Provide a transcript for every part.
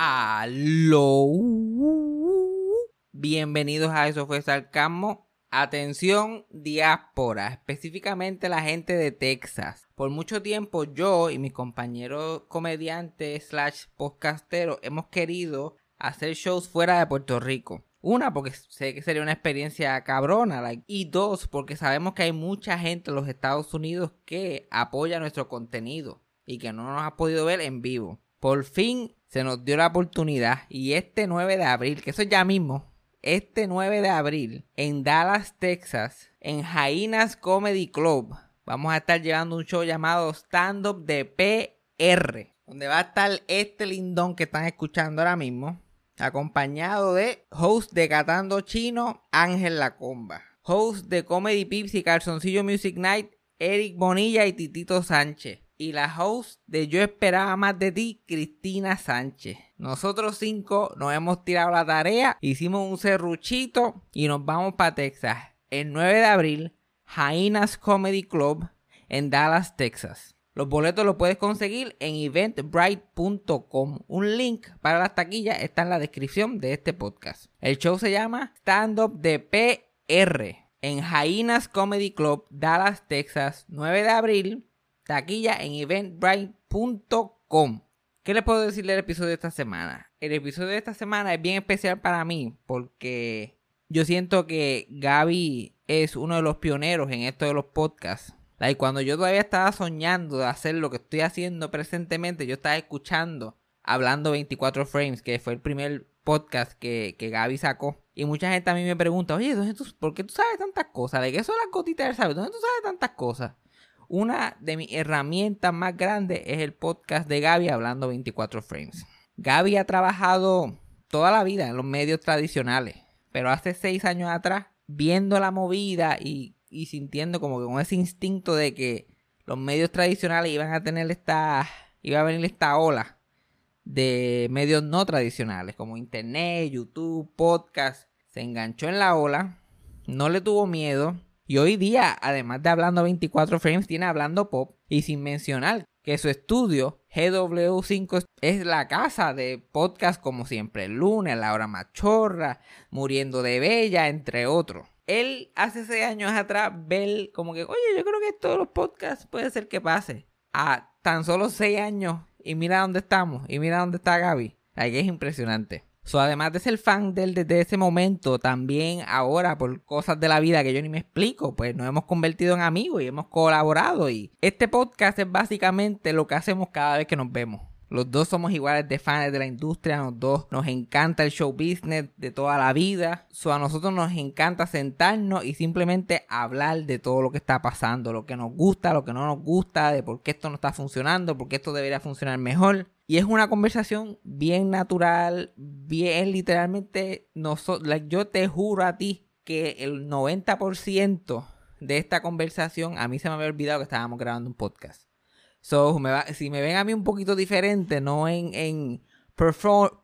Aló. Bienvenidos a Eso fue Sarcasmo. Atención, diáspora, específicamente la gente de Texas. Por mucho tiempo yo y mis compañeros comediantes slash podcasteros hemos querido hacer shows fuera de Puerto Rico. Una, porque sé que sería una experiencia cabrona. y dos, porque sabemos que hay mucha gente en los Estados Unidos que apoya nuestro contenido y que no nos ha podido ver en vivo. Por fin se nos dio la oportunidad y este 9 de abril, que eso ya mismo, este 9 de abril en Dallas, Texas, en Jainas Comedy Club, vamos a estar llevando un show llamado Stand Up de PR, donde va a estar este lindón que están escuchando ahora mismo acompañado de host de Catando Chino, Ángel Lacomba, host de Comedy Pips y Calzoncillo Music Night, Eric Bonilla y Titito Sánchez. Y la host de Yo Esperaba Más de Ti, Cristina Sánchez. Nosotros cinco nos hemos tirado la tarea, hicimos un serruchito y nos vamos para Texas. El 9 de abril, Jainas Comedy Club en Dallas, Texas. Los boletos los puedes conseguir en eventbrite.com. Un link para las taquillas está en la descripción de este podcast. El show se llama Stand Up de PR en Jainas Comedy Club, Dallas, Texas, 9 de abril. Taquilla en eventbrite.com. ¿Qué les puedo decir del episodio de esta semana? El episodio de esta semana es bien especial para mí porque yo siento que Gaby es uno de los pioneros en esto de los podcasts y cuando yo todavía estaba soñando de hacer lo que estoy haciendo presentemente, yo estaba escuchando Hablando 24 Frames, que fue el primer podcast que, que Gaby sacó. Y mucha gente a mí me pregunta, oye, ¿por qué tú sabes tantas cosas? ¿De qué son las gotitas sabes? ¿Dónde tú sabes tantas cosas? Una de mis herramientas más grandes es el podcast de Gaby Hablando 24 Frames. Gaby ha trabajado toda la vida en los medios tradicionales, pero hace seis años atrás, viendo la movida y sintiendo como que con ese instinto de que los medios tradicionales iban a tener esta, iba a venir esta ola de medios no tradicionales como internet, YouTube, podcast, se enganchó en la ola, no le tuvo miedo y hoy día, además de hablando 24 frames, tiene hablando pop y sin mencionar que su estudio GW5 es la casa de podcast como siempre, el lunes, la hora machorra, muriendo de bella, entre otros él hace seis años atrás ve como que, oye, yo creo que todos los podcasts puede ser que pase. A tan solo seis años y mira dónde estamos y mira dónde está Gaby. Ahí es impresionante. So, además de ser fan de él desde ese momento, también ahora por cosas de la vida que yo ni me explico, pues nos hemos convertido en amigos y hemos colaborado. Y este podcast es básicamente lo que hacemos cada vez que nos vemos. Los dos somos iguales de fans de la industria, los dos nos encanta el show business de toda la vida. So, a nosotros nos encanta sentarnos y simplemente hablar de todo lo que está pasando, lo que nos gusta, lo que no nos gusta, de por qué esto no está funcionando, por qué esto debería funcionar mejor. Y es una conversación bien natural, bien literalmente, yo te juro a ti que el 90% de esta conversación, a mí se me había olvidado que estábamos grabando un podcast. So, si me ven a mí un poquito diferente, no en, en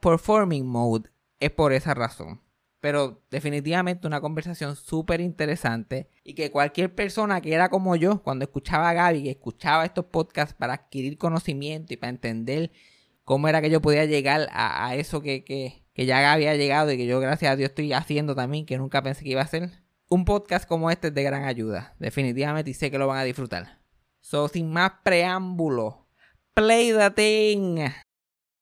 performing mode, es por esa razón. Pero definitivamente una conversación súper interesante y que cualquier persona que era como yo, cuando escuchaba a Gaby, que escuchaba estos podcasts para adquirir conocimiento y para entender cómo era que yo podía llegar a, eso que, que, que ya Gaby ha llegado y que yo gracias a Dios estoy haciendo también, que nunca pensé que iba a hacer. Un podcast como este es de gran ayuda, definitivamente, y sé que lo van a disfrutar. So, sin más preámbulo, play the thing.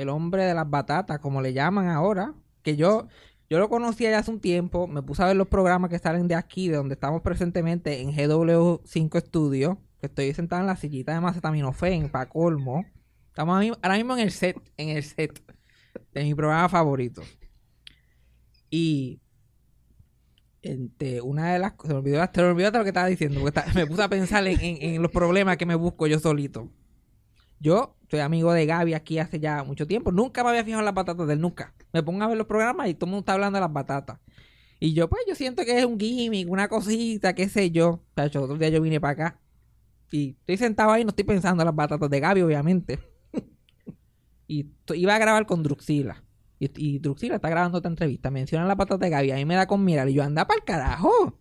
el hombre de las batatas, como le llaman ahora, que yo, Yo lo conocía ya hace un tiempo, me puse a ver los programas que salen de aquí, de donde estamos presentemente en GW5 Studio, que estoy sentado en la sillita de Macetaminofen, para colmo. Estamos ahora mismo- en el set, en el set de mi programa favorito. Y este, una de las cosas, se me olvidó, te me olvidó hasta lo que estaba diciendo, porque está- me puse a pensar en, en- en los problemas que me busco yo solito. Yo soy amigo de Gaby aquí hace ya mucho tiempo. Nunca me había fijado en las batatas de él, nunca. Me pongo a ver los programas y todo el mundo está hablando de las batatas. Y yo, pues, yo siento que es un gimmick, una cosita, qué sé yo. Hecho, otro día yo vine para acá. Y estoy sentado ahí, no estoy pensando en las batatas de Gaby, obviamente. y iba a grabar con Druxila. Y, Druxila está grabando esta entrevista. Mencionan las batatas de Gaby. A mí me da con mirar. Y yo, anda para el carajo.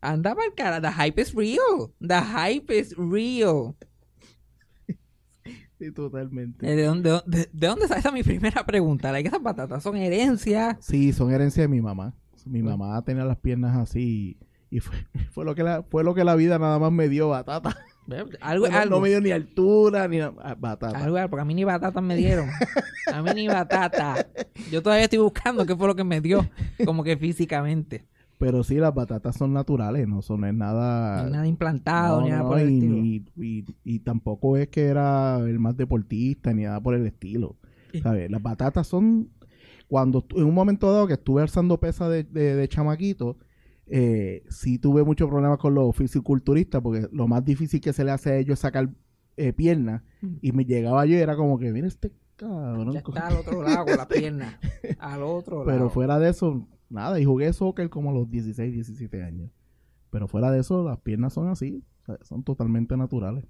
Anda para el carajo. The hype is real. The hype is real. Sí, totalmente. Eh, ¿De dónde, de, de dónde sale esa es mi primera pregunta? Like, esas patatas son herencia. Sí, son herencia de mi mamá. Mi mamá tenía las piernas así y fue, fue lo que la, fue lo que la vida nada más me dio batata. Algo, no, algo, no me dio ni altura ni ah, batata. algo, porque a mí ni batatas me dieron. A mí ni batata. Yo todavía estoy buscando qué fue lo que me dio, como que físicamente. Pero sí, las batatas son naturales, no son es nada. No nada implantado No, ni nada no, por el y, estilo. y- y- y tampoco es que era el más deportista ni nada por el estilo. ¿Sabes? Las batatas son. Cuando en un momento dado que estuve alzando pesa de, de, de chamaquito, eh, sí tuve muchos problemas con los fisiculturistas porque lo más difícil que se le hace a ellos es sacar eh, piernas. Y me llegaba yo y era como que, mira este cabrón. Ya está al otro lado con las piernas. Al otro Pero lado. fuera de eso, nada. Y jugué soccer como a los 16, 17 años. Pero fuera de eso, las piernas son así. o sea, son totalmente naturales.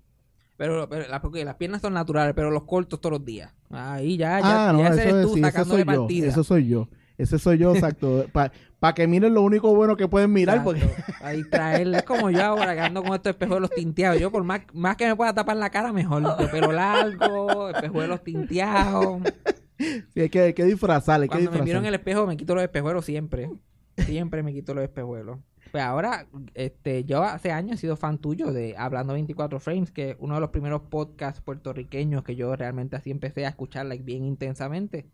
Pero, porque las piernas son naturales, pero los cortos todos los días. Ahí ya, ya, ah, no, ya ese eso, eres es, tú sí, eso sacándole soy yo. partida. Eso soy yo. Ese soy yo, exacto. Para que miren lo único bueno que pueden mirar. Porque... Exacto. A distraerle. Es como yo ahora que ando con estos espejuelos tinteados. Yo, por más, más que me pueda tapar la cara, mejor. De pelo largo, espejuelos tinteados. Sí, hay, que, hay que disfrazar, hay que Cuando me miro en el espejo, me quito los espejuelos siempre. Siempre me quito los espejuelos. Pues ahora, este, yo hace años he sido fan tuyo de Hablando 24 Frames, que es uno de los primeros podcasts puertorriqueños que yo realmente así empecé a escuchar like, bien intensamente.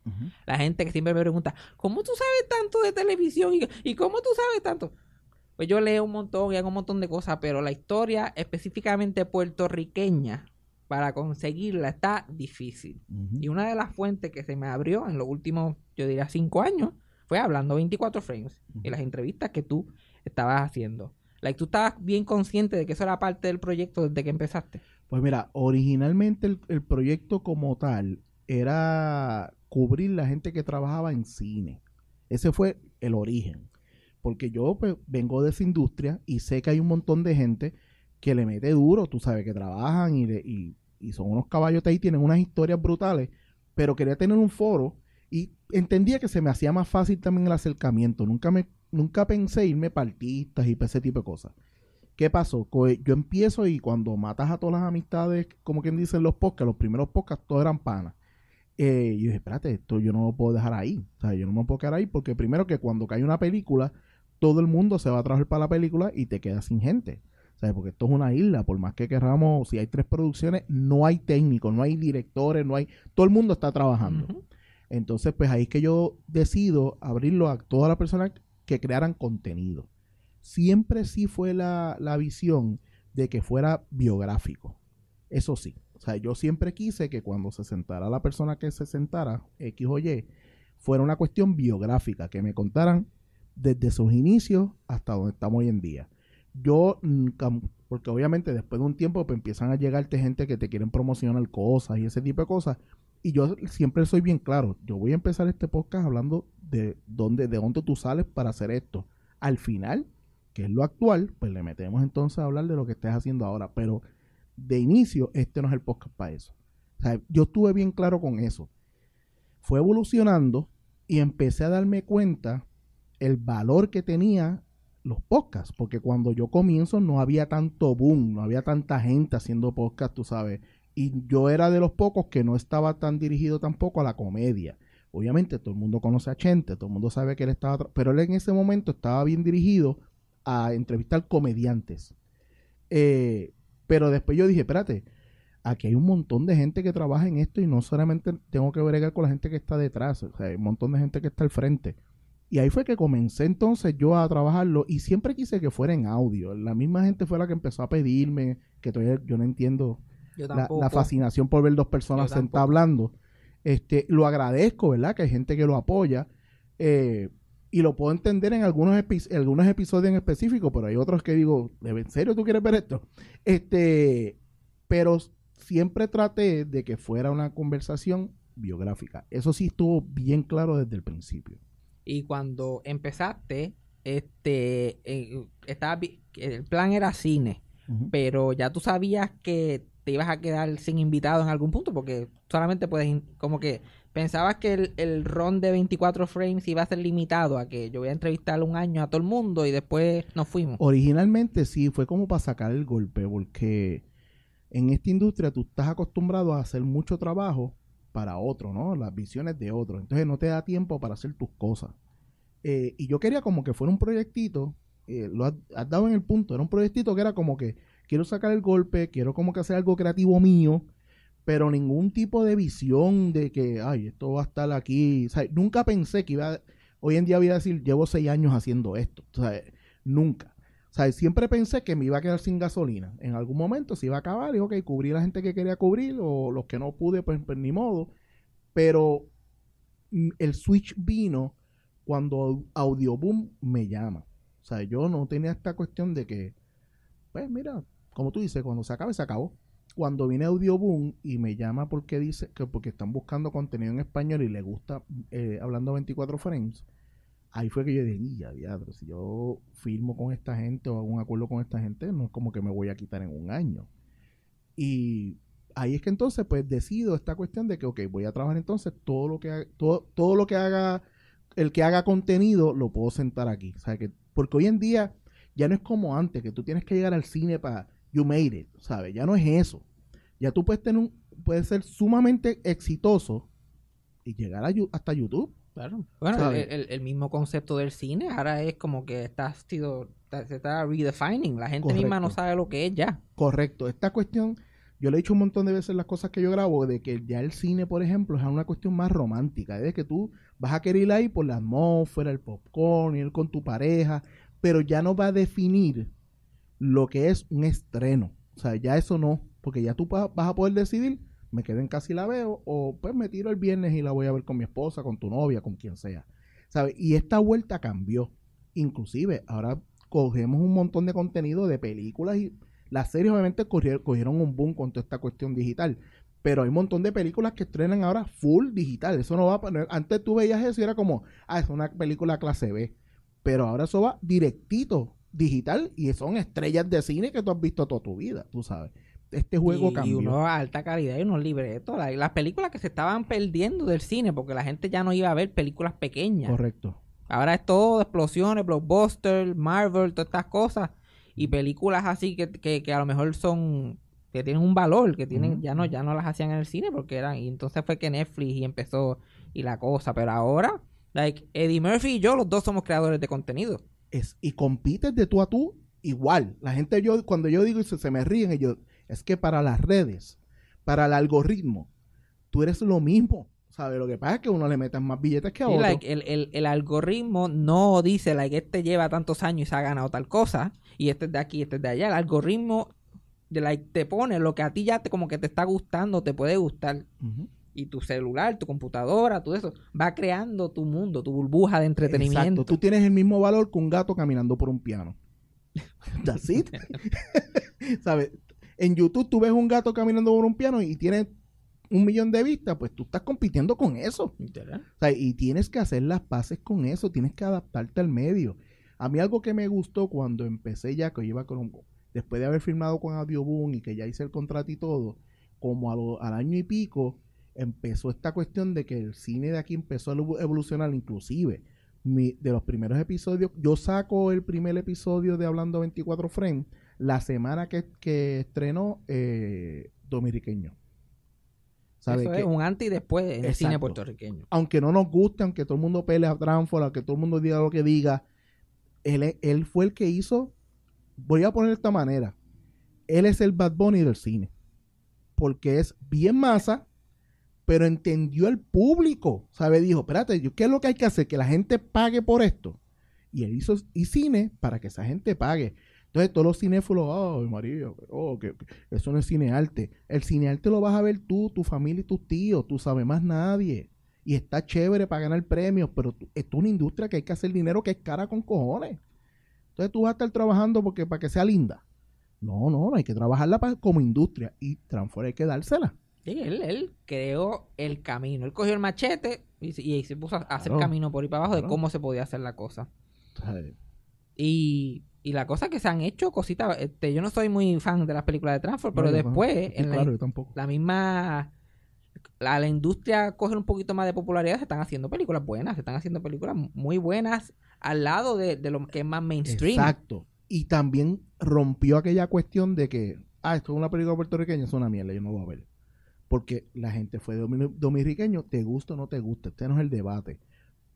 La gente que siempre me pregunta, ¿cómo tú sabes tanto de televisión? ¿Y, y cómo tú sabes tanto? Pues yo leo un montón y hago un montón de cosas, pero la historia específicamente puertorriqueña, para conseguirla está difícil. Y una de las fuentes que se me abrió en los últimos, yo diría, cinco años, fue hablando 24 frames y las entrevistas que tú estabas haciendo. Like, tú estabas bien consciente de que eso era parte del proyecto desde que empezaste. Pues mira, originalmente el, el proyecto como tal era cubrir la gente que trabajaba en cine. Ese fue el origen. Porque yo pues, vengo de esa industria y sé que hay un montón de gente que le mete duro, tú sabes, que trabajan y, y, y son unos caballotes y tienen unas historias brutales, pero quería tener un foro y entendía que se me hacía más fácil también el acercamiento. Nunca me nunca pensé irme para artistas y ese tipo de cosas. ¿Qué pasó? Yo empiezo y cuando matas a todas las amistades, como quien dice en los podcasts, los primeros podcasts todos eran panas. Eh, yo dije, espérate, esto yo no lo puedo dejar ahí. O sea, yo no me puedo quedar ahí porque primero que cuando cae una película, todo el mundo se va a trabajar para la película y te quedas sin gente. Sea, porque esto es una isla, por más que querramos, si hay tres producciones, no hay técnicos, no hay directores, no hay... Todo el mundo está trabajando. Entonces, pues ahí es que yo decido abrirlo a todas las personas que crearan contenido. Siempre sí fue la, la visión de que fuera biográfico. Eso sí. O sea, yo siempre quise que cuando se sentara la persona que se sentara, X o Y, fuera una cuestión biográfica, que me contaran desde sus inicios hasta donde estamos hoy en día. Yo nunca, porque obviamente después de un tiempo pues, empiezan a llegarte gente que te quieren promocionar cosas y ese tipo de cosas. Y yo siempre soy bien claro, yo voy a empezar este podcast hablando de dónde, de dónde tú sales para hacer esto. Al final, que es lo actual, pues le metemos entonces a hablar de lo que estés haciendo ahora. Pero de inicio, este no es el podcast para eso. Yo estuve bien claro con eso. Fue evolucionando y empecé a darme cuenta el valor que tenía los podcasts, porque cuando yo comienzo no había tanto boom, no había tanta gente haciendo podcast, tú sabes, y yo era de los pocos que no estaba tan dirigido tampoco a la comedia. Obviamente todo el mundo conoce a Chente, todo el mundo sabe que él estaba, pero él en ese momento estaba bien dirigido a entrevistar comediantes. Eh, pero después yo dije, espérate, aquí hay un montón de gente que trabaja en esto y no solamente tengo que bregar con la gente que está detrás, o sea, hay un montón de gente que está al frente. Y ahí fue que comencé entonces yo a trabajarlo y siempre quise que fuera en audio. La misma gente fue la que empezó a pedirme, que todavía yo no entiendo Yo la, fascinación por ver dos personas sentadas hablando. Este, lo agradezco, ¿verdad? Que hay gente que lo apoya. eh, y lo puedo entender en algunos, epi- algunos episodios en específico, pero hay otros que digo, ¿en serio tú quieres ver esto? Este, pero siempre traté de que fuera una conversación biográfica. Eso sí estuvo bien claro desde el principio. Y cuando empezaste, este, eh, estaba, el plan era cine, pero ya tú sabías que te ibas a quedar sin invitado en algún punto, porque solamente puedes, como que pensabas que el, el ron de 24 frames iba a ser limitado a que yo voy a entrevistar un año a todo el mundo y después nos fuimos. Originalmente sí, fue como para sacar el golpe, porque en esta industria tú estás acostumbrado a hacer mucho trabajo para otro, ¿no? Las visiones de otro. Entonces no te da tiempo para hacer tus cosas. Eh, y yo quería como que fuera un proyectito, eh, lo has, dado en el punto, era un proyectito que era como que quiero sacar el golpe, quiero como que hacer algo creativo mío, pero ningún tipo de visión de que, ay, esto va a estar aquí. O sea, nunca pensé que iba, a- hoy en día voy a decir, llevo seis años haciendo esto. O sea, nunca. Sea, siempre pensé que me iba a quedar sin gasolina. En algún momento se iba a acabar y, ok, cubrí la gente que quería cubrir o los que no pude, pues, pues, ni modo. Pero mm, el switch vino cuando Audioboom me llama. O sea, yo no tenía esta cuestión de que, pues mira, como tú dices, cuando se acabe, se acabó. Cuando viene Audioboom y me llama porque dice que porque están buscando contenido en español y le gusta eh, hablando 24 frames, ahí fue que yo dije, ya, diablo, si yo firmo con esta gente o hago un acuerdo con esta gente, no es como que me voy a quitar en un año. Y ahí es que entonces pues decido esta cuestión de que, ok, voy a trabajar entonces todo lo que haga, todo, todo lo que haga, el que haga contenido lo puedo sentar aquí. O sea, que, porque hoy en día ya no es como antes, que tú tienes que llegar al cine para, you made it, ¿sabes? Ya no es eso. Ya tú puedes tener un, puedes ser sumamente exitoso y llegar a hasta YouTube. Claro. Bueno, el, el- el mismo concepto del cine ahora es como que está sido, está- se está redefining. La gente misma no sabe lo que es ya. Correcto. Esta cuestión, yo le he dicho un montón de veces las cosas que yo grabo, de que ya el cine, por ejemplo, es una cuestión más romántica, de que tú vas a querer ir ahí por la atmósfera, el popcorn, ir con tu pareja, pero ya no va a definir lo que es un estreno. O sea, ya eso no, porque ya tú vas a poder decidir, me quedo en casa y la veo, o pues me tiro el viernes y la voy a ver con mi esposa, con tu novia, con quien sea. ¿Sabes? Y esta vuelta cambió. Inclusive, ahora cogemos un montón de contenido de películas y las series obviamente corrieron, cogieron un boom con toda esta cuestión digital. Pero hay un montón de películas que estrenan ahora full digital. Eso no va a. Antes tú veías eso y era como, ah, es una película clase B. Pero ahora eso va directito digital y son estrellas de cine que tú has visto toda tu vida, tú sabes. Este juego y, cambió. y uno a alta calidad y unos libretos. La- Las películas que se estaban perdiendo del cine porque la gente ya no iba a ver películas pequeñas. Correcto. Ahora es todo explosiones, blockbuster, Marvel, todas estas cosas. Y películas así que, que, que a lo mejor son que tienen un valor, que tienen ya no ya no las hacían en el cine porque eran y entonces fue que Netflix y empezó y la cosa, pero ahora like Eddie Murphy y yo los dos somos creadores de contenido. es, y compites de tú a tú igual. La gente, yo cuando yo digo y se, se me ríen, yo, es que para las redes, para el algoritmo, tú eres lo mismo. ¿Sabes? Lo que pasa es que uno le metas más billetes que a Sí, otro. like, el, el, el algoritmo no dice, like, este lleva tantos años y se ha ganado tal cosa, y este es de aquí, este es de allá. El algoritmo de, like, te pone lo que a ti ya te, como que te está gustando, te puede gustar. Y tu celular, tu computadora, todo eso, va creando tu mundo, tu burbuja de entretenimiento. Exacto. Tú tienes el mismo valor que un gato caminando por un piano. That's it. ¿Sabes? En YouTube tú ves un gato caminando por un piano y tiene un millón de vistas, pues tú estás compitiendo con eso. O sea, y tienes que hacer las paces con eso, tienes que adaptarte al medio. A mí algo que me gustó cuando empecé ya, que iba con un- después de haber firmado con Audioboom y que ya hice el contrato y todo, como a lo- al año y pico, empezó esta cuestión de que el cine de aquí empezó a evo- evolucionar inclusive. Mi- de los primeros episodios, yo saco el primer episodio de Hablando 24 Frames la semana que, que estrenó eh, Dominiqueño. ¿Sabe Eso que- es un antes y después en el cine puertorriqueño. aunque no nos guste, aunque todo el mundo pelea a Transfor, aunque todo el mundo diga lo que diga, él, él fue el que hizo, voy a poner de esta manera, él es el Bad Bunny del cine, porque es bien masa, pero entendió el público, ¿sabe? Dijo, espérate, yo- ¿qué es lo que hay que hacer? Que la gente pague por esto. Y él hizo y cine para que esa gente pague. Entonces todos los cinéfilos, oh, María, oh, que, que eso no es cinearte. El cinearte lo vas a ver tú, tu familia y tus tíos, tú sabes más nadie. Y está chévere para ganar premios, pero tú- esto es una industria que hay que hacer dinero que es cara con cojones. Entonces tú vas a estar trabajando porque para que sea linda. No, no, hay que trabajarla como industria y Transfor hay que dársela. Sí, él, él creó el camino. Él cogió el machete y, y se puso a hacer Claro. camino por ahí para abajo de cómo se podía hacer la cosa. Y, y la cosa que se han hecho cositas. Este, yo no soy muy fan de las películas de Transform, pero después, en la, claro, la misma. La, la industria coge un poquito más de popularidad, se están haciendo películas buenas, se están haciendo películas muy buenas al lado de, de lo que es más mainstream. Exacto. Y también rompió aquella cuestión de que, ah, esto es una película puertorriqueña, es una mierda, yo no voy a ver. Porque la gente fue domi- dominiqueño, te gusta o no te gusta, este no es el debate.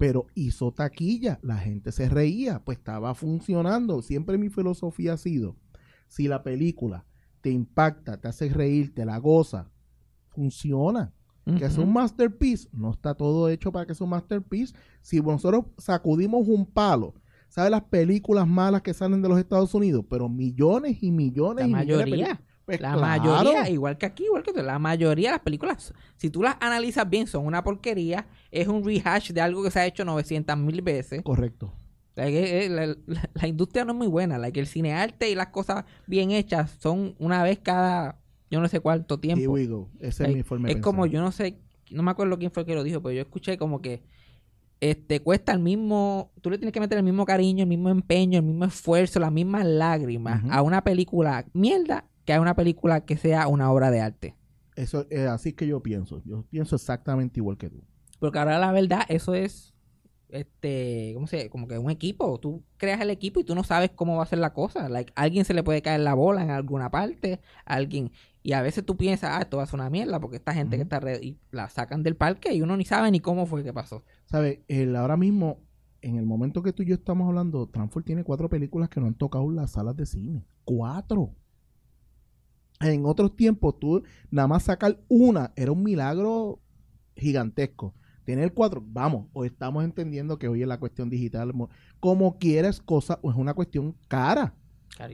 Pero hizo taquilla, la gente se reía, pues estaba funcionando. Siempre mi filosofía ha sido, si la película te impacta, te hace reír, te la goza, funciona. Que es un masterpiece, no está todo hecho para que sea un masterpiece. Si nosotros sacudimos un palo, ¿sabes las películas malas que salen de los Estados Unidos? Pero millones y millones La y millones de mayoría. Pues La claro. mayoría, igual que aquí, igual que tú, la mayoría de las películas, si tú las analizas bien, son una porquería. Es un rehash de algo que se ha hecho 900 mil veces. Correcto. Eh, eh, la, la- la industria no es muy buena. Like, el cinearte y las cosas bien hechas son una vez cada yo no sé cuánto tiempo. Esa es mi de es como, yo no sé, no me acuerdo quién fue el que lo dijo, pero yo escuché como que este cuesta el mismo, tú le tienes que meter el mismo cariño, el mismo empeño, el mismo esfuerzo, las mismas lágrimas a una película mierda que a una película que sea una obra de arte. Eso es así que yo pienso. Yo pienso exactamente igual que tú. Porque ahora la verdad, eso es este, ¿cómo se Como que un equipo. Tú creas el equipo y tú no sabes cómo va a ser la cosa. Like, a alguien se le puede caer la bola en alguna parte, a alguien. Y a veces tú piensas, ah, esto va a ser una mierda, porque esta gente que está y la sacan del parque y uno ni sabe ni cómo fue que pasó. ¿Sabes? El, ahora mismo, en el momento que tú y yo estamos hablando, Transform tiene cuatro películas que no han tocado las salas de cine. Cuatro. En otros tiempos, tú nada más sacar una era un milagro gigantesco. Tener cuatro, vamos, hoy estamos entendiendo que hoy es la cuestión digital. mo- Como quieres cosa, o es una cuestión cara.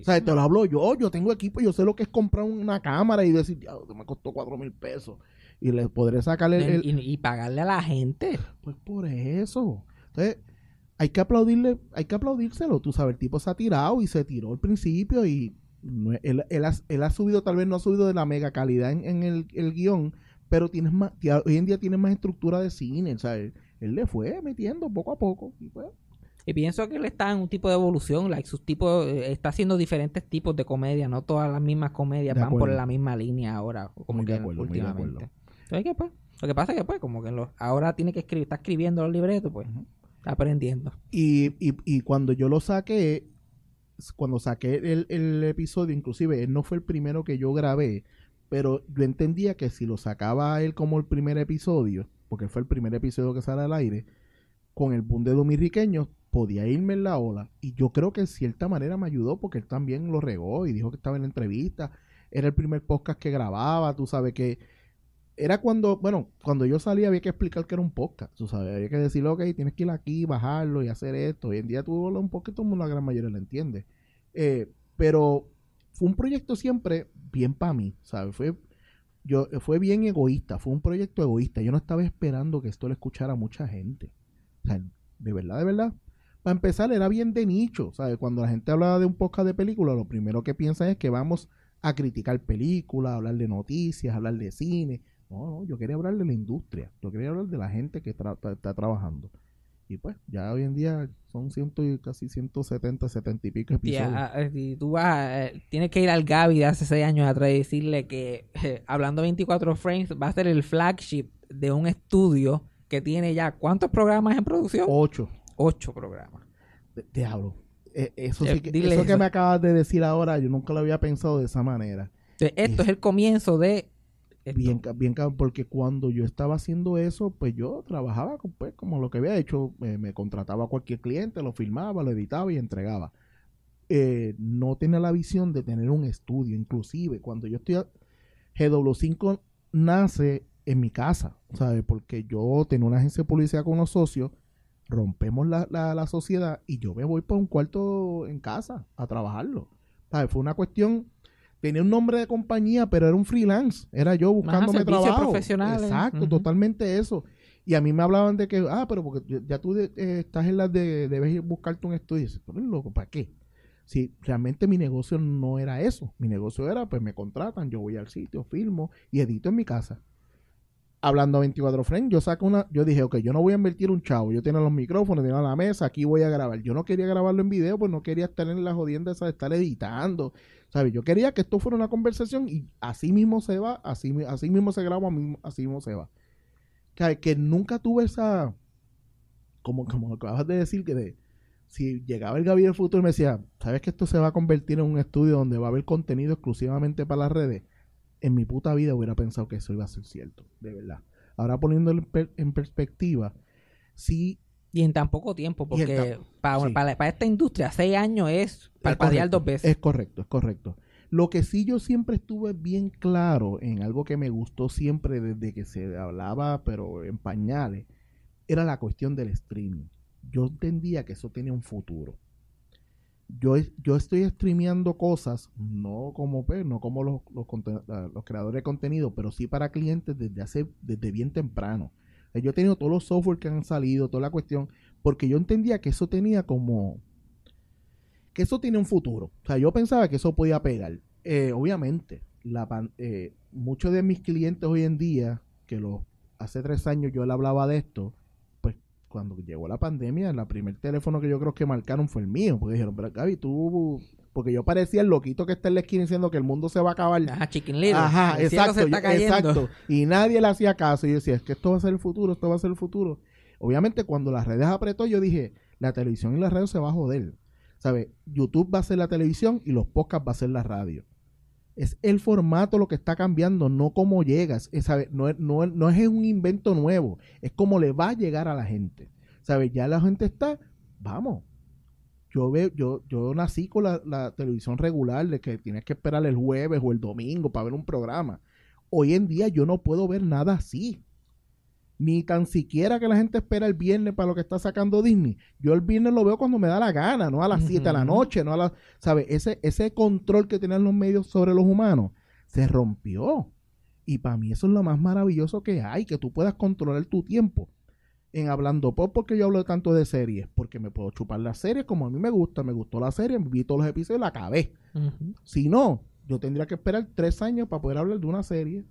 O sea, te lo hablo yo, yo tengo equipo, yo sé lo que es comprar una cámara y decir, ya, me costó cuatro mil pesos. Y le podré sacar el, el- y, y pagarle a la gente. pues por eso. Entonces, hay que aplaudirle, hay que aplaudírselo. Tú sabes, el tipo se ha tirado y se tiró al principio y él, él ha, él ha subido, tal vez no ha subido de la mega calidad en, en el, el guion, pero tienes más, tía- hoy en día tiene más estructura de cine, ¿sabes? Él le fue metiendo poco a poco. Y pues, Y pienso que él está en un tipo de evolución, like sus tipos, eh, está haciendo diferentes tipos de comedia, no todas las mismas comedias De van por acuerdo. la misma línea ahora, como Muy de que acuerdo, de últimamente. acuerdo. Entonces, ¿qué, pues? Lo que pasa es que pues, como que los- ahora tiene que escribir, está escribiendo los libretos, pues, está aprendiendo. Y, y, y cuando yo lo saqué, cuando saqué el, el episodio, inclusive no fue el primero que yo grabé, pero yo entendía que si lo sacaba él como el primer episodio, porque fue el primer episodio que sale al aire, con el boom de dominiqueños, podía irme en la ola. Y yo creo que en cierta manera me ayudó porque él también lo regó y dijo que estaba en la entrevista. Era el primer podcast que grababa, tú sabes que era cuando, bueno, cuando yo salía había que explicar que era un podcast, tú sabes, había que decirle, ok, tienes que ir aquí, bajarlo y hacer esto. Hoy en día tú hablas un poquito, la gran mayoría lo entiende. Eh, pero fue un proyecto siempre bien para mí, ¿sabes? Fue, yo, fue bien egoísta, fue un proyecto egoísta. Yo no estaba esperando que esto lo escuchara mucha gente. De verdad, de verdad. Para empezar, era bien de nicho, ¿sabes? Cuando la gente hablaba de un podcast de película, lo primero que piensan es que vamos a criticar películas, hablar de noticias, hablar de cine. No, no, yo quería hablar de la industria, yo quería hablar de la gente que tra- tra- está trabajando. Y pues, ya hoy en día son ciento y casi 170, 70 y pico episodios. Tía, ah, eh, si tú vas, eh, tienes que ir al Gaby de hace seis años atrás y decirle que eh, hablando 24 frames va a ser el flagship de un estudio que tiene ya ¿cuántos programas en producción? Ocho. Ocho programas. Te, te hablo. Eh, eso sí que, dile eso que eso. me acabas de decir ahora, yo nunca lo había pensado de esa manera. Entonces, esto es el comienzo de esto. Bien, bien, porque cuando yo estaba haciendo eso, pues yo trabajaba pues, como lo que había hecho, eh, me contrataba a cualquier cliente, lo filmaba, lo editaba y entregaba. Eh, no tenía la visión de tener un estudio, inclusive cuando yo estoy, a- GW5 nace en mi casa, ¿sabes? Porque yo tenía una agencia de publicidad con unos socios, rompemos la, la, la sociedad y yo me voy para un cuarto en casa a trabajarlo. ¿Sabes? Fue una cuestión, tenía un nombre de compañía, pero era un freelance, era yo buscándome servicios trabajo. profesionales. Exacto, totalmente eso. Y a mí me hablaban de que, ah, pero porque ya- ya tú de- eh, estás en las de, debes ir buscarte un estudio. Y dices, eres loco, ¿para qué? Si realmente mi negocio no era eso. Mi negocio era, pues me contratan, yo voy al sitio, filmo y edito en mi casa. Hablando a 24 frames, yo saco una, yo dije, ok, yo no voy a invertir un chavo, yo tengo los micrófonos, tengo la mesa, aquí voy a grabar. Yo no quería grabarlo en video, pues no quería estar en la jodienda esa de estar editando, ¿sabes? Yo quería que esto fuera una conversación y así mismo se va, así, así mismo se graba, así mismo se va. Que, que nunca tuve esa, como, como acabas de decir, que de, si llegaba el Gaby del futuro y me decía, ¿sabes que esto se va a convertir en un estudio donde va a haber contenido exclusivamente para las redes? En mi puta vida hubiera pensado que eso iba a ser cierto, de verdad. Ahora poniéndolo en, per- en perspectiva, sí, Y en tan poco tiempo, porque para, sí. para, para esta industria, seis años es parpadear dos veces. Es correcto, es correcto. Lo que sí yo siempre estuve bien claro en algo que me gustó siempre desde que se hablaba, pero en pañales, era la cuestión del streaming. Yo entendía que eso tenía un futuro. Yo, yo estoy streameando cosas, no como, pues, no como los, los, los creadores de contenido, pero sí para clientes desde hace, desde bien temprano. Eh, Yo he tenido todos los software que han salido, toda la cuestión, porque yo entendía que eso tenía como, que eso tiene un futuro. O sea, yo pensaba que eso podía pegar. Eh, obviamente, la eh, muchos de mis clientes hoy en día, que los hace tres años yo le hablaba de esto, cuando llegó la pandemia, el primer teléfono que yo creo que marcaron fue el mío, porque dijeron, pero Gaby, tú, porque yo parecía el loquito que está en la esquina diciendo que el mundo se va a acabar. Ajá, Chicken Little. Ajá, El exacto, yo- exacto. Y nadie le hacía caso. Y yo decía, es que esto va a ser el futuro, esto va a ser el futuro. Obviamente, cuando las redes apretó, yo dije, la televisión y la radio se va a joder. ¿Sabes? YouTube va a ser la televisión y los podcasts va a ser la radio. Es el formato lo que está cambiando, no cómo llegas. Es, no es un invento nuevo, es cómo le va a llegar a la gente. ¿Sabes? Ya la gente está, vamos. Yo veo, yo, yo nací con la, la televisión regular de que tienes que esperar el jueves o el domingo para ver un programa. Hoy en día yo no puedo ver nada así. Ni tan siquiera que la gente espera el viernes para lo que está sacando Disney. Yo el viernes lo veo cuando me da la gana, no a las 7 de la noche, no a las, ¿sabes? Ese, ese control que tenían los medios sobre los humanos se rompió. Y para mí eso es lo más maravilloso que hay, que tú puedas controlar tu tiempo. En Hablando Pop, porque yo hablo tanto de series, porque me puedo chupar las series como a mí me gusta, me gustó la serie, vi todos los episodios y la acabé. Si no, yo tendría que esperar tres años para poder hablar de una serie.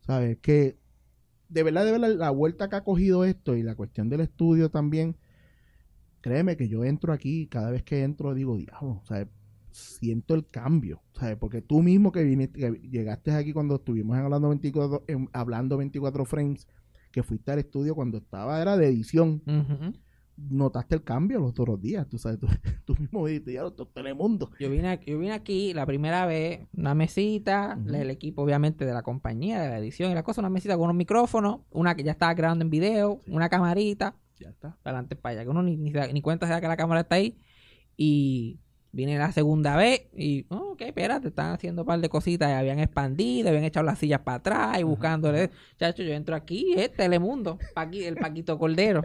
¿Sabes? Que de verdad, de verdad, la vuelta que ha cogido esto y la cuestión del estudio también, créeme que yo entro aquí, cada vez que entro digo, diablo, ¿sabes? Siento el cambio, ¿sabes? Porque tú mismo que, viniste, que llegaste aquí cuando estuvimos hablando 24, en hablando 24 frames, que fuiste al estudio cuando estaba, era de edición. Notaste el cambio los otros días, tú sabes, tú, tú mismo dijiste, ya, es Telemundo. Yo vine, aquí, yo vine aquí la primera vez, una mesita, el equipo obviamente de la compañía, de la edición y la cosa, una mesita con unos micrófonos, una que ya estaba grabando en video, una camarita, Ya está. para adelante para allá, que uno ni, ni, ni cuenta se da que la cámara está ahí. Y vine la segunda vez y, oh, ok, espérate, están haciendo un par de cositas, habían expandido, habían echado las sillas para atrás y buscándole. Chacho, yo entro aquí, es Telemundo, Paqui- el Paquito Cordero.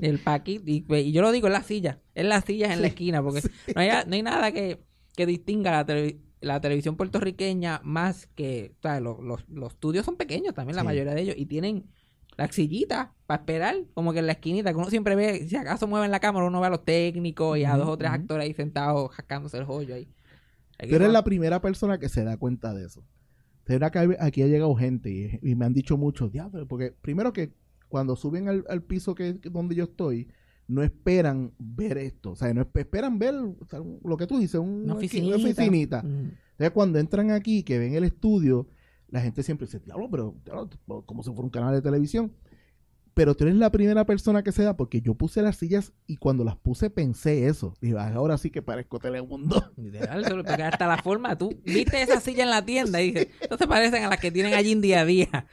El Paquito, y, y yo lo digo, es la silla, es las sillas en la esquina, porque no, hay, no hay nada que, que distinga la, televi- la televisión puertorriqueña más que, o sea, los, los, los estudios son pequeños también, la Sí. mayoría de ellos, y tienen las sillitas para esperar, como que en la esquinita, que uno siempre ve, si acaso mueven la cámara, uno ve a los técnicos y a dos o tres actores ahí sentados jascándose el joyo ahí. Que Tú eres la primera persona que se da cuenta de eso. Pero acá, aquí ha llegado gente y, y me han dicho muchos, diablo, porque primero que cuando suben al, al piso que, que donde yo estoy, no esperan ver esto. O sea, no esp- esperan ver o sea, un- lo que tú dices, un- una una oficinita. oficinita. Mm. Entonces, cuando entran aquí, que ven el estudio, la gente siempre dice, diablo, pero como si fuera un canal de televisión. Pero tú eres la primera persona que se da porque yo puse las sillas y cuando las puse pensé eso. Dije, "Ah, ahora sí que parezco Telemundo. Solo porque hasta la forma, tú viste esa silla en la tienda y dices, no se parecen a las que tienen allí en día a día.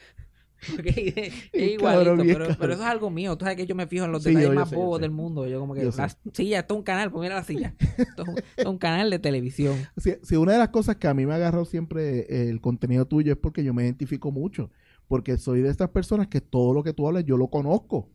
Es, igualito, Cabrón, pero, eso es algo mío. Tú sabes que yo me fijo en los Sí, detalles yo- yo más sé, bobos del mundo. Yo como que Yo la sé. silla, esto es un canal, pues mira la silla. Esto es un, esto es un canal de televisión. Si, si una de las cosas que a mí me ha agarrado siempre el contenido tuyo es porque yo me identifico mucho. porque soy de estas personas que todo lo que tú hablas yo lo conozco.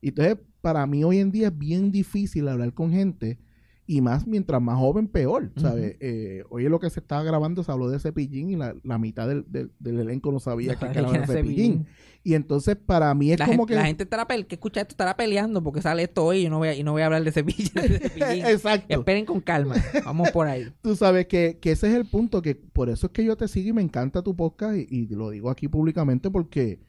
Y entonces, para mí hoy en día es bien difícil hablar con gente y más mientras más joven, peor, ¿sabes? Eh, oye, lo que se estaba grabando se habló de Cepillín y la, la mitad del, del, del elenco no sabía que sabía era Cepillín. Cepillín. Y entonces, para mí es la, como gente, que... la gente estará pe- que escucha esto estará peleando porque sale esto hoy y no voy a, y no voy a hablar de cepillo. de cepillín. Exacto. Esperen con calma. Vamos por ahí. Tú sabes que, que ese es el punto, que por eso es que yo te sigo y me encanta tu podcast y, y lo digo aquí públicamente porque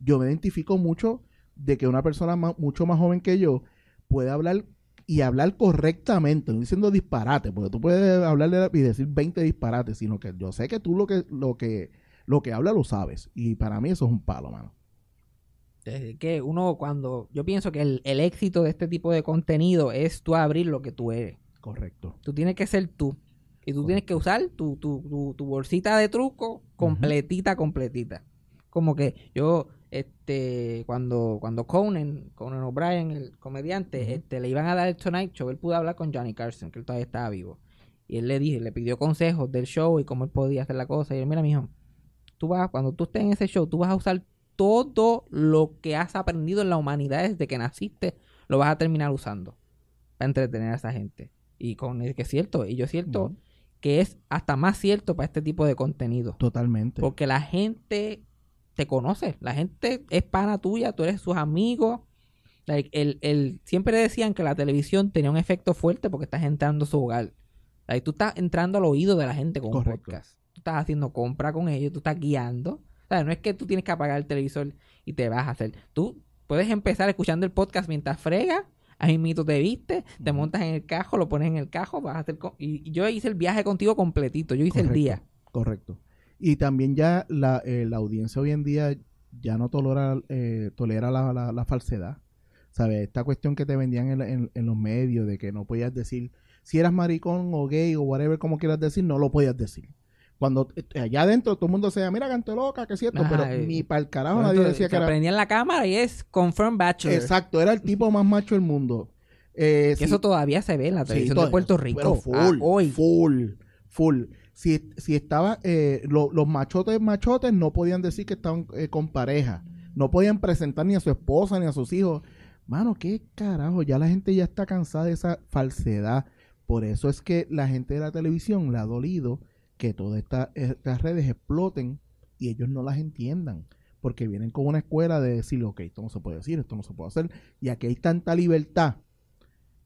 yo me identifico mucho de que una persona ma- mucho más joven que yo puede hablar y hablar correctamente, no diciendo disparate, porque tú puedes hablar de- y decir 20 disparates, sino que yo sé que tú lo que lo que lo que habla lo sabes y para mí eso es un palo, mano. Desde que uno cuando... Yo pienso que el, el éxito de este tipo de contenido es tú abrir lo que tú eres. Correcto. Tú tienes que ser tú. Y tú tienes que usar tu, tu, tu, tu bolsita de truco completita, completita. Como que yo, este, cuando, cuando Conan, Conan O'Brien, el comediante, este, le iban a dar el Tonight Show, él pudo hablar con Johnny Carson, que él todavía estaba vivo. Y él le dijo, le pidió consejos del show y cómo él podía hacer la cosa. Y él, mira, mijo, tú vas, cuando tú estés en ese show, tú vas a usar todo lo que has aprendido en la humanidad desde que naciste, lo vas a terminar usando para entretener a esa gente. Y con es que es cierto, y yo siento Ujú. que es hasta más cierto para este tipo de contenido. Totalmente. Porque la gente te conoce, la gente es pana tuya, tú eres sus amigos. Like, el, el, siempre decían que la televisión tenía un efecto fuerte porque estás entrando a su hogar. Like, tú estás entrando al oído de la gente con Correcto. un podcast. Tú estás haciendo compra con ellos, tú estás guiando. O sea, no es que tú tienes que apagar el televisor y te vas a hacer. Tú puedes empezar escuchando el podcast mientras fregas. Ahí mito te viste, te montas en el cajo, lo pones en el cajo, vas a hacer... Y, y yo hice el viaje contigo completito, yo hice el día. Correcto. Y también ya la, eh, la audiencia hoy en día ya no tolera, eh, tolera la, la- la falsedad. ¿Sabes? Esta cuestión que te vendían en, en- en los medios de que no podías decir, si eras maricón o gay o whatever, como quieras decir, no lo podías decir. Cuando eh, allá adentro todo el mundo decía, mira, canto loca, que es cierto, Ajá, pero eh, ni para el carajo nadie decía se que era. prendía en la cámara y es Confirm Bachelor. Exacto, era el tipo más macho del mundo. Eh, Que sí, eso todavía se ve en la televisión de Puerto Rico. Pero Ah, full, hoy. full, full. Si, si estaba, eh, lo- los machotes machotes no podían decir que estaban eh, con pareja. No podían presentar ni a su esposa ni a sus hijos. Mano, qué carajo, ya la gente ya está cansada de esa falsedad. Por eso es que la gente de la televisión le ha dolido que todas esta- estas redes exploten y ellos no las entiendan. Porque vienen con una escuela de decir, ok, esto no se puede decir, esto no se puede hacer. Y aquí hay tanta libertad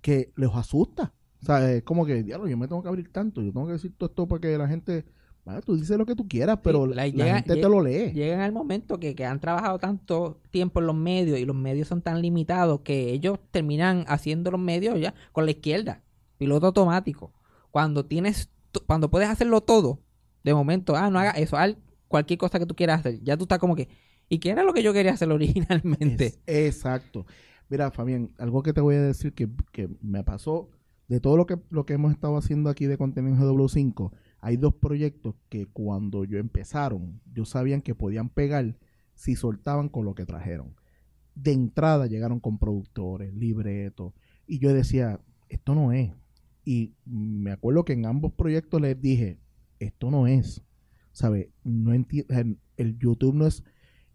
que les asusta. O sea, es como que, diablo, yo me tengo que abrir tanto, yo tengo que decir todo esto para que la gente, bueno, tú dices lo que tú quieras, pero la, like, la llega- gente llega- te lo lee. Llegan al momento que, que han trabajado tanto tiempo en los medios y los medios son tan limitados que ellos terminan haciendo los medios ya con la izquierda, piloto automático. Cuando tienes, cuando puedes hacerlo todo, de momento, ah, no haga eso, haz cualquier cosa que tú quieras hacer, ya tú estás como que, ¿y qué era lo que yo quería hacer originalmente? Es- exacto. Mira, Fabián, algo que te voy a decir que, que me pasó de todo lo que, lo que hemos estado haciendo aquí de contenido en GW5, hay dos proyectos que cuando yo empezaron, yo sabían que podían pegar si soltaban con lo que trajeron. De entrada llegaron con productores, libretos, y yo decía, esto no es. Y me acuerdo que en ambos proyectos les dije, esto no es. ¿Sabe? No el, el YouTube no es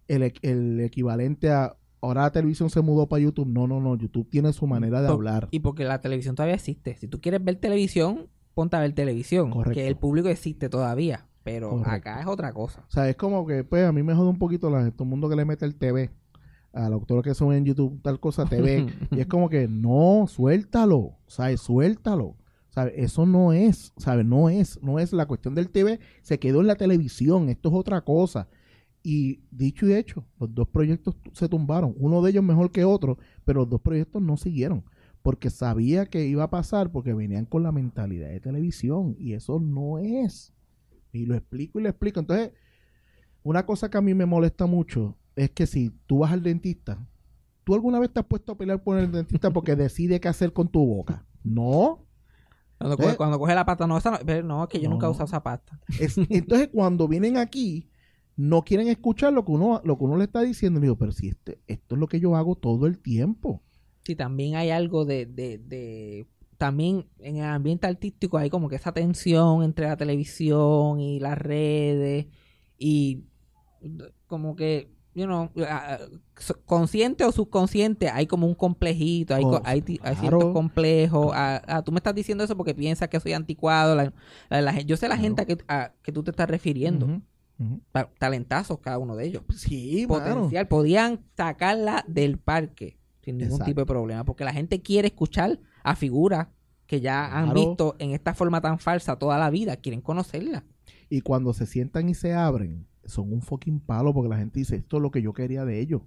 el, equ- el equivalente a ahora la televisión se mudó para YouTube. No, no, no. YouTube tiene su manera de Por- hablar. Y porque la televisión todavía existe. Si tú quieres ver televisión, ponte a ver televisión. Correcto. Que el público existe todavía. Pero Correcto. acá es otra cosa. O sea, es como que, pues, a mí me jode un poquito la, todo el mundo que le mete el TV. A los doctores que son en YouTube, tal cosa, TV. y es como que, no, suéltalo. ¿Sabes? Suéltalo. ¿Sabes? Eso no es, ¿sabes? No es, no es la cuestión del TV. Se quedó en la televisión. Esto es otra cosa. Y dicho y hecho, los dos proyectos se tumbaron. Uno de ellos mejor que otro, pero los dos proyectos no siguieron. Porque sabía que iba a pasar, porque venían con la mentalidad de televisión. Y eso no es. Y lo explico y lo explico. Entonces, una cosa que a mí me molesta mucho es que si tú vas al dentista, ¿tú alguna vez te has puesto a pelear por el dentista porque decide qué hacer con tu boca? No. Cuando, coge, cuando coge la pata, no, esa no, no, es que yo nunca he usado esa pasta. Es- entonces, cuando vienen aquí, no quieren escuchar lo que uno, lo que uno le está diciendo. Y digo, pero si este, esto es lo que yo hago todo el tiempo. Sí, también hay algo de, de, de... También en el ambiente artístico hay como que esa tensión entre la televisión y las redes. Y como que you know, consciente o subconsciente, hay como un complejito, hay, Oh, hay, claro. ciertos complejos. Ah, ah, tú me estás diciendo eso porque piensas que soy anticuado. la- la- la yo sé la Claro. gente a que, a que tú te estás refiriendo. Ujú, Talentazos cada uno de ellos. Sí, mano. Potencial. Podían sacarla del parque sin ningún Exacto. tipo de problema. Porque la gente quiere escuchar a figuras que ya han visto en esta forma tan falsa toda la vida. Quieren conocerla. Y cuando se sientan y se abren, son un fucking palo porque la gente dice, esto es lo que yo quería de ellos.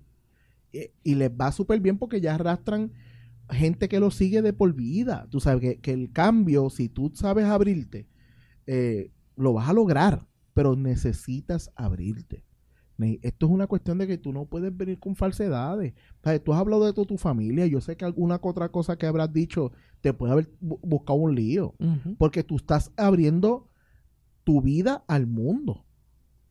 Y, y les va súper bien porque ya arrastran gente que lo sigue de por vida. Tú sabes que, que el cambio, si tú sabes abrirte, eh, lo vas a lograr, pero necesitas abrirte. Esto es una cuestión de que tú no puedes venir con falsedades. Tú has hablado de toda tu familia. Yo sé que alguna que otra cosa que habrás dicho te puede haber bu- buscado un lío. Porque tú estás abriendo tu vida al mundo.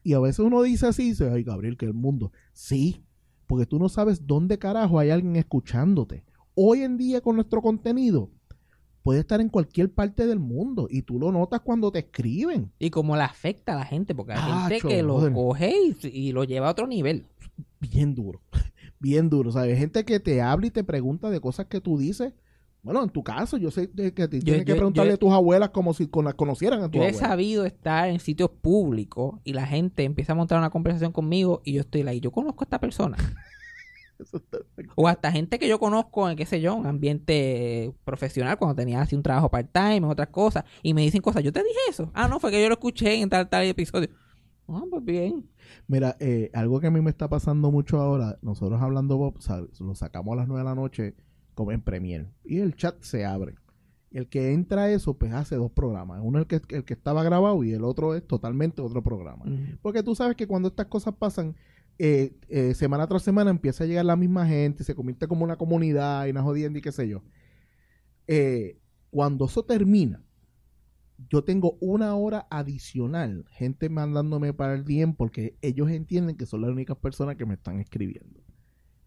Y a veces uno dice así, dice, ay Gabriel, que el mundo. Sí, porque tú no sabes dónde carajo hay alguien escuchándote. Hoy en día con nuestro contenido, puede estar en cualquier parte del mundo y tú lo notas cuando te escriben. Y como le afecta a la gente, porque hay gente que lo brother. coge y, y lo lleva a otro nivel. Bien duro, bien duro. ¿sabes? Gente que te habla y te pregunta de cosas que tú dices. Bueno, en tu caso, yo sé que te tienes que yo- preguntarle yo- a tus abuelas como si con- conocieran a tu Yo he sabido estar en sitios públicos y la gente empieza a montar una conversación conmigo y yo estoy ahí, yo conozco a esta persona. O hasta gente que yo conozco en, qué sé yo, un ambiente profesional, cuando tenía así un trabajo part-time, otras cosas, y me dicen cosas, yo te dije eso. Ah, no, fue que yo lo escuché en tal, tal episodio. Ah, pues bien. Mira, eh, algo que a mí me está pasando mucho ahora, nosotros hablando Bob, lo sacamos a las 9 de la noche como en Premiere y el chat se abre. Y el que entra a eso, pues hace dos programas. Uno el que, el que estaba grabado y el otro es totalmente otro programa. Porque tú sabes que cuando estas cosas pasan, eh, eh, semana tras semana empieza a llegar la misma gente, se convierte como una comunidad y una jodienda y qué sé yo. Eh, cuando eso termina, yo tengo una hora adicional, gente mandándome para el DM porque ellos entienden que son las únicas personas que me están escribiendo.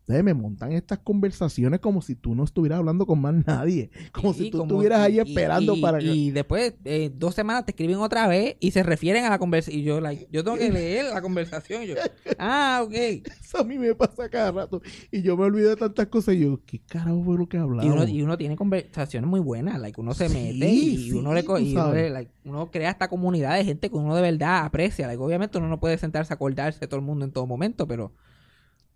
Entonces me montan estas conversaciones como si tú no estuvieras hablando con más nadie, como Sí, si tú como- estuvieras ahí y- esperando y- para que... Y después, eh, dos semanas te escriben otra vez y se refieren a la conversación. Y yo, like, yo tengo que leer la conversación. Y yo, ah, ok. Eso a mí me pasa cada rato. Y yo me olvido de tantas cosas y yo, ¿qué carajo fue lo que Y hablamos? uno, y uno tiene conversaciones muy buenas, like uno se Sí, mete y sí, uno le y uno, le- like, uno crea esta comunidad de gente que uno de verdad aprecia. Like, obviamente uno no puede sentarse a acordarse de todo el mundo en todo momento, pero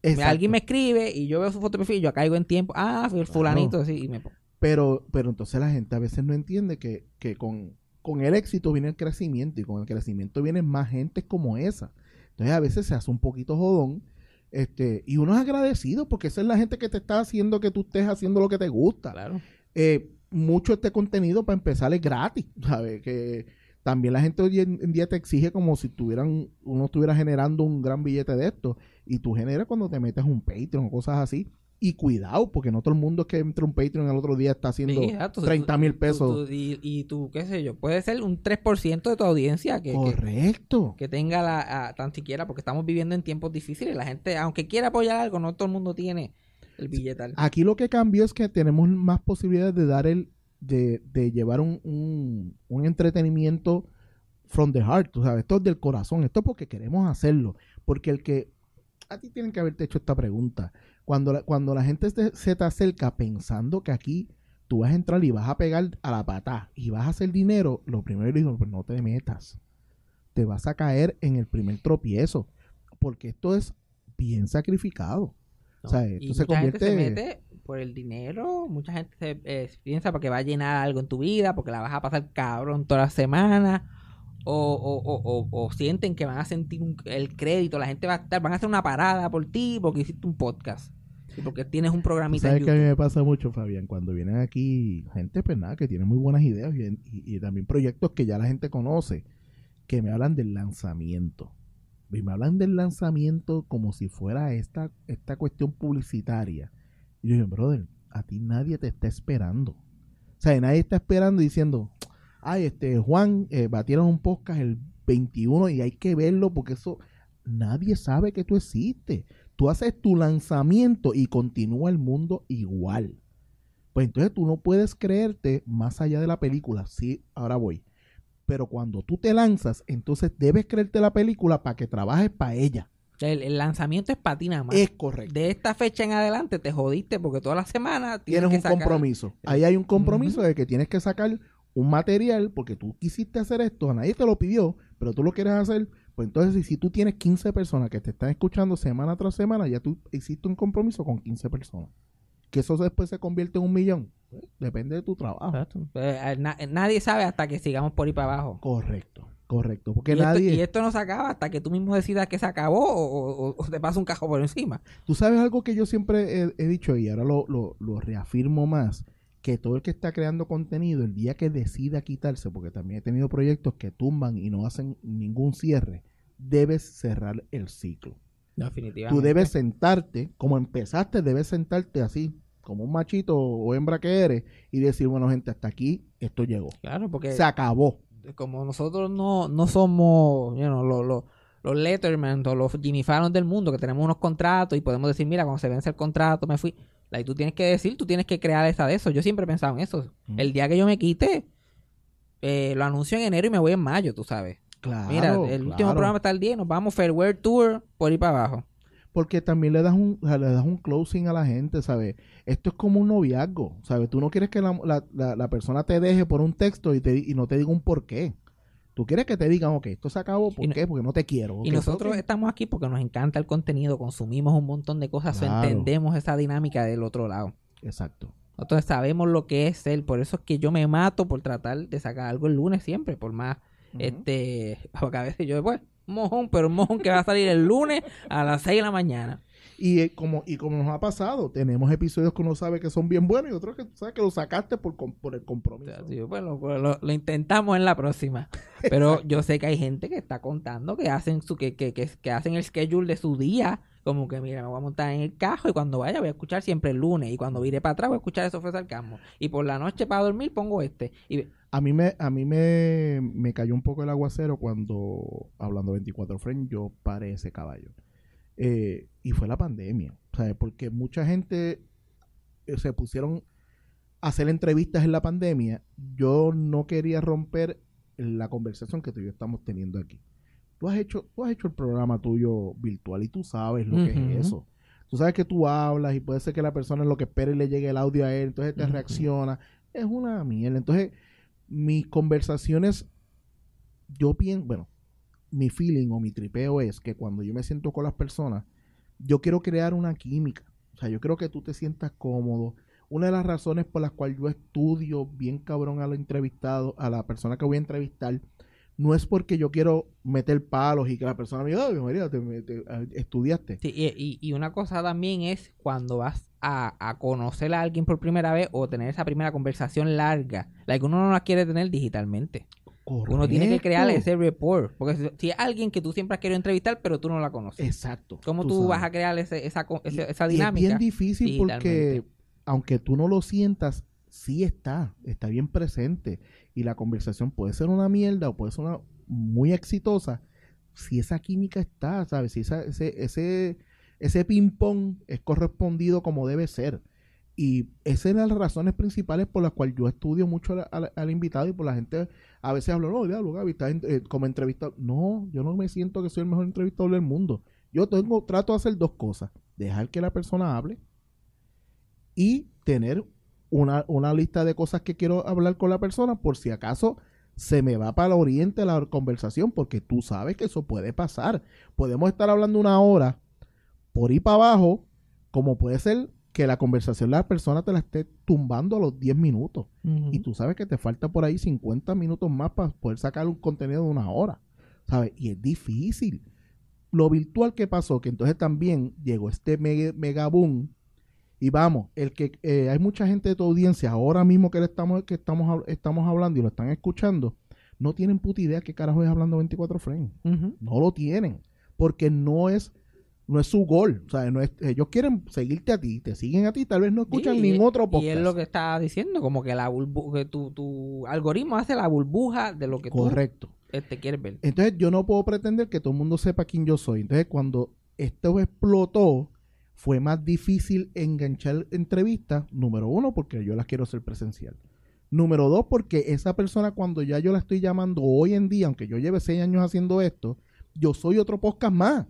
Exacto. alguien me escribe y yo veo su foto de perfil y yo caigo en tiempo. Ah, el fulanito, así, y me pongo. Pero, pero entonces la gente a veces no entiende que, que con, con el éxito viene el crecimiento y con el crecimiento vienen más gente como esa. Entonces a veces se hace un poquito jodón este, y uno es agradecido porque esa es la gente que te está haciendo que tú estés haciendo lo que te gusta. Claro. Eh, mucho este contenido para empezar es gratis, ¿sabes? Que también la gente hoy en día te exige como si tuvieran, uno estuviera generando un gran billete de esto y tú generas cuando te metes un Patreon o cosas así. Y cuidado, porque no todo el mundo es que entra un Patreon el otro día está haciendo exacto. 30 mil pesos. tú- y, y tú, qué sé yo, puede ser un 3% de tu audiencia que, Correcto. que tenga la, a- tan siquiera, porque estamos viviendo en tiempos difíciles. La gente, aunque quiera apoyar algo, no todo el mundo tiene el billetal. Aquí lo que cambió es que tenemos más posibilidades de dar el, de, de llevar un, un, un entretenimiento from the heart, tú sabes, esto es del corazón, esto es porque queremos hacerlo, porque el que, a ti tienen que haberte hecho esta pregunta, cuando la, cuando la gente se, se te acerca pensando que aquí tú vas a entrar y vas a pegar a la pata y vas a hacer dinero, lo primero digo, pues no te metas, te vas a caer en el primer tropiezo, porque esto es bien sacrificado. ¿no? o sea, y esto se mucha gente se convierte- mete por el dinero, mucha gente se, eh, piensa porque va a llenar algo en tu vida, porque la vas a pasar cabrón toda la semana, o, o, o, o- sienten que van a sentir un- el crédito, la gente va a estar, van a hacer una parada por ti porque hiciste un podcast, y porque tienes un programita ¿Sabes qué a mí me pasa mucho, Fabián? Cuando vienen aquí gente, pues nada, que tiene muy buenas ideas y, y- y también proyectos que ya la gente conoce, que me hablan del lanzamiento. Y me hablan del lanzamiento como si fuera esta, esta cuestión publicitaria. Y yo digo, brother, a ti nadie te está esperando. O sea, nadie está esperando diciendo, ay, este, Juan, eh, batieron un podcast el 21 y hay que verlo porque eso, nadie sabe que tú existes. Tú haces tu lanzamiento y continúa el mundo igual. Pues entonces tú no puedes creerte más allá de la película. Sí, ahora voy. Pero cuando tú te lanzas, entonces debes creerte la película para que trabajes para ella. El, el lanzamiento es patina más. Es correcto. De esta fecha en adelante te jodiste porque toda la semana tienes que un sacar- compromiso. Ahí hay un compromiso de que tienes que sacar un material porque tú quisiste hacer esto, a nadie te lo pidió, pero tú lo quieres hacer. Pues entonces, si, tú tienes 15 personas que te están escuchando semana tras semana, ya tú hiciste un compromiso con 15 personas. Que eso después se convierte en un millón. Pues, depende de tu trabajo. Exacto. Eh, na- nadie sabe hasta que sigamos por ahí para abajo. Correcto, correcto. Porque y, esto, nadie. y esto no se acaba hasta que tú mismo decidas que se acabó o, o- o te pasa un cajo por encima. Tú sabes algo que yo siempre he, he dicho y ahora lo, lo- lo reafirmo más, que todo el que está creando contenido, el día que decida quitarse, porque también he tenido proyectos que tumban y no hacen ningún cierre, debes cerrar el ciclo. Definitivamente. Tú debes sentarte, como empezaste, debes sentarte así, como un machito o hembra que eres, y decir, bueno, gente, hasta aquí esto llegó. Claro, porque Se acabó. Como nosotros no, no somos you know, los, los, los Letterman o los Jimmy Fallon del mundo, que tenemos unos contratos y podemos decir, mira, cuando se vence el contrato, me fui. Like, tú tienes que decir, tú tienes que crear esa de eso. Yo siempre he pensado en eso. Mm. El día que yo me quite, eh, lo anuncio en enero y me voy en mayo, tú sabes. Claro. Mira, el último programa está el día y nos vamos Farewell Tour por ir para abajo. Porque también le das un, le das un closing a la gente, ¿sabes? Esto es como un noviazgo, ¿sabes? Tú no quieres que la, la- la- la persona te deje por un texto y, te, y no te diga un por qué. Tú quieres que te digan, ok, esto se acabó, ¿por no- qué? Porque no te quiero. Y nosotros estamos aquí porque nos encanta el contenido, consumimos un montón de cosas, Claro. entendemos esa dinámica del otro lado. Exacto. Nosotros sabemos lo que es ser, por eso es que yo me mato por tratar de sacar algo el lunes siempre, por más, este, porque a veces yo, pues, un mojón, pero un mojón que va a salir el lunes a las 6 de la mañana. Y, eh, como, y como nos ha pasado, tenemos episodios que uno sabe que son bien buenos y otros que tú sabes que lo sacaste por, por el O compromiso. sea, digo, bueno, pues lo, lo intentamos en la próxima. Pero yo sé que hay gente que está contando que hacen su, que, que, que, que hacen el schedule de su día. Como que, mira, me voy a montar en el cajo y cuando vaya voy a escuchar siempre el lunes. Y cuando vire para atrás voy a escuchar eso fue sarcasmo. Y por la noche para dormir pongo este. Y A mí me, a mí me, me cayó un poco el aguacero cuando, hablando 24 frames, yo paré ese caballo. Eh, y fue la pandemia, ¿sabes? Porque mucha gente eh, se pusieron a hacer entrevistas en la pandemia. Yo no quería romper la conversación que tú y yo estamos teniendo aquí. Tú has hecho, tú has hecho el programa tuyo virtual y tú sabes lo que es eso. Tú sabes que tú hablas y puede ser que la persona en lo que espera y le llegue el audio a él, entonces te reacciona. Es una mierda. Entonces, mis conversaciones, yo pienso, bueno, mi feeling o mi tripeo es que cuando yo me siento con las personas, yo quiero crear una química. O sea, yo creo que tú te sientas cómodo. Una de las razones por las cuales yo estudio bien cabrón a lo entrevistado, a la persona que voy a entrevistar, no es porque yo quiero meter palos y que la persona me diga, "Ay, María, te, te- estudiaste. Sí, y- y una cosa también es cuando vas a, a conocer a alguien por primera vez o tener esa primera conversación larga, la que uno no la quiere tener digitalmente. Uno tiene que crear ese report. Porque si, si es alguien que tú siempre has querido entrevistar, pero tú no la conoces. Exacto. ¿Cómo tú, vas a crear ese- esa, Y dinámica? Es bien difícil porque, aunque tú no lo sientas, sí está, está bien presente. Y la conversación puede ser una mierda o puede ser una muy exitosa. Si esa química está, ¿sabes? Si esa- ese, ese, ese ping-pong es correspondido como debe ser. Y esa es una de las razones principales por las cuales yo estudio mucho al invitado y por la gente a veces hablo, no, diablo, Gaby, estás en- eh, como entrevistado. No, yo no me siento que soy el mejor entrevistador del mundo. Yo tengo, trato de hacer dos cosas. Dejar que la persona hable y tener una, una lista de cosas que quiero hablar con la persona por si acaso se me va para el oriente la conversación, porque tú sabes que eso puede pasar. Podemos estar hablando una hora por ir para abajo, como puede ser que la conversación la persona te la esté tumbando a los 10 minutos. Y tú sabes que te falta por ahí 50 minutos más para poder sacar un contenido de una hora. ¿Sabes? Y es difícil. Lo virtual que pasó, que entonces también llegó este mega, mega boom. Y vamos, el que eh, hay mucha gente de tu audiencia ahora mismo que le estamos, que estamos, estamos hablando y lo están escuchando, no tienen puta idea qué carajo es hablando 24 frames. No lo tienen. Porque no es, no es su gol. O sea, no es, ellos quieren seguirte a ti, te siguen a ti, tal vez no escuchan Sí, ningún otro podcast. Y es lo que estaba diciendo, como que la burbu- que tu, tu algoritmo hace la burbuja de lo que Correcto. tú este, quieres ver. Entonces yo no puedo pretender que todo el mundo sepa quién yo soy. Entonces cuando esto explotó, fue más difícil enganchar entrevistas, número uno, porque yo las quiero hacer presencial. Número dos, porque esa persona cuando ya yo la estoy llamando hoy en día, aunque yo lleve seis años haciendo esto, yo soy otro podcast más.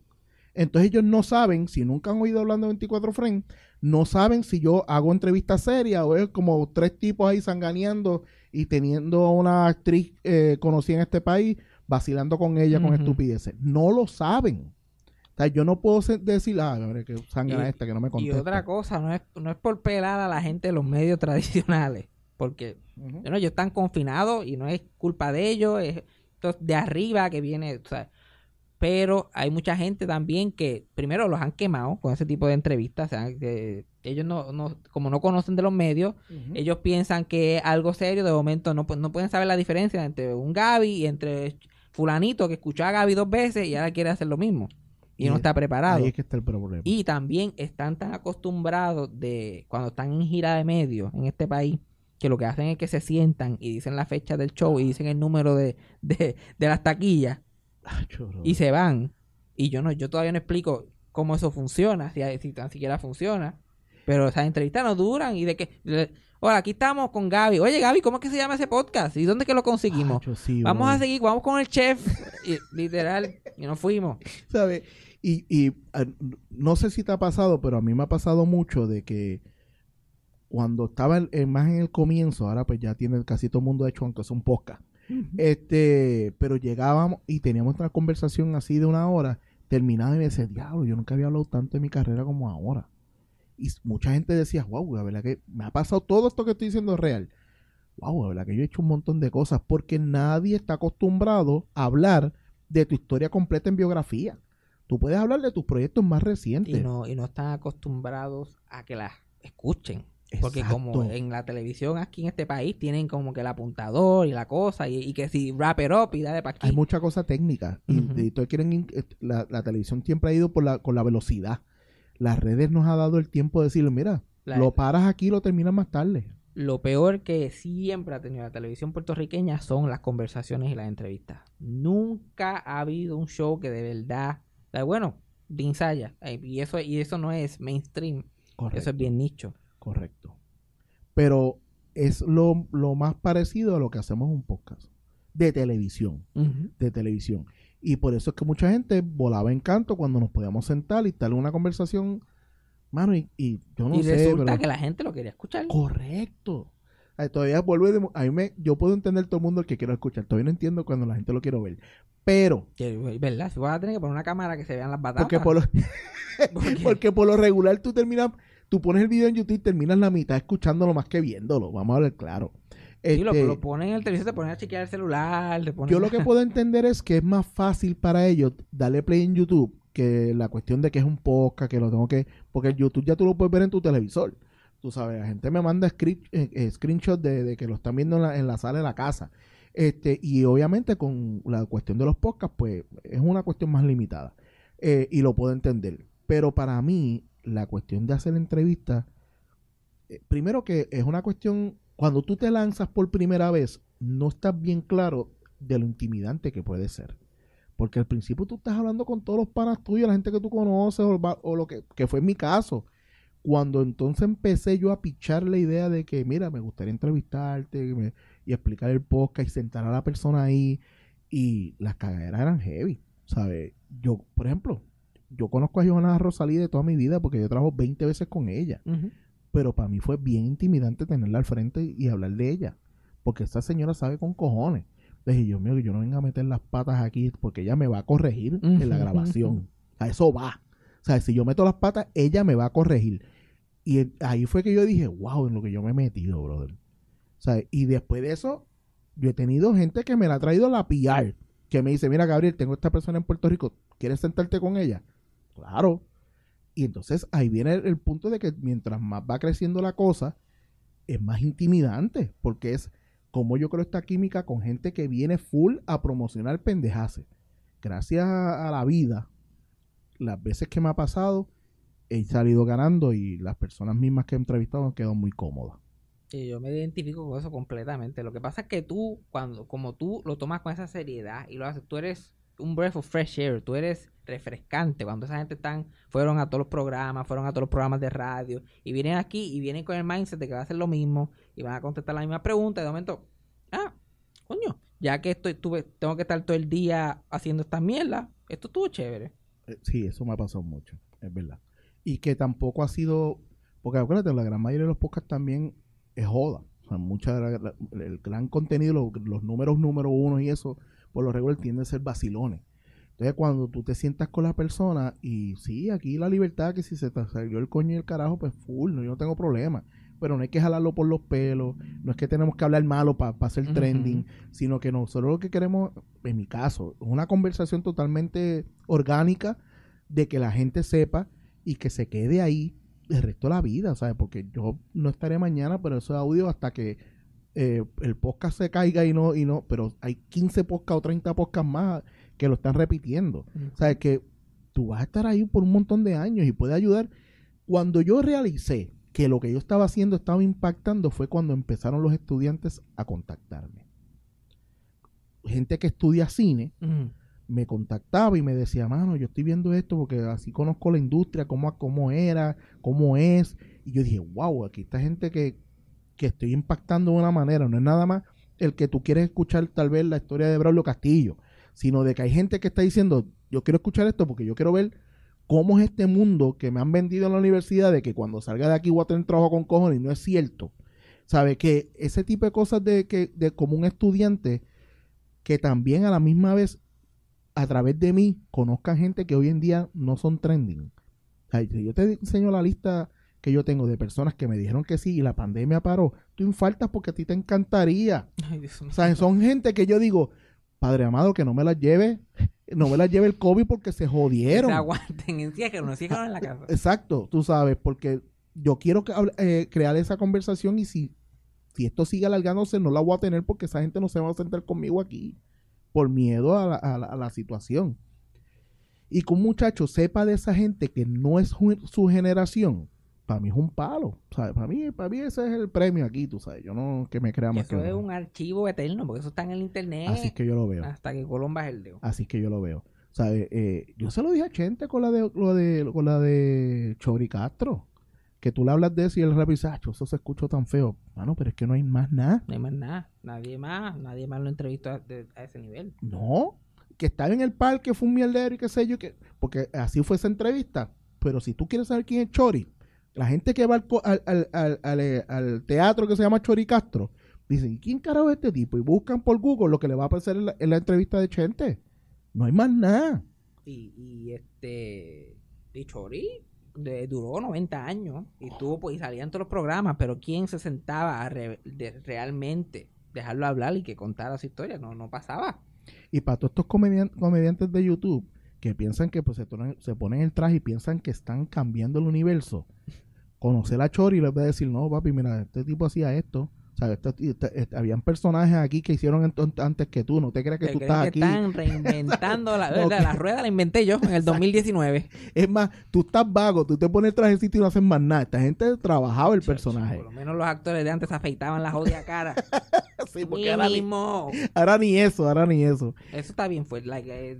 Entonces ellos no saben, si nunca han oído hablando de 24 frames, no saben si yo hago entrevistas serias o es como tres tipos ahí sanganeando y teniendo a una actriz eh, conocida en este país, vacilando con ella con estupideces. No lo saben. O sea, yo no puedo decir, ah, hombre, que sangana Y- esta que no me Y contesta. otra cosa, no es, no es por pelar a la gente de los medios tradicionales, porque bueno, ellos están confinados y no es culpa de ellos, es de arriba que viene, o sea, pero hay mucha gente también que primero los han quemado con ese tipo de entrevistas, o sea, que ellos no, no, como no conocen de los medios, ellos piensan que es algo serio, de momento no, no pueden saber la diferencia entre un Gaby y entre fulanito que escuchó a Gaby dos veces y ahora quiere hacer lo mismo y, Y no está preparado. Ahí es que está el problema. Y también están tan acostumbrados de cuando están en gira de medios en este país que lo que hacen es que se sientan y dicen la fecha del show y dicen el número de, de, de las taquillas. Y se van. Y yo no, yo todavía no explico cómo eso funciona, si, si tan siquiera funciona. Pero esas entrevistas no duran y de que... Hola, aquí estamos con Gaby. Oye, Gaby, ¿cómo es que se llama ese podcast? ¿Y dónde que lo conseguimos? Sí, Vamos bro. a seguir, vamos con el chef. Y, literal, y nos fuimos. ¿Sabes? Y, y ah, no sé si te ha pasado, pero a mí me ha pasado mucho de que cuando estaba más en el comienzo, ahora pues ya tiene casi todo el mundo hecho, aunque es un podcast. Este, pero llegábamos y teníamos una conversación así de una hora, terminaba y me decía, diablo, yo nunca había hablado tanto de mi carrera como ahora. Y mucha gente decía, wow, la verdad que me ha pasado todo esto que estoy diciendo es real. Wow, la verdad que yo he hecho un montón de cosas porque nadie está acostumbrado a hablar de tu historia completa en biografía. Tú puedes hablar de tus proyectos más recientes. y no, y no están acostumbrados a que las escuchen. Porque como en la televisión aquí en este país tienen como que el apuntador y la cosa, y, y que si wrap it up y dale para aquí. Hay mucha cosa técnica. Y, todos quieren la, la televisión siempre ha ido por la, con la velocidad. Las redes nos ha dado el tiempo de decirle, mira, La- lo paras aquí y lo terminas más tarde. Lo peor que siempre ha tenido la televisión puertorriqueña son las conversaciones y las entrevistas. Nunca ha habido un show que de verdad, bueno, de ensaya. eh, Y eso, y eso no es mainstream, Correcto. eso es bien nicho. Correcto. Pero es lo, lo más parecido a lo que hacemos en un podcast. De televisión. De televisión. Y por eso es que mucha gente volaba en canto cuando nos podíamos sentar y estar en una conversación. Mano, y, y yo no y sé, resulta pero- que la gente lo quería escuchar. Correcto. Ay, todavía vuelve de- a mí me, yo puedo entender todo el mundo el que quiero escuchar. Todavía no entiendo cuando la gente lo quiere ver. Pero, ¿Verdad? Si vas a tener que poner una cámara que se vean las batatas. porque por lo, porque por lo regular tú terminas, tú pones el video en YouTube y terminas la mitad escuchándolo más que viéndolo. Vamos a hablar claro. Sí, lo, Este, lo ponen en el televisor, te ponen a chequear el celular, te ponen... yo lo que puedo entender es que es más fácil para ellos darle play en YouTube que la cuestión de que es un podcast, que lo tengo que... Porque el YouTube ya tú lo puedes ver en tu televisor. Tú sabes, la gente me manda screen, eh, eh, screenshots de, de que lo están viendo en la, en la sala de la casa. Este, y obviamente con la cuestión de los podcasts, pues es una cuestión más limitada. Eh, y lo puedo entender. Pero para mí, la cuestión de hacer entrevistas, eh, primero que es una cuestión, cuando tú te lanzas por primera vez, no estás bien claro de lo intimidante que puede ser. Porque al principio tú estás hablando con todos los panas tuyos, la gente que tú conoces, o, lo que, que fue mi caso. Cuando entonces empecé yo a pichar la idea de que, mira, me gustaría entrevistarte y, y explicar el podcast y sentar a la persona ahí, y las cagaderas eran heavy, ¿sabes? Yo, por ejemplo, yo conozco a Johanna Rosalí de toda mi vida porque yo trabajo 20 veces con ella pero para mí fue bien intimidante tenerla al frente y hablar de ella, porque esta señora sabe con cojones. Le dije, Dios mío, que yo no venga a meter las patas aquí, porque ella me va a corregir en la grabación. A eso va. O sea, si yo meto las patas, ella me va a corregir. Y el- ahí fue que yo dije, wow, en lo que yo me he metido, brother. O sea, y después de eso, yo he tenido gente que me la ha traído la PR, que me dice, mira, Gabriel, tengo esta persona en Puerto Rico, ¿quieres sentarte con ella? Claro. Y entonces ahí viene el, punto de que mientras más va creciendo la cosa, es más intimidante, porque es como yo creo esta química con gente que viene full a promocionar pendejase. Gracias a, la vida, las veces que me ha pasado, he salido ganando y las personas mismas que he entrevistado han quedado muy cómodas. Sí, yo me identifico con eso completamente. Lo que pasa es que tú, cuando, como tú lo tomas con esa seriedad y lo haces, tú eres un breath of fresh air, tú eres refrescante. Cuando esa gente están, fueron a todos los programas, fueron a todos los programas de radio y vienen aquí y vienen con el mindset de que va a hacer lo mismo y van a contestar la misma pregunta y de momento, ah, coño, ya que estoy, tuve, tengo que estar todo el día haciendo esta mierda, esto estuvo chévere. Eh, Sí, eso me ha pasado mucho, es verdad. Y que tampoco ha sido, porque acuérdate, la gran mayoría de los podcasts también es joda. O sea, mucha de la- el gran contenido, lo- los, números número uno y eso, por lo regular tienden a ser vacilones. Entonces, cuando tú te sientas con la persona y sí, aquí la libertad, que si se te salió el coño y el carajo, pues full, no, yo no tengo problema. Pero no hay que jalarlo por los pelos, no es que tenemos que hablar malo para hacer Ujú. trending, sino que nosotros lo que queremos, en mi caso, es una conversación totalmente orgánica de que la gente sepa y que se quede ahí el resto de la vida, ¿sabes? Porque yo no estaré mañana, pero eso es audio hasta que eh, el podcast se caiga y no, y no, pero hay 15 podcasts o 30 podcasts más que lo están repitiendo. ¿Sabes? Que tú vas a estar ahí por un montón de años y puede ayudar. Cuando yo realicé que lo que yo estaba haciendo estaba impactando fue cuando empezaron los estudiantes a contactarme. Gente que estudia cine me contactaba y me decía, mano, yo estoy viendo esto porque así conozco la industria, cómo, cómo era, cómo es. Y yo dije, wow, aquí está gente que, que estoy impactando de una manera. No es nada más el que tú quieres escuchar tal vez la historia de Braulio Castillo, sino de que hay gente que está diciendo, yo quiero escuchar esto porque yo quiero ver cómo es este mundo que me han vendido en la universidad de que cuando salga de aquí voy a tener trabajo con cojones y no es cierto. ¿Sabe? Que ese tipo de cosas de que de como un estudiante que también a la misma vez a través de mí conozcan gente que hoy en día no son trending. Yo te enseño la lista que yo tengo de personas que me dijeron que sí y la pandemia paró, tú infaltas porque a ti te encantaría. Ay, Dios. O sea, son gente que yo digo, Padre amado, que no me las lleve, no me las lleve el COVID porque se Que jodieron. se aguanten, enciérrenlo, enciérrenlo en la casa. Exacto, tú sabes, porque yo quiero que eh, crear esa conversación y si, si esto sigue alargándose, no la voy a tener porque esa gente no se va a sentar conmigo aquí por miedo a la, a la- a la situación. Y que un muchacho sepa de esa gente que no es su generación, para mí es un palo. ¿sabes? Para mí, para mí ese es el premio aquí, tú sabes. Yo no que me crea más que eso es un archivo eterno, porque eso está en el internet Así es que yo lo veo. hasta que Colón baje el dedo. Así que yo lo veo. ¿Sabe? Eh, yo se lo dije a Chente con la de, lo de, con la de Chori Castro. Que tú le hablas de eso y él rápido dice, "Acho, eso se escuchó tan feo. Mano, pero es que no hay más nada. No hay más nada. Nadie más, nadie más lo entrevistó a, de- a ese nivel. No. Que estaba en el parque, fue un mierdero y qué sé yo. Que, porque así fue esa entrevista. Pero si tú quieres saber quién es Chori, la gente que va al, al, al- al- al, eh, al teatro que se llama Chori Castro, dicen, ¿y quién carajo es este tipo? Y buscan por Google lo que le va a aparecer en la, en la entrevista de Chente. No hay más nada. Y, y este. Y Chori de- duró 90 años y tuvo pues, y salía en todos los programas, pero ¿quién se sentaba a re- de- realmente dejarlo hablar y que contara su historia? No, no pasaba. Y para todos estos comedian- comediantes de YouTube que piensan que pues se, se ponen el traje y piensan que están cambiando el universo, conocer a Chori les voy a decir, no, papi, mira, este tipo hacía esto. O sea, este- este- habían personajes aquí que hicieron antes que tú. No te creas que ¿Te tú estás que aquí. están reinventando la, No, la, la rueda? La inventé yo en el 2019. Es más, tú estás vago, tú te pones el trajecito y no haces más nada. Esta gente trabajaba el personaje. Por lo menos los actores de antes se afeitaban la jodida cara. Sí, porque ahora, ni, ahora ni eso, ahora ni eso. Eso está bien fuerte. like, eh,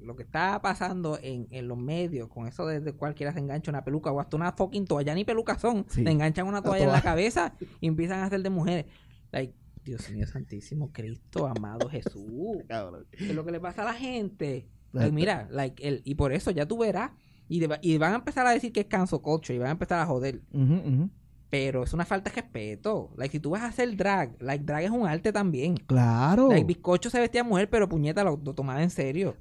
lo, que está pasando en, en los medios, con eso de, de cualquiera se engancha una peluca o hasta una fucking toalla, ni pelucas son. Sí. Se enganchan una La toalla en la toalla. cabeza y empiezan a hacer de mujeres. Like, Dios mío, santísimo Cristo, amado Jesús. Cabrón. ¿Qué es lo que le pasa a la gente? Like, mira, like, el, y por eso ya tú verás. Y, de- y van a empezar a decir que es cancel culture y van a empezar a joder. Pero es una falta de respeto. Like, si tú vas a hacer drag, like, drag es un arte también. Claro. Like, bizcocho se vestía mujer, pero puñeta lo, lo tomaba en serio.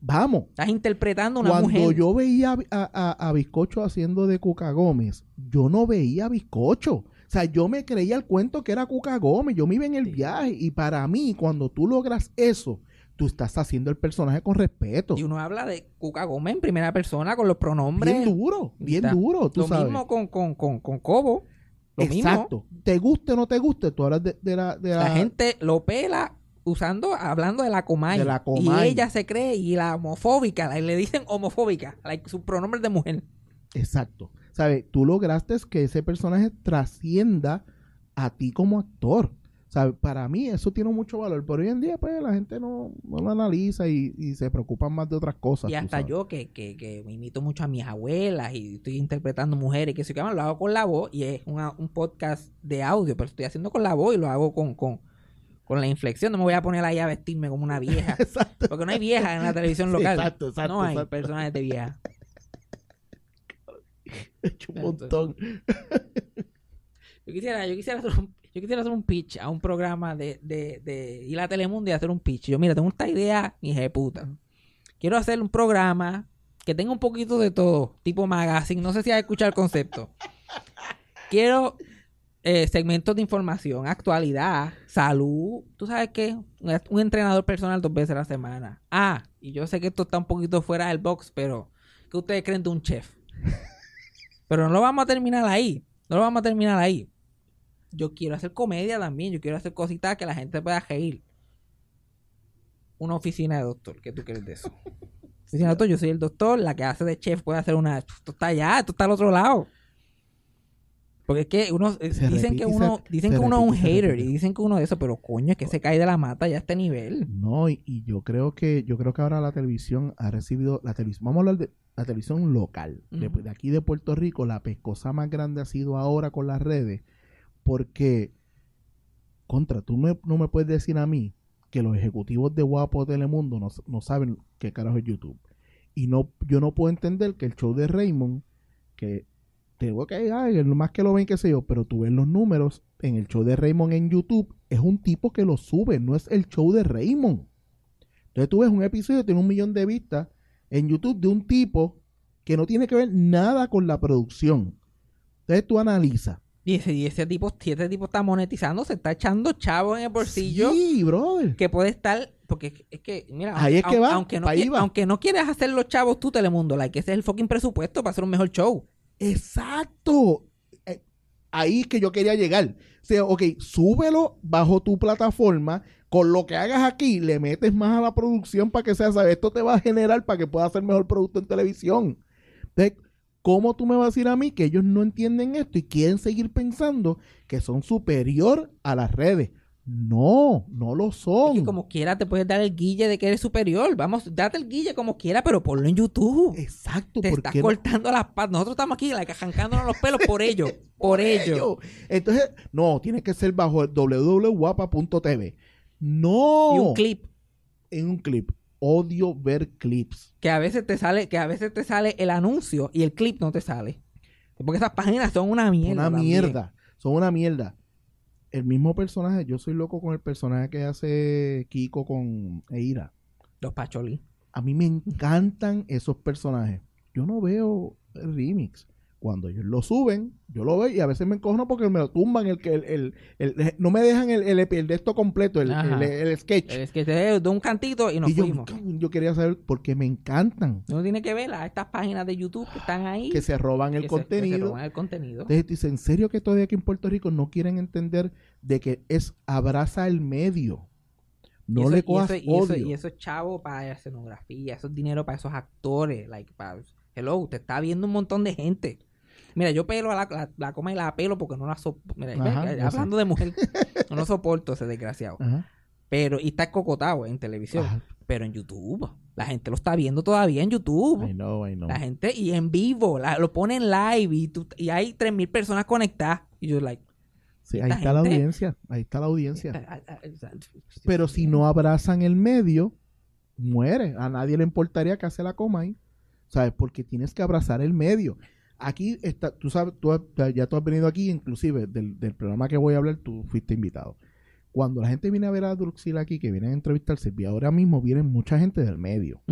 Vamos. Estás interpretando a una Cuando mujer. yo veía a, a, a Bizcocho haciendo de Cuca Gómez, yo no veía a Bizcocho. O sea, yo me creía el cuento que era Cuca Gómez. Yo me iba en el Sí. viaje. Y para mí, cuando tú logras eso, tú estás haciendo el personaje con respeto. Y uno habla de Cuca Gómez en primera persona con los pronombres. Bien duro, bien Está. duro, tú lo sabes. mismo con, con, con, con Cobo. Lo Exacto. Te guste o no te guste, tú hablas de, de la... De mismo. La gente lo pela usando, hablando de la Comay. De la Comay. Y ella se cree, y la homofóbica, like, le dicen homofóbica, like, sus pronombres de mujer. Exacto. ¿Sabes? Tú lograste que ese personaje trascienda a ti como actor. ¿Sabes? Para mí eso tiene mucho valor. Pero hoy en día, pues, la gente no, no lo analiza y, y se preocupan más de otras cosas. Y hasta yo, que, que, que me imito mucho a mis abuelas y estoy interpretando mujeres, que se llama, lo hago con la voz y es una- un podcast de audio, pero estoy haciendo con la voz y lo hago con, con, con la inflexión. No me voy a poner ahí a vestirme como una vieja. Exacto. Porque no hay viejas en la televisión Sí, local. exacto, exacto, no hay exacto. personajes de viejas. He hecho un montón. Yo quisiera, yo quisiera hacer un, yo quisiera hacer un pitch a un programa de, de, de ir a Telemundo y hacer un pitch. Yo, mira, tengo esta idea, hija de puta. Quiero hacer un programa que tenga un poquito de todo, tipo magazine. No sé si has escuchado el concepto. Quiero eh, segmentos de información, actualidad, salud. ¿Tú sabes qué? Un, un entrenador personal dos veces a la semana. Ah, y yo sé que esto está un poquito fuera del box, pero ¿qué ustedes creen de un chef? Pero no lo vamos a terminar ahí. No lo vamos a terminar ahí. Yo quiero hacer comedia también. Yo quiero hacer cositas que la gente pueda reír. Una oficina de doctor. ¿Qué tú crees de eso? Oficina de doctor, yo soy el doctor. La que hace de chef puede hacer una. Esto está allá, esto está al otro lado. Porque es que uno. eh, Se dicen repite que uno, se- dicen se que uno es un hater. repite. Y dicen que uno de eso. Pero coño, es que se cae de la mata ya a este nivel. No, y, y yo creo que yo creo que ahora la televisión ha recibido la televisión, vamos a hablar de la televisión local, de, aquí de Puerto Rico, la pescosa más grande ha sido ahora con las redes, porque contra, tú me- no me puedes decir a mí que los ejecutivos de Guapo Telemundo no, no saben qué carajo es YouTube. Y no, yo no puedo entender que el show de Raymond, que tengo que, ay, más que lo ven, qué sé yo, pero tú ves los números en el show de Raymond en YouTube, es un tipo que lo sube, no es el show de Raymond. Entonces tú ves un episodio, tiene un millón de vistas en YouTube de un tipo que no tiene que ver nada con la producción. Entonces tú analizas. Y ese, y ese tipo, si ese tipo está monetizando, se está echando chavo en el bolsillo. Sí, brother. que puede estar porque es que mira Ahí es que va, aunque no ahí va. aunque no quieras hacer los chavos tú Telemundo like ese es el fucking presupuesto para hacer un mejor show Exacto. Eh, Ahí es que yo quería llegar. O sea, ok, súbelo bajo tu plataforma. Con lo que hagas aquí, le metes más a la producción para que sea, ¿sabes? Esto te va a generar para que puedas hacer mejor producto en televisión. Entonces, ¿cómo tú me vas a decir a mí que ellos no entienden esto y quieren seguir pensando que son superior a las redes? No, no lo Es son. que como quiera te puedes dar el guille de que eres superior vamos date el guille como quiera pero ponlo en YouTube Exacto. te ¿por estás qué no? cortando las patas nosotros estamos aquí like, arrancándonos los pelos por ello por ello ello. Entonces, no, tiene que ser bajo el www.guapa.tv. No. y un clip en un clip. Odio ver clips. que a veces te sale que a veces te sale el anuncio y el clip no te sale porque esas páginas son una mierda una también. mierda. Son una mierda. El mismo personaje, yo soy loco con el personaje que hace Kiko con Eira. los pacholí A mí me encantan esos personajes. Yo no veo remix. Cuando ellos lo suben, yo lo veo y a veces me encojo porque me lo tumban el que el, el- el- no me dejan el, el, el de esto completo, el, el- el sketch. que te de un cantito y nos y fuimos yo quería saber por qué me encantan. Uno tiene que ver a estas páginas de YouTube que están ahí. Que se roban el que se- que se contenido. roban el contenido. Entonces, dice, ¿en serio que todavía aquí en Puerto Rico no quieren entender de que es abraza el medio? No eso- le cojas y eso, odio. y eso es chavo para escenografía, eso es dinero para esos actores. Like, para, hello, te está viendo un montón de gente. Mira, yo pelo a la, la, la coma y la pelo porque no la soporto. Mira, Ajá, ya- ya yo hablando de mujer, no lo soporto ese desgraciado. Ajá, Pero, y está cocotado en televisión. ajá. Pero en YouTube, la gente lo está viendo todavía en YouTube. I know, I know. La gente, y en vivo, la- lo pone en live y, tú- y hay 3.000 personas conectadas. Y yo, like, Sí, ahí está la audiencia, ahí está la audiencia. ah, ah, Pero si no abrazan el medio, muere. A nadie le importaría que hace la coma ahí. ¿Sabes? Porque tienes que abrazar el medio. Aquí está, tú sabes, tú has- ya tú has venido aquí, inclusive del, del programa que voy a hablar, tú fuiste invitado. Cuando la gente viene a ver a Druxila aquí, que viene a entrevistarse, y ahora mismo viene mucha gente del medio.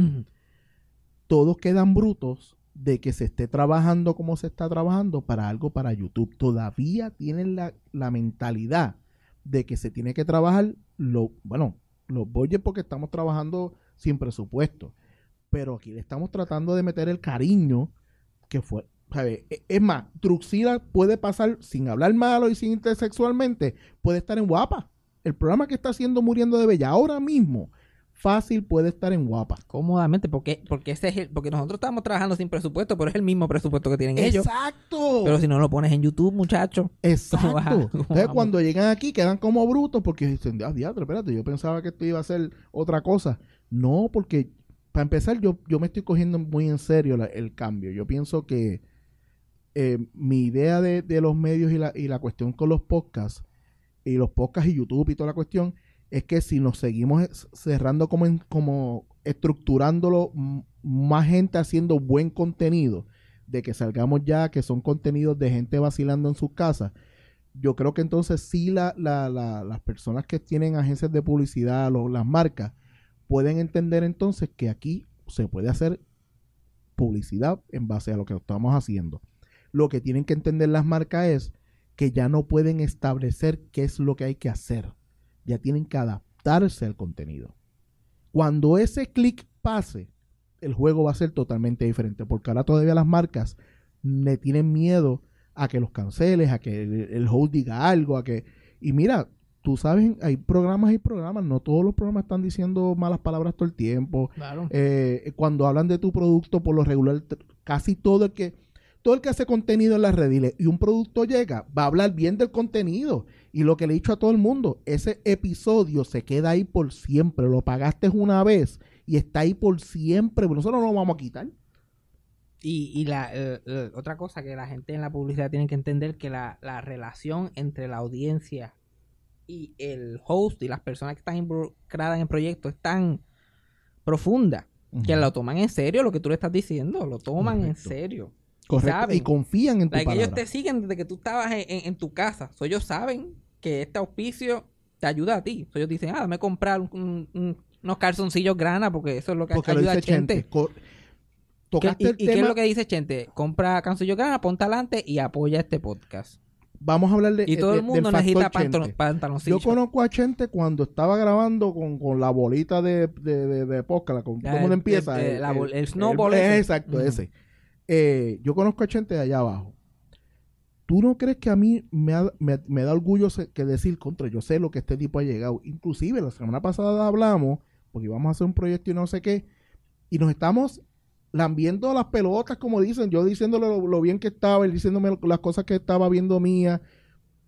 Todos quedan brutos de que se esté trabajando como se está trabajando para algo para YouTube. Todavía tienen la, la mentalidad de que se tiene que trabajar lo, bueno, los budgets porque estamos trabajando sin presupuesto. Pero aquí le estamos tratando de meter el cariño que fue. E- Es más, Truxila puede pasar sin hablar malo y sin intersexualmente, puede estar en guapa. El programa que está haciendo Muriendo de Bella ahora mismo, fácil puede estar en guapa. Cómodamente, porque, porque ese es el- porque nosotros estamos trabajando sin presupuesto, pero es el mismo presupuesto que tienen ellos. Exacto. Pero si no lo pones en YouTube, muchacho. Exacto. ¿Cómo vas a- cómo Entonces, cuando llegan aquí, quedan como brutos porque dicen, ah, diablo, espérate, yo pensaba que esto iba a ser otra cosa. No, porque para empezar, yo, yo me estoy cogiendo muy en serio la- el cambio. Yo pienso que eh, mi idea de, de los medios y la, y la cuestión con los podcasts, y los podcasts y YouTube y toda la cuestión, es que si nos seguimos cerrando como, en- como estructurándolo, más gente haciendo buen contenido, de que salgamos ya, que son contenidos de gente vacilando en sus casas, yo creo que entonces sí la- la- las personas que tienen agencias de publicidad, lo- las marcas, pueden entender entonces que aquí se puede hacer publicidad en base a lo que estamos haciendo. Lo que tienen que entender las marcas es que ya no pueden establecer qué es lo que hay que hacer. Ya tienen que adaptarse al contenido. Cuando ese clic pase, el juego va a ser totalmente diferente, porque ahora todavía las marcas le tienen miedo a que los canceles, a que el, host diga algo, a que... Y mira, tú sabes, hay programas y programas, no todos los programas están diciendo malas palabras todo el tiempo. Claro. Eh, cuando hablan de tu producto, por lo regular, casi todo el que el que hace contenido en las redes y un producto llega, va a hablar bien del contenido. Y lo que le he dicho a todo el mundo, ese episodio se queda ahí por siempre. Lo pagaste una vez y está ahí por siempre. Nosotros no lo vamos a quitar. Y, y la eh, eh, otra cosa que la gente en la publicidad tiene que entender que la, la relación entre la audiencia y el host y las personas que están involucradas en el proyecto es tan profunda que lo toman en serio lo que tú le estás diciendo, lo toman en serio. Correcto. saben. Y confían en tu Like, ellos palabra. te siguen desde que tú estabas en, en- en tu casa. So, ellos saben que este auspicio te ayuda a ti. So, ellos dicen, ah, dame comprar un- un- un- unos calzoncillos grana porque eso es lo que Porque lo ayuda a dice Chente. ¿Qué- Tocaste ¿Y, el y qué es lo que dice Chente? Compra calzoncillos grana, ponte adelante y apoya este podcast. Vamos a hablar de, Y todo de- el mundo necesita Chente. pantalo- pantaloncillos. Yo conozco a Chente cuando estaba grabando con, con la bolita de, de, de, de podcast, con Ya, todo el empieza. el- el snowball ese. Exacto, ese. Eh, yo conozco a Chente de allá abajo. ¿Tú no crees que a mí me, da orgullo que decir contra? Yo sé lo que este tipo ha llegado. Inclusive la semana pasada hablamos, porque íbamos a hacer un proyecto y no sé qué, y nos estamos lambiendo las pelotas, como dicen, yo diciéndole lo, lo bien que estaba, él diciéndome las cosas que estaba viendo mía,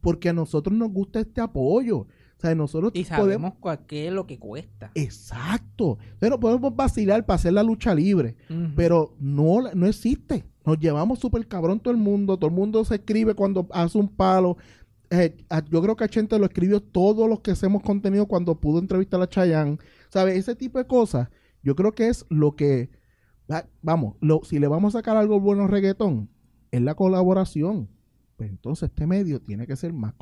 porque a nosotros nos gusta este apoyo. O sea, nosotros Y podemos... sabemos qué es lo que cuesta. Exacto. Pero podemos vacilar para hacer la lucha libre, pero no, no existe. Nos llevamos súper cabrón todo el mundo, todo el mundo se escribe cuando hace un palo. Eh, yo creo que a Chente lo escribió todos los que hacemos contenido cuando pudo entrevistar a Chayanne. ¿Sabes? Ese tipo de cosas, yo creo que es lo que, va- vamos, lo, si le vamos a sacar algo bueno al reggaetón, es la colaboración. Pues entonces este medio tiene que ser más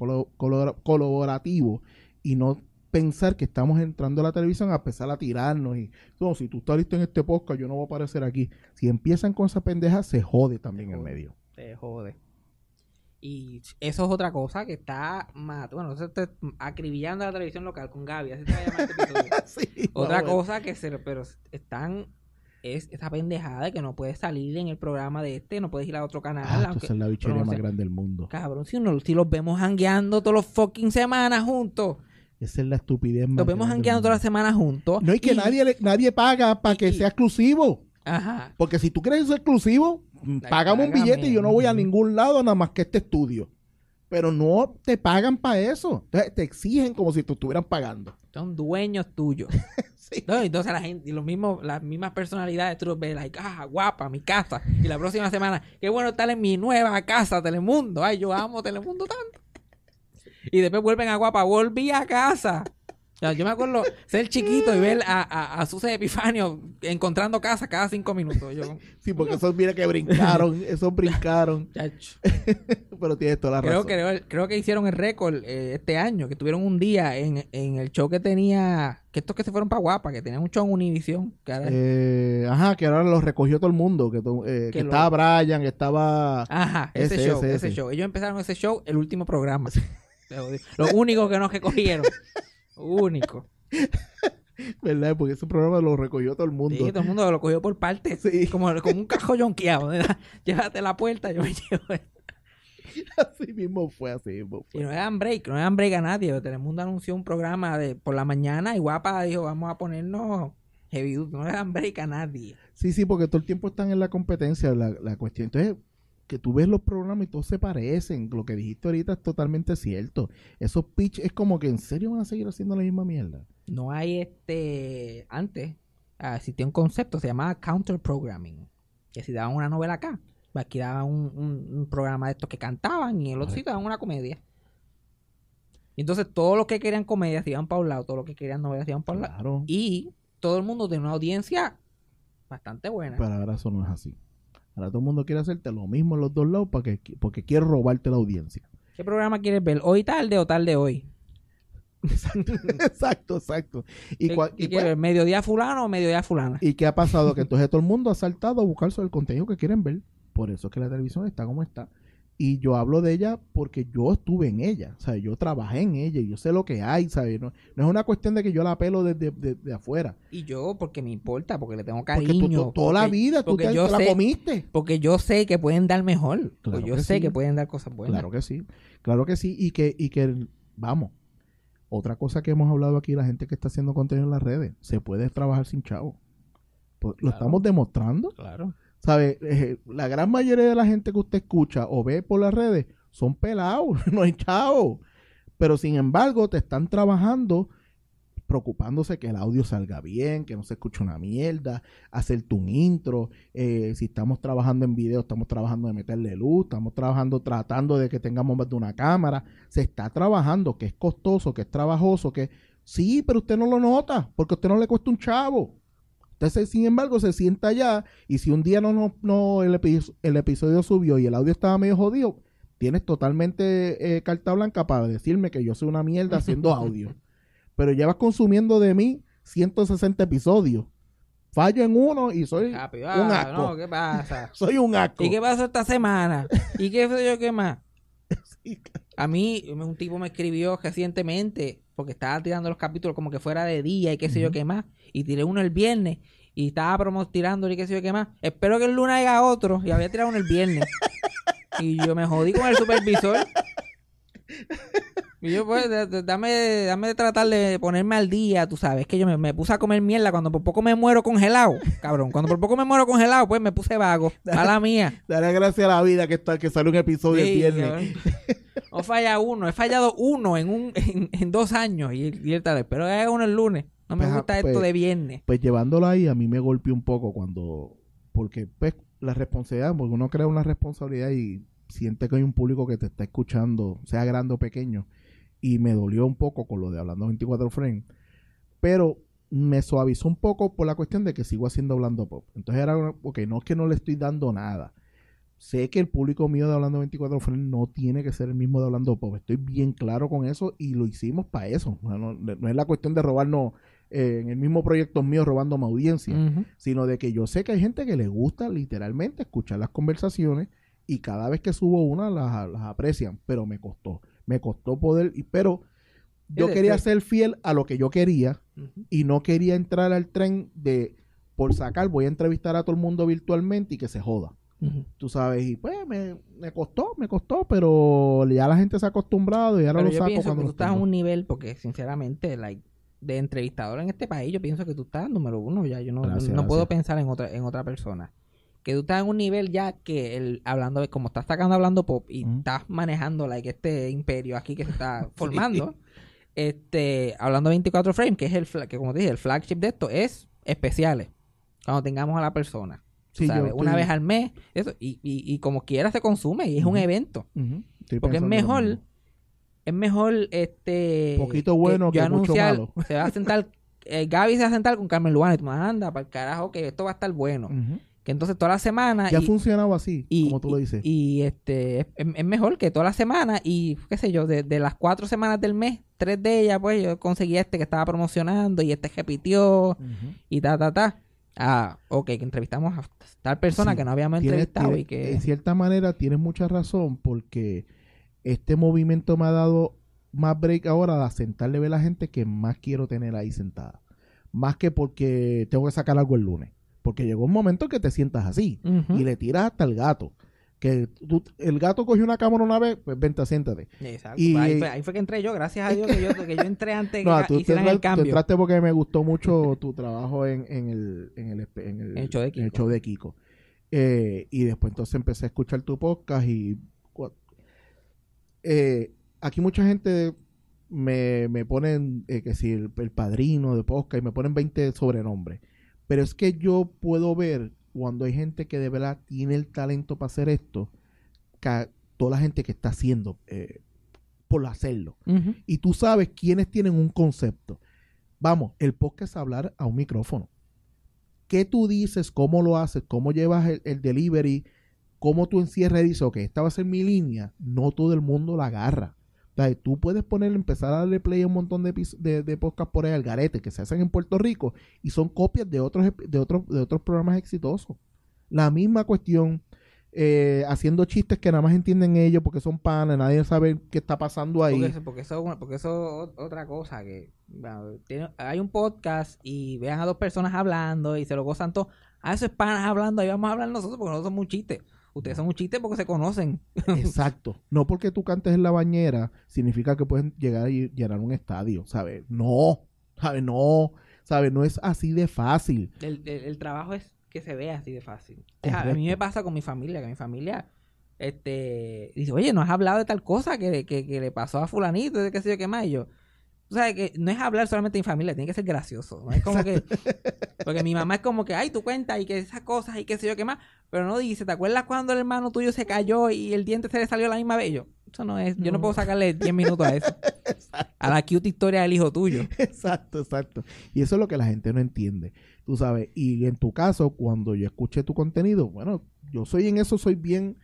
colaborativo y no pensar que estamos entrando a la televisión a empezar a tirarnos y no, si tú estás listo en este podcast yo no voy a aparecer aquí. Si empiezan con esa pendeja se jode también el jode. medio. Se jode. Y eso es otra cosa que está bueno, eso está acribillando a la televisión local con Gaby, así se va a llamar este. Sí, Otra cosa que se pero están es esa pendejada de que no puedes salir en el programa de este, no puedes ir a otro canal, Ah, aunque es la bichería no más grande del mundo. cabrón, si uno si los vemos jangueando todos los fucking semanas juntos, Esa es la estupidez más los vemos todas las mundo. semanas juntos. No, y que nadie, le- nadie paga para que y- sea exclusivo. Ajá. Porque si tú quieres ser exclusivo, Ay, págame un billete y yo no voy a ningún lado nada más que este estudio. Pero no te pagan para eso. Entonces te exigen como si te estuvieran pagando. Son dueños tuyos. Sí. No, entonces la gente, y los mismos, las mismas personalidades, tú los ves, like, ah, guapa, mi casa. Y la próxima semana, qué bueno estar en mi nueva casa, Telemundo. Ay, yo amo Telemundo tanto. Y después vuelven a guapa, volví a casa. O sea, yo me acuerdo ser chiquito y ver a, a, a Suce Epifanio encontrando casa cada cinco minutos. Yo, Sí, porque esos mira que brincaron, esos brincaron. Pero tienes toda la Creo, razón. creo, creo que hicieron el récord eh, este año, que tuvieron un día en, en el show que tenía, que estos que se fueron para Guapa, que tenían un show en Univision, que ahora- Eh, ajá, que ahora los recogió todo el mundo. Que, to- eh, que Que lo- estaba Brian, que estaba. Ajá, ese, Ese, show, ese. show. Ellos empezaron ese show el último programa. Te odio. Lo único que no recogieron. único. ¿Verdad? Porque ese programa lo recogió todo el mundo. Sí, todo el mundo lo cogió por partes. Sí. Como, como un cajo yonqueado. Llévate la puerta, yo me llevo. Así mismo fue, así mismo Y fue. no le dan break, no dan break a nadie. Telemundo anunció un programa de por la mañana y Guapa dijo, vamos a ponernos heavy duty. No le dan break a nadie. Sí, sí, porque todo el tiempo están en la competencia, la, la cuestión. Entonces, que tú ves los programas y todos se parecen. Lo que dijiste ahorita es totalmente cierto. Esos pitch es como que en serio van a seguir haciendo la misma mierda. No hay este. Antes ah, existía un concepto, se llamaba counter programming. Que si daban una novela acá, pues aquí daban un, un- un programa de estos que cantaban y el otro sitio daban una comedia. Y entonces todos los que querían comedia se iban para un lado, todos los que querían novelas se iban para un lado. Claro. Y todo el mundo tiene una audiencia bastante buena. Pero ahora eso no es así. Ahora todo el mundo quiere hacerte lo mismo en los dos lados para que, porque quiere robarte la audiencia. ¿Qué programa quieres ver? ¿Hoy tarde o tarde hoy? exacto, exacto. Y, ¿Qué, qué y cua- ver? ¿Mediodía fulano o mediodía fulana? ¿Y qué ha pasado? Que entonces todo el mundo ha saltado a buscar sobre el contenido que quieren ver. Por eso es que la televisión está como está. Y yo hablo de ella porque yo estuve en ella. O sea, yo trabajé en ella y yo sé lo que hay, ¿sabes? No, no es una cuestión de que yo la pelo desde de, de afuera. Y yo, porque me importa, porque le tengo Porque cariño. tú, tú- toda la porque- vida tú porque te, yo te la sé- comiste. Porque yo sé que pueden dar mejor. Claro yo sé sí. que pueden dar cosas buenas. Claro que sí, claro que sí. Y que, y que, vamos, otra cosa que hemos hablado aquí, la gente que está haciendo contenido en las redes, se puede trabajar sin chavo. Pues, Lo estamos demostrando. Claro. ¿Sabe? Eh, la gran mayoría de la gente que usted escucha o ve por las redes son pelados, no hay chavo. Pero sin embargo, te están trabajando preocupándose que el audio salga bien, que no se escuche una mierda, hacerte un intro. eh, si estamos trabajando en video, estamos trabajando de meterle luz, estamos trabajando tratando de que tengamos más de una cámara. Se está trabajando, que es costoso, que es trabajoso, que sí, pero usted no lo nota, porque a usted no le cuesta un chavo. Entonces, sin embargo, se sienta allá y si un día no, no, no el, epi- el episodio subió y el audio estaba medio jodido, tienes totalmente eh, carta blanca para decirme que yo soy una mierda haciendo audio. Pero llevas consumiendo de mí 160 episodios. Fallo en uno y soy Rápido. un Ah, asco. no, ¿qué pasa? Soy un asco. ¿Y qué pasó esta semana? ¿Y qué sé yo qué más? Sí, A mí, un tipo me escribió recientemente, porque estaba tirando los capítulos como que fuera de día y qué sé yo qué más. Y tiré uno el viernes y estaba promo tirando y qué sé yo qué más. Espero que el lunes haya otro y había tirado uno el viernes. y yo me jodí con el supervisor. Y yo, pues, dame, dame de tratar de ponerme al día, tú sabes, que yo me, me puse a comer mierda cuando por poco me muero congelado, cabrón. Cuando por poco me muero congelado, pues me puse vago. A la mía. Daré gracias a la vida que, está, que sale un episodio el viernes. No falla uno, he fallado uno en un en, en dos años y, y el tal pero es uno el lunes. No me Pues, gusta pues, esto de viernes. Pues llevándolo ahí, a mí me golpeó un poco cuando. Porque, pues, la responsabilidad, porque uno crea una responsabilidad y siente que hay un público que te está escuchando, sea grande o pequeño. Y me dolió un poco con lo de hablando 24 frames. Pero me suavizó un poco por la cuestión de que sigo haciendo hablando pop. Entonces era, una- ok, no es que no le estoy dando nada. Sé que el público mío de Hablando 24 frames no tiene que ser el mismo de Hablando Pop. Estoy bien claro con eso y lo hicimos para eso. O sea, No, no es la cuestión de robarnos eh, en el mismo proyecto mío robando mi audiencia sino de que yo sé que hay gente que le gusta literalmente escuchar las conversaciones y cada vez que subo una las, las aprecian, pero me costó, me costó poder, pero yo quería ser fiel a lo que yo quería y no quería entrar al tren de por sacar, voy a entrevistar a todo el mundo virtualmente y que se joda. Ujú. Tú sabes, y pues me, me costó, me costó, pero ya la gente se ha acostumbrado y ahora Pero lo yo saco pienso cuando que tú estás a un nivel, porque sinceramente, like, de entrevistador en este país, yo pienso que tú estás número uno ya. Yo no, Gracias, no puedo pensar en otra, en otra persona. Que tú estás en un nivel ya que el hablando de como estás sacando hablando pop y estás manejando like este imperio aquí que se está formando. Este, hablando 24 frames, que es el que como te dije, el flagship de esto es especiales. Cuando tengamos a la persona. Sí, sabes, una estoy- vez al mes, eso, y, y, y como quiera se consume, y es un evento. Porque es mejor, es mejor este Poquito bueno que yo mucho malo. Se va a sentar, eh, Gaby se va a sentar con Carmen Luana y tú me anda para el carajo que esto va a estar bueno. Que entonces toda la semana Ya ha funcionado así, y- como tú lo dices. y, este es, es mejor que toda la semana y qué sé yo, de, de las cuatro semanas del mes, tres de ellas pues yo conseguí este que estaba promocionando y este repitió Ujú. y ta ta ta. Ah, ok, que entrevistamos a tal persona Sí, que no habíamos Tienes- entrevistado tienes- y que... En cierta manera tienes mucha razón porque este movimiento me ha dado más break ahora de sentarle a ver a la gente que más quiero tener ahí sentada. Más que porque tengo que sacar algo el lunes. Porque llegó un momento que te sientas así y le tiras hasta el gato. Que tú- el gato cogió una cámara una vez, pues vente, siéntate. Exacto. Y- ahí, fue, ahí fue que entré yo, gracias a Dios que yo, que yo entré antes No, que tú, te hicieran el tú entraste porque me gustó mucho tu trabajo en, en el, en, el, en el- El show de en el Kiko. show de Kiko. Eh, y después entonces empecé a escuchar tu podcast y eh, aquí mucha gente me, me ponen eh, que si el, el padrino de podcast y me ponen 20 sobrenombres. Pero es que yo puedo ver cuando hay gente que de verdad tiene el talento para hacer esto, toda la gente que está haciendo eh, por hacerlo. Y tú sabes quiénes tienen un concepto. Vamos, el podcast es hablar a un micrófono. ¿Qué tú dices? ¿Cómo lo haces? ¿Cómo llevas el, el delivery? ¿Cómo tú encierras y dices, ok, esta va a ser mi línea? No todo el mundo la agarra. Tú puedes poner, empezar a darle play a un montón de, de, de podcasts por ahí al garete que se hacen en Puerto Rico y son copias de otros, de otros, de otros programas exitosos. La misma cuestión, eh, haciendo chistes que nada más entienden ellos porque son panas, nadie sabe qué está pasando ahí. Porque eso, porque eso, porque eso es otra cosa que hay un podcast y vean a dos personas hablando y se lo gozan todo. A eso es panas hablando, ahí vamos a hablar nosotros porque nosotros somos un chiste. Ustedes son un chiste porque se conocen. Exacto. No porque tú cantes en la bañera significa que puedes llegar y llenar un estadio, ¿sabes? No, ¿sabes? No, ¿sabes? No es así de fácil. El, el- el trabajo es que se vea así de fácil. O sea, a mí me pasa con mi familia, que mi familia este dice, oye, no has hablado de tal cosa que, que, que le pasó a fulanito, de qué sé yo qué más. Y yo, tú sabes que no es hablar solamente mi familia, tiene que ser gracioso. No es como que, porque mi mamá es como que, ay, tú cuentas y que esas cosas y qué sé yo qué más, pero no dice, ¿te acuerdas cuando el hermano tuyo se cayó y el diente se le salió a la misma vez? Yo, eso no es, yo no No. puedo sacarle 10 minutos a eso. A la cute historia del hijo tuyo. Exacto, exacto. Y eso es lo que la gente no entiende, tú sabes. Y en tu caso, cuando yo escuché tu contenido, bueno, yo soy en eso, soy bien,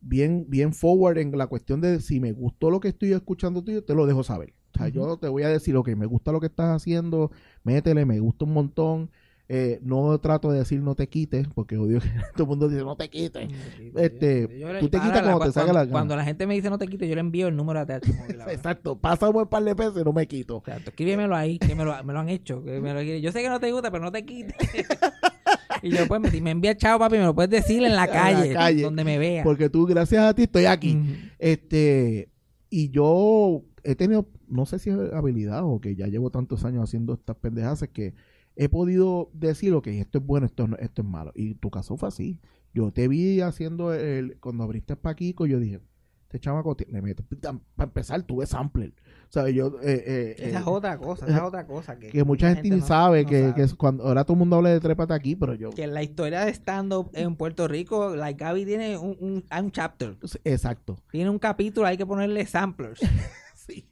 bien, bien forward en la cuestión de si me gustó lo que estoy escuchando tuyo, te lo dejo saber. O sea, yo te voy a decir, ok, me gusta lo que estás haciendo, métele, me gusta un montón. Eh, no trato de decir no te quites, porque odio que todo el mundo dice no te quites. Este, Yo tú te quitas cuando te salga la. Cuando la gente me dice no te quites, yo le envío el número de ahora. Exacto, pasa un par de pesos y no me quito. Exacto, escríbemelo ahí, que me lo, me lo han hecho. que me lo- yo sé que no te gusta, pero no te quites. y yo, pues, me, me envía chao, papi, me lo puedes decir en la En la calle, donde me vea. Porque tú, gracias a ti, estoy aquí. Este, y yo he tenido, no sé si es habilidad o que ya llevo tantos años haciendo estas pendejadas que he podido decir, ok, esto es bueno, esto, esto es malo. Y tu caso fue así. Yo te vi haciendo el, cuando abriste Paquico, yo dije, este chamaco le mete, para empezar, tuve sampler. Sea, yo, eh, eh, Esa es eh, otra cosa, esa es otra cosa. Que, que mucha gente, ni no- sabe, no que, sabe. que es cuando, ahora todo el mundo habla de trépate aquí, pero yo, Que la historia de stand-up en Puerto Rico, like Gaby tiene un, un, un chapter. exacto. Tiene un capítulo, hay que ponerle samplers. Sí.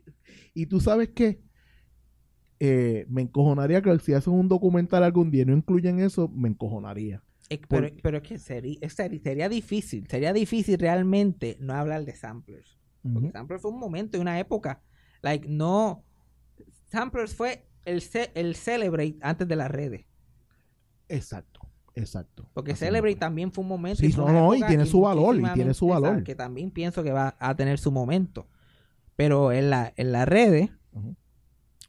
Y tú sabes qué? Eh, me encojonaría que si hacen un documental algún día y no incluyen eso, me encojonaría. Eh, Pero, Por- pero es que sería, sería difícil, sería difícil realmente no hablar de samplers. Porque Ujú. samplers fue un momento y una época. Like, no. Samplers fue el, ce- el Celebrate antes de las redes. Exacto, exacto. Porque Así Celebrate también fue un momento. Sí, fue no, no, y tiene su valor, y tiene su valor. Que también pienso que va a tener su momento. Pero en, la, en las redes.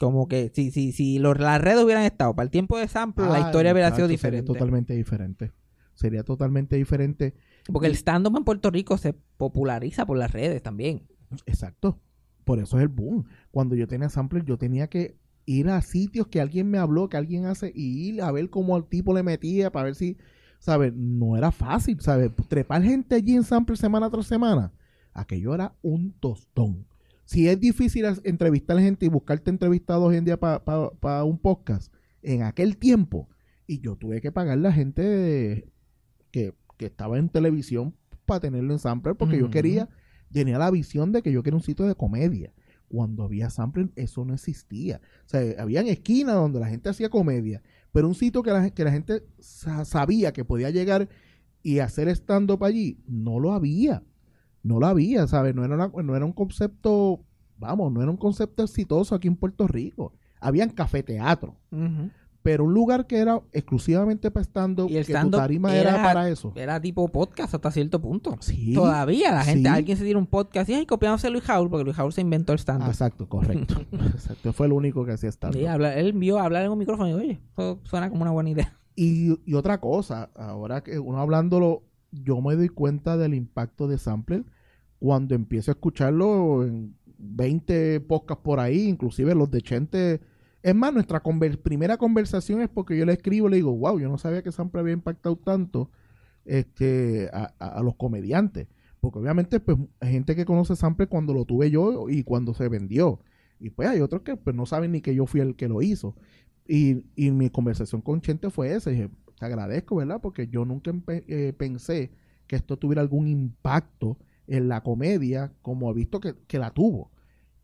Como que si, si, si los, las redes hubieran estado para el tiempo de Samplers, la Ay, historia hubiera sido diferente. Sería totalmente diferente. Sería totalmente diferente. Porque el stand-up en Puerto Rico se populariza por las redes también. Exacto. Por eso es el boom. Cuando yo tenía sampler, yo tenía que ir a sitios que alguien me habló, que alguien hace, y ir a ver cómo el tipo le metía, para ver si, ¿sabes? No era fácil, ¿sabes? Trepar gente allí en sampler semana tras semana, aquello era un tostón. Si es difícil entrevistar gente y buscarte entrevistados hoy en día para un podcast, en aquel tiempo, y yo tuve que pagar la gente que, que estaba en televisión para tenerlo en sampler, porque yo quería tenía la visión de que yo quería un sitio de comedia. Cuando había sampling, eso no existía. O sea, habían esquinas donde la gente hacía comedia, pero un sitio que la, que la gente sa- sabía que podía llegar y hacer stand-up allí, no lo había. No lo había, ¿sabes? No era, una- no era un concepto, vamos, no era un concepto exitoso aquí en Puerto Rico. Habían cafeteatro, pero un lugar que era exclusivamente para stand-up, Y el que tu tarima era, era- para eso. Era tipo podcast hasta cierto punto. Sí. Todavía la gente, sí. alguien se tira un podcast y ay, copiándose a Luis Jaul, porque Luis Jaul se inventó el stand-up. exacto, correcto. exacto. Fue el único que hacía stand-up. Sí, él vio hablar en un micrófono y oye, eso suena como una buena idea. Y, y otra cosa, ahora que uno hablándolo, yo me doy cuenta del impacto de Sampler cuando empiezo a escucharlo en 20 podcasts por ahí, inclusive los de Chente. Es más, nuestra primera conversación es porque yo le escribo y le digo, wow, yo no sabía que Sampler había impactado tanto este, a, los comediantes. Porque obviamente, pues, gente que conoce Sampler cuando lo tuve yo y cuando se vendió. Y pues hay otros que pues, no saben ni que yo fui el que lo hizo. Y, y mi conversación con Chente fue esa. Dije, te agradezco, ¿verdad? Porque yo nunca eh, pensé que esto tuviera algún impacto en la comedia como he visto que, que la tuvo.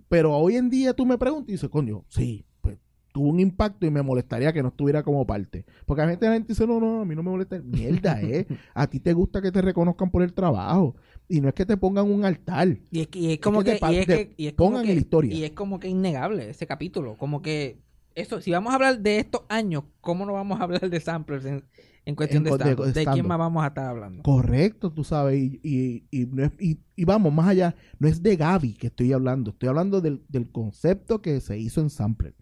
Pero hoy en día tú me preguntas y dices, coño, sí, pues tuvo un impacto y me molestaría que no estuviera como parte. Porque a gente, la gente dice, no, no, a mí no me molesta. Mierda, ¿eh? A ti te gusta que te reconozcan por el trabajo. Y no es que te pongan un altar. Y es, que- y es como que que, te pa- y es te que- y es como pongan en la historia. Y es como que innegable ese capítulo. Como que eso, si vamos a hablar de estos años, ¿cómo no vamos a hablar de samplers en, en cuestión En de stand ¿De, quién más vamos a estar hablando? Correcto, tú sabes. Y, y, y, no es- y- y vamos, más allá, no es de Gaby que estoy hablando. Estoy hablando del, del concepto que se hizo en Sampler.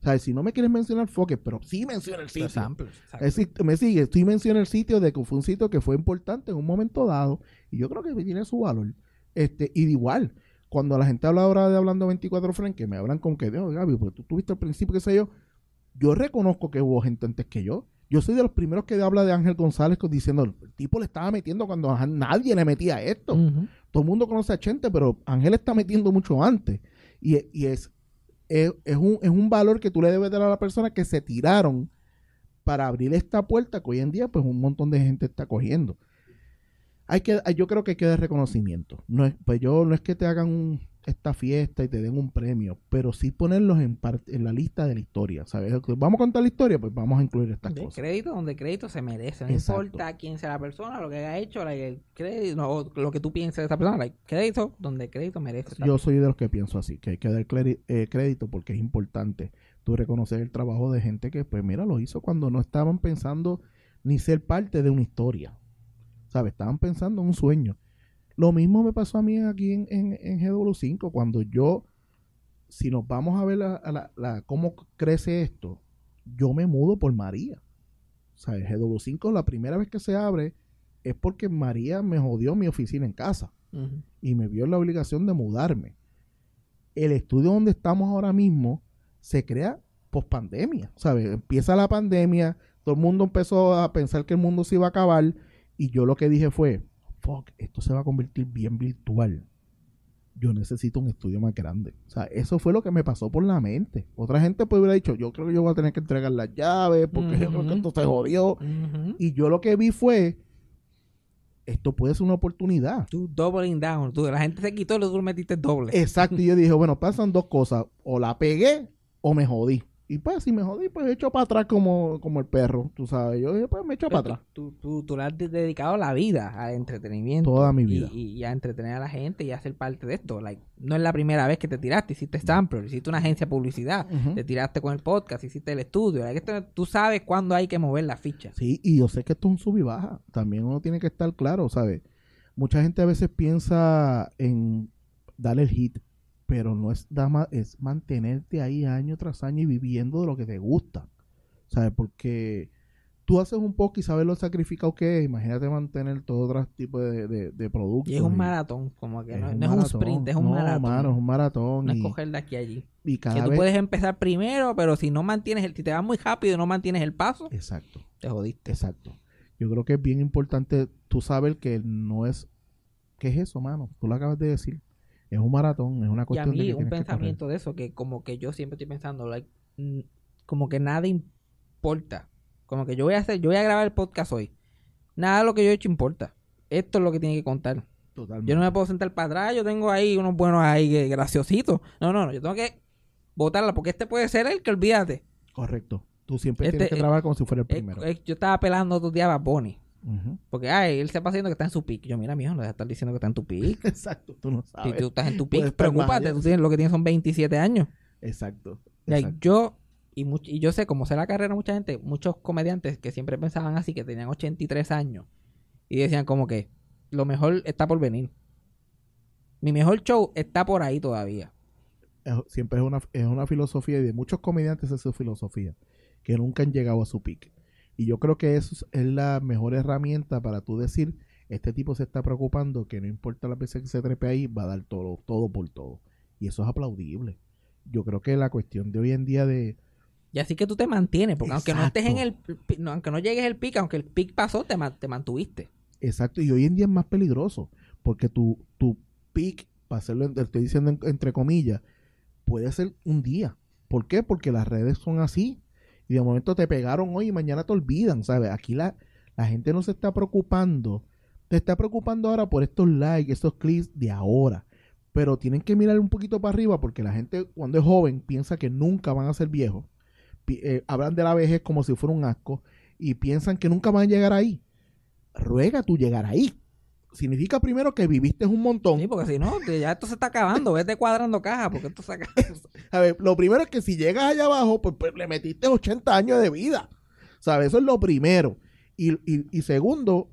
O sea, si no me quieres mencionar Fokker, pero sí menciona el sitio. samplers. exacto. Es decir, me sigue, estoy mencionando el sitio de que fue un sitio que fue importante en un momento dado y yo creo que tiene su valor. Este, y de igual, cuando la gente habla ahora de hablando 24 frames, que me hablan con que, "Dios, Gaby, porque tú tuviste al principio, qué sé yo, yo reconozco que hubo gente antes que yo. Yo soy de los primeros que habla de Ángel González diciendo, el tipo le estaba metiendo cuando a nadie le metía esto. Todo el mundo conoce a Chente, pero Ángel está metiendo mucho antes. Y, y es, es, es un, es un valor que tú le debes dar a la persona que se tiraron para abrir esta puerta que hoy en día pues un montón de gente está cogiendo. Hay que, yo creo que hay que dar reconocimiento. No es, pues yo no es que te hagan un- esta fiesta y te den un premio, pero sí ponerlos en, parte, en la lista de la historia. ¿sabes? Vamos a contar la historia, pues vamos a incluir estas De cosas. crédito donde crédito se merece. No Exacto. importa quién sea la persona, lo que haya hecho, like, el crédito, no, lo que tú pienses de esa persona. like, crédito donde crédito merece. Yo soy de los que pienso así, que hay que dar eh, crédito porque es importante tú reconocer el trabajo de gente que, pues mira, lo hizo cuando no estaban pensando ni ser parte de una historia. ¿Sabes? Estaban pensando en un sueño. Lo mismo me pasó a mí aquí en, en, en GW5, cuando yo, si nos vamos a ver la, la- la- cómo crece esto, yo me mudo por María. O sea, el GW5 la primera vez que se abre es porque María me jodió mi oficina en casa y me vio la obligación de mudarme. El estudio donde estamos ahora mismo se crea post pandemia, ¿sabes? Empieza la pandemia, todo el mundo empezó a pensar que el mundo se iba a acabar y yo lo que dije fue, fuck, esto se va a convertir bien virtual. Yo necesito un estudio más grande. O sea, eso fue lo que me pasó por la mente. Otra gente pues hubiera dicho, yo creo que yo voy a tener que entregar las llaves porque yo creo que esto se jodió. Y yo lo que vi fue, esto puede ser una oportunidad. Tú doubling down. Tú, la gente se quitó y tú metiste doble. Exacto, y yo dije, bueno, pasan dos cosas, o la pegué o me jodí. Y pues si me jodí, pues echo para atrás como, como el perro, tú sabes. Yo dije, pues me echo para atrás. Tú, tú, tú le has de- dedicado la vida al entretenimiento. Toda mi vida. Y, y a entretener a la gente y a ser parte de esto. Like, no es la primera vez que te tiraste, hiciste sampler, hiciste una agencia de publicidad, te tiraste con el podcast, hiciste el estudio. Like, esto- tú sabes cuándo hay que mover la ficha. Sí, y yo sé que esto es un sub y baja. También uno tiene que estar claro, ¿sabes? Mucha gente a veces piensa en darle el hit, pero no es dama, es mantenerte ahí año tras año y viviendo de lo que te gusta. ¿Sabes? Porque tú haces un poco y sabes lo sacrificado que es. Imagínate mantener todo otro tipo de, de, de productos. Y es un maratón, como que no, un no es un sprint, es un No, maratón. mano, es un maratón. no es coger de aquí a allí. y cada que tú vez... puedes empezar primero, pero si no mantienes el, si te vas muy rápido y no mantienes el paso, Exacto. te jodiste. Exacto. Yo creo que es bien importante tú saber que no es... ¿Qué es eso, mano? Tú lo acabas de decir. Es un maratón, es una Y a cuestión de mí que un que pensamiento de eso, que como que yo siempre estoy pensando, like, como que nada importa. Como que yo voy a hacer, yo voy a grabar el podcast hoy. Nada de lo que yo he hecho importa. Esto es lo que tiene que contar. Totalmente. Yo no me puedo sentar para atrás, yo tengo ahí unos buenos ahí que- graciositos. No, no, no, yo tengo que botarla porque este puede ser el que olvídate. Correcto. Tú siempre Este, tienes que eh, trabajar como si fuera el Eh, primero. eh, yo estaba pelando otros días a Bad Porque, ay, él se pasa diciendo que está en su pick. Yo, mira, mijo, no deja de estar diciendo que está en tu pick. Exacto, tú no Si sabes. tú estás en tu pick, preocúpate. Tú tienes, lo que tienes son 27 años. Exacto. Like, exacto. yo, y, much- y yo sé, como sé la carrera, mucha gente, muchos comediantes que siempre pensaban así, que tenían 83 años, y decían como que lo mejor está por venir. Mi mejor show está por ahí todavía. Es- siempre es una, es una filosofía y de muchos comediantes es su filosofía, que nunca han llegado a su pique. Y yo creo que eso es- la mejor herramienta para tú decir, este tipo se está preocupando, que no importa las veces que se trepe ahí, va a dar todo, todo por todo. Y eso es aplaudible. Yo creo que la cuestión de hoy en día de... Y así que tú te mantienes, porque aunque no estés en el, no, aunque no llegues el pic, aunque el pic pasó, te, te mantuviste. Exacto, y hoy en día es más peligroso, porque tu, tu pick, para hacerlo, estoy diciendo en- entre comillas, puede ser un día. ¿Por qué? Porque las redes son así. Y de momento te pegaron hoy y mañana te olvidan, ¿sabes? Aquí la, la gente no se está preocupando. Se está preocupando ahora por estos likes, estos clics de ahora. Pero tienen que mirar un poquito para arriba porque la gente cuando es joven piensa que nunca van a ser viejos. Eh, hablan de la vejez como si fuera un asco y piensan que nunca van a llegar ahí. Ruega tú llegar ahí. Significa primero que viviste un montón. Sí, porque si no, ya esto se está acabando. Vete cuadrando caja, porque esto se acaba. A ver, lo primero es que si llegas allá abajo, pues, pues, le metiste 80 años de vida. ¿Sabes? Eso es lo primero. Y, y- y segundo,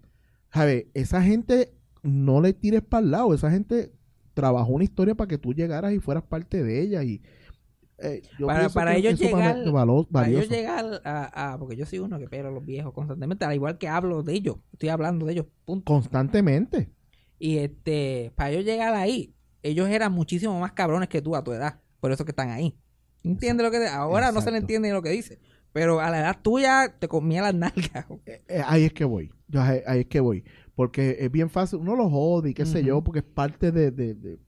¿sabes? Esa gente no le tires para el lado. Esa gente trabajó una historia para que tú llegaras y fueras parte de ella. Y eh, yo Para- para ellos llegar- Para valioso. llegar a, a- Porque yo soy uno que a los viejos constantemente, al igual que hablo de ellos. Estoy hablando de ellos, punto. Constantemente. Y este, para yo llegar ahí, ellos eran muchísimo más cabrones que tú a tu edad. Por eso que están ahí. ¿Entiendes lo que Ahora no se le entiende lo que dice. Pero a la edad tuya te comía las nalgas. Eh, eh, ahí es que voy. Yo ahí, ahí es que voy. Porque es bien fácil. Uno lo jode y qué sé yo, porque es parte de- de- de,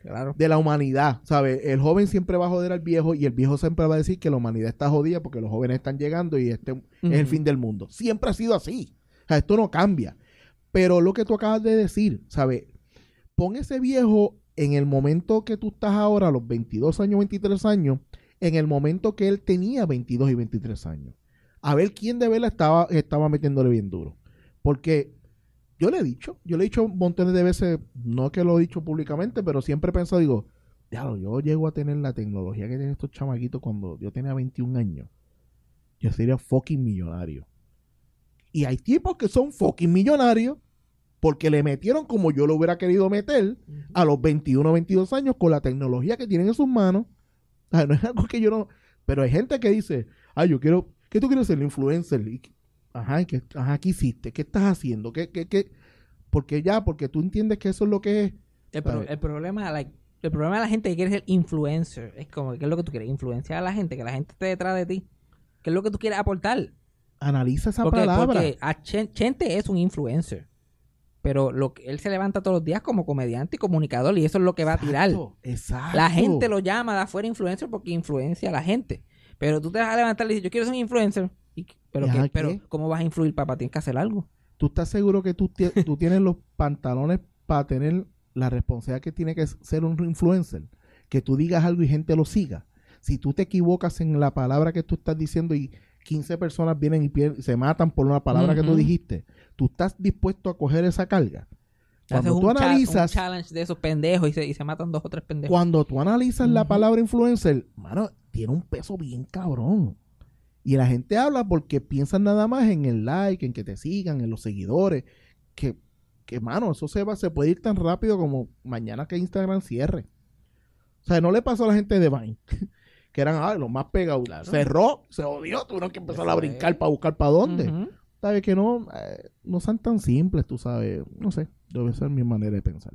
Claro. de la humanidad, ¿sabes? El joven siempre va a joder al viejo y el viejo siempre va a decir que la humanidad está jodida porque los jóvenes están llegando y este es el fin del mundo. Siempre ha sido así. O sea, esto no cambia. Pero lo que tú acabas de decir, ¿sabes? Pon ese viejo en el momento que tú estás ahora, a los 22 años, 23 años, en el momento que él tenía 22 y 23 años. A ver quién de verdad estaba, estaba metiéndole bien duro. Porque yo le he dicho, yo le he dicho montones de veces, no que lo he dicho públicamente, pero siempre he pensado, digo, yo llego a tener la tecnología que tienen estos chamaquitos cuando yo tenía 21 años. Yo sería fucking millonario. Y hay tipos que son fucking millonarios porque le metieron como yo lo hubiera querido meter a los 21 22 años con la tecnología que tienen en sus manos. O sea, no es algo que yo no... Pero hay gente que dice, ay, yo quiero... ¿Qué tú quieres ser? Influencer. Y, ajá, ¿qué, ajá, ¿qué hiciste? ¿Qué estás haciendo? ¿Qué, qué, qué? Porque ya, porque tú entiendes que eso es lo que es. El, pro- ¿sabes? el problema, like, el problema de la gente que quiere ser influencer es como, ¿qué es lo que tú quieres? Influenciar a la gente, que la gente esté detrás de ti. ¿Qué es lo que tú quieres aportar? Analiza esa Porque, palabra. porque a Chen- Chente es un influencer. Pero lo que él se levanta todos los días como comediante y comunicador y eso es lo que va a tirar. Exacto. La gente lo llama de afuera influencer porque influencia a la gente. Pero tú te vas a levantar y dices, yo quiero ser un influencer. Pero, ¿Y qué- ajá, qué? pero ¿cómo vas a influir, papá? Tienes que hacer algo. ¿Tú estás seguro que tú, tú tienes los pantalones para tener la responsabilidad que tiene que ser un influencer? Que tú digas algo y gente lo siga. Si tú te equivocas en la palabra que tú estás diciendo y 15 personas vienen y se matan por una palabra que tú dijiste, ¿tú estás dispuesto a coger esa carga? Haces Cuando tú un, cha- un analizas, challenge de esos pendejos y se, y se matan dos o tres pendejos. cuando tú analizas la palabra influencer, mano, tiene un peso bien cabrón. Y la gente habla porque piensan nada más en el like, en que te sigan, en los seguidores. Que, que mano, eso se va, se puede ir tan rápido como mañana que Instagram cierre. O sea, no le pasó a la gente de Vine, que eran ah, los más pegados. Claro. Cerró, se odió, tuvieron que empezar a brincar para buscar para dónde. Sabes que no, Eh, no son tan simples, tú sabes. No sé, debe ser mi manera de pensar.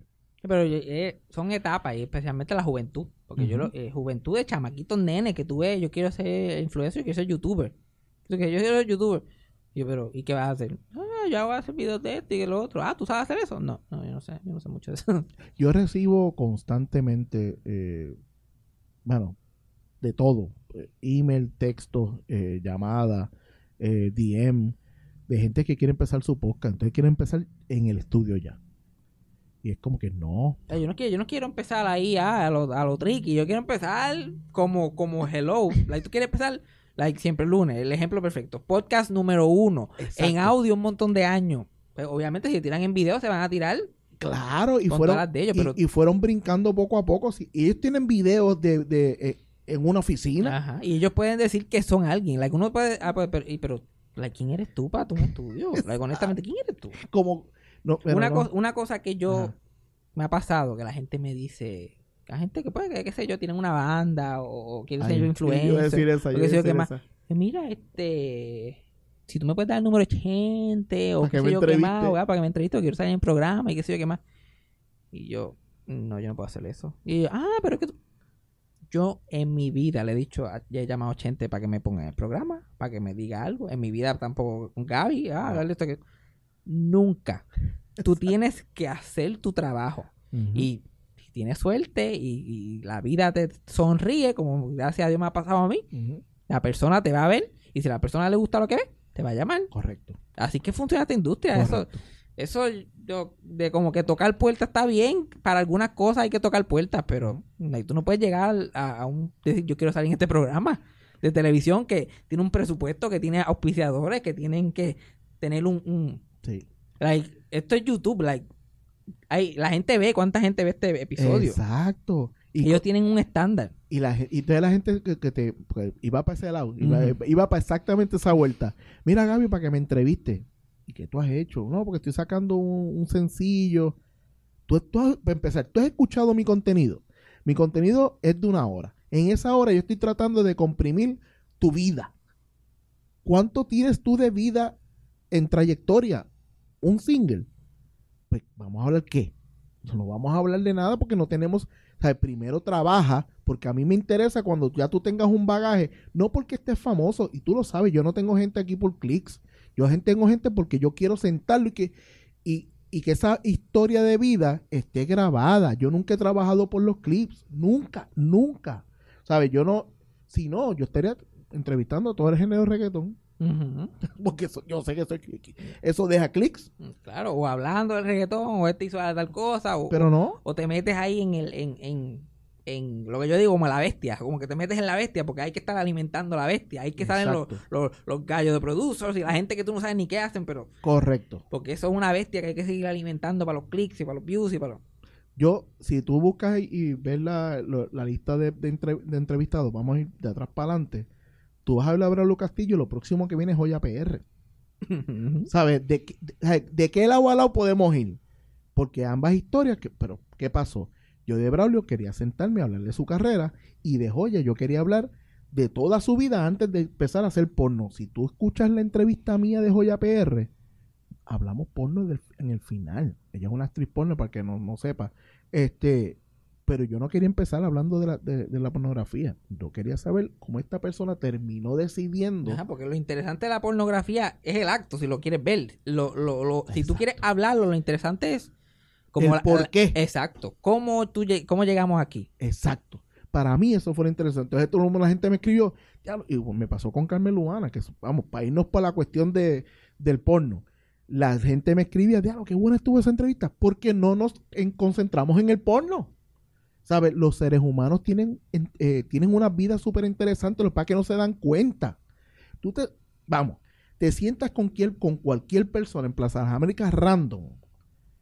Pero eh, son etapas, y especialmente la juventud. Porque yo, lo, eh, juventud de chamaquitos nenes que tú ves, yo quiero ser influencer, yo quiero ser youtuber. Yo que yo quiero ser youtuber. Y yo, pero, ¿y qué vas a hacer? Ah, yo voy a hacer videos de esto y de lo otro. Ah, ¿tú sabes hacer eso? No, no, yo no sé, yo no sé mucho de eso. Yo recibo constantemente, eh, bueno, de todo. Email, textos, eh, llamadas, DM, de gente que quiere empezar su podcast. Entonces quiere empezar en el estudio ya. Y es como que no. Yo, no quiero, yo no quiero empezar ahí ah, a lo, a lo tricky. Yo quiero empezar como, como hello. Like, tú quieres empezar, like, siempre el lunes. El ejemplo perfecto. Podcast número uno. En audio un montón de años. Pues, obviamente, si tiran en video, se van a tirar Claro, y fueron, de ellos, y- pero- y, fueron brincando poco a poco. Ellos tienen videos de, de, eh, en una oficina. Ajá. Y ellos pueden decir que son alguien. Like, uno puede. Ah, pues, pero, pero like, ¿quién eres tú para tu estudio? Like, honestamente, ¿quién eres tú? Como. No, Una, no. co- una cosa que yo. Ajá. Me ha pasado que la gente me dice. La gente que puede, que qué sé yo, tienen una banda o, o quiere ser yo yo influencer. decir esa, yo o yo, decir esa. Eh, Mira, este. Si tú me puedes dar el número de gente o qué que sé yo qué más. ¿verdad? para que me entreviste, o quiero salir en programa y qué sé yo qué más. Y yo, no, yo no puedo hacer eso. Y yo, ah, pero es que tú... Yo en mi vida le he dicho, ya he llamado a gente para que me ponga en el programa, para que me diga algo. En mi vida tampoco con Gaby, ah, dale esto que... Nunca. Tú tienes que hacer tu trabajo. Y si tienes suerte y, y la vida te sonríe, como gracias a Dios me ha pasado a mí, la persona te va a ver y si a la persona le gusta lo que ve, te va a llamar. Correcto. Así que funciona esta industria. Eso, correcto. Eso yo, de como que tocar puertas está bien. Para algunas cosas hay que tocar puertas, pero like, tú no puedes llegar a, a un decir yo quiero salir en este programa de televisión que tiene un presupuesto, que tiene auspiciadores, que tienen que tener un, un Sí. like, esto es YouTube, like hay, la gente ve cuánta gente ve este episodio. Exacto. Y, Ellos tienen un estándar. y, la, y toda la gente que, que te pues, iba para ese lado, iba, para exactamente esa vuelta. Mira, Gaby, para que me entreviste. ¿Y qué tú has hecho? No, porque estoy sacando un, un sencillo. Tú, tú has- para empezar, tú has escuchado mi contenido. Mi contenido es de una hora. En esa hora yo estoy tratando de comprimir tu vida. ¿Cuánto tienes tú de vida en trayectoria? Un single. Pues vamos a hablar qué. No vamos a hablar de nada porque no tenemos, o primero trabaja, porque a mí me interesa cuando ya tú tengas un bagaje, no porque estés famoso, y tú lo sabes, yo no tengo gente aquí por clics, yo tengo gente porque yo quiero sentarlo y que, y, y que esa historia de vida esté grabada. Yo nunca he trabajado por los clips, nunca, nunca. ¿Sabes? Yo no, si no, yo estaría entrevistando a todo el género de reggaetón, Porque eso- yo sé que eso, eso deja clics, Claro, o hablando del reggaetón, o este hizo tal cosa, o, pero no. o te metes ahí en el, en, en, en lo que yo digo como la bestia, como que te metes en la bestia, porque hay que estar alimentando la bestia, hay que salen los, los, los gallos de producers y la gente que tú no sabes ni qué hacen, pero Correcto. porque eso es una bestia que hay que seguir alimentando para los clics y para los views y para los... Yo, si tú buscas y, ves la, la lista de, de entre- de entrevistados, vamos a ir de atrás para adelante. Tú vas a hablar a Braulio Castillo, lo próximo que viene es Joya PR. ¿Sabes? ¿De, qué- de, de qué lado a lado podemos ir? Porque ambas historias, que, pero ¿qué pasó? Yo de Braulio quería sentarme a hablar de su carrera y de Joya yo quería hablar de toda su vida antes de empezar a hacer porno. Si tú escuchas la entrevista mía de Joya PR, hablamos porno del- en el final. Ella es una actriz porno para que no, no sepa. Este, pero yo no quería empezar hablando de la, de, de la pornografía. Yo quería saber cómo esta persona terminó decidiendo. Ajá, porque lo interesante de la pornografía es el acto, si lo quieres ver. Lo, lo, lo- si tú quieres hablarlo, lo interesante es... El la- por la- qué. Exacto. ¿Cómo, tú, ¿Cómo llegamos aquí? Exacto. Para mí eso fue lo interesante. Entonces todo el mundo, la gente me escribió, "Ya lo-", y pues, me pasó con Carmen Luana, que vamos, para irnos para la cuestión de, del porno. La gente me escribía, diablo, qué buena estuvo esa entrevista, porque no nos en- concentramos en el porno. ¿Sabes? Los seres humanos tienen, en- eh, tienen una vida súper interesante, lo que pasa es que no se dan cuenta. Tú te, vamos, te sientas con, quien- con cualquier persona en Plaza de las Américas random,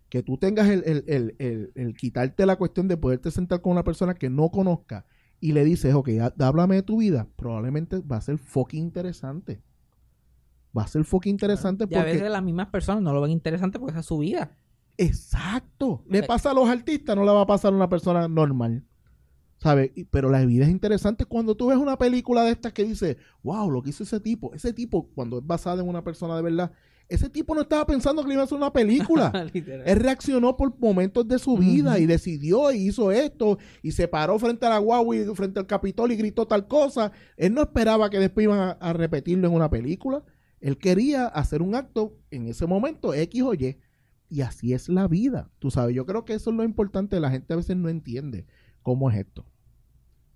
que tú tengas el, el- el- el- quitarte la cuestión de poderte sentar con una persona que no conozca y le dices, ok, há- háblame de tu vida, probablemente va a ser fucking interesante. Va a ser fucking interesante Y a porque... veces las mismas personas no lo ven interesante porque esa es su vida. Exacto. Le Ok. pasa a los artistas, no le va a pasar a una persona normal. ¿Sabes? Pero la vida es interesante cuando tú ves una película de estas que dice, wow, lo que hizo ese tipo. Ese tipo, cuando es basada en una persona de verdad, ese tipo no estaba pensando que le iba a hacer una película. Él reaccionó por momentos de su vida y decidió y hizo esto y se paró frente a la y frente al Capitol y gritó tal cosa. Él no esperaba que después iban a, a repetirlo en una película. Él quería hacer un acto en ese momento, X o Y. Y así es la vida. Tú sabes, yo creo que eso es lo importante. La gente a veces no entiende cómo es esto.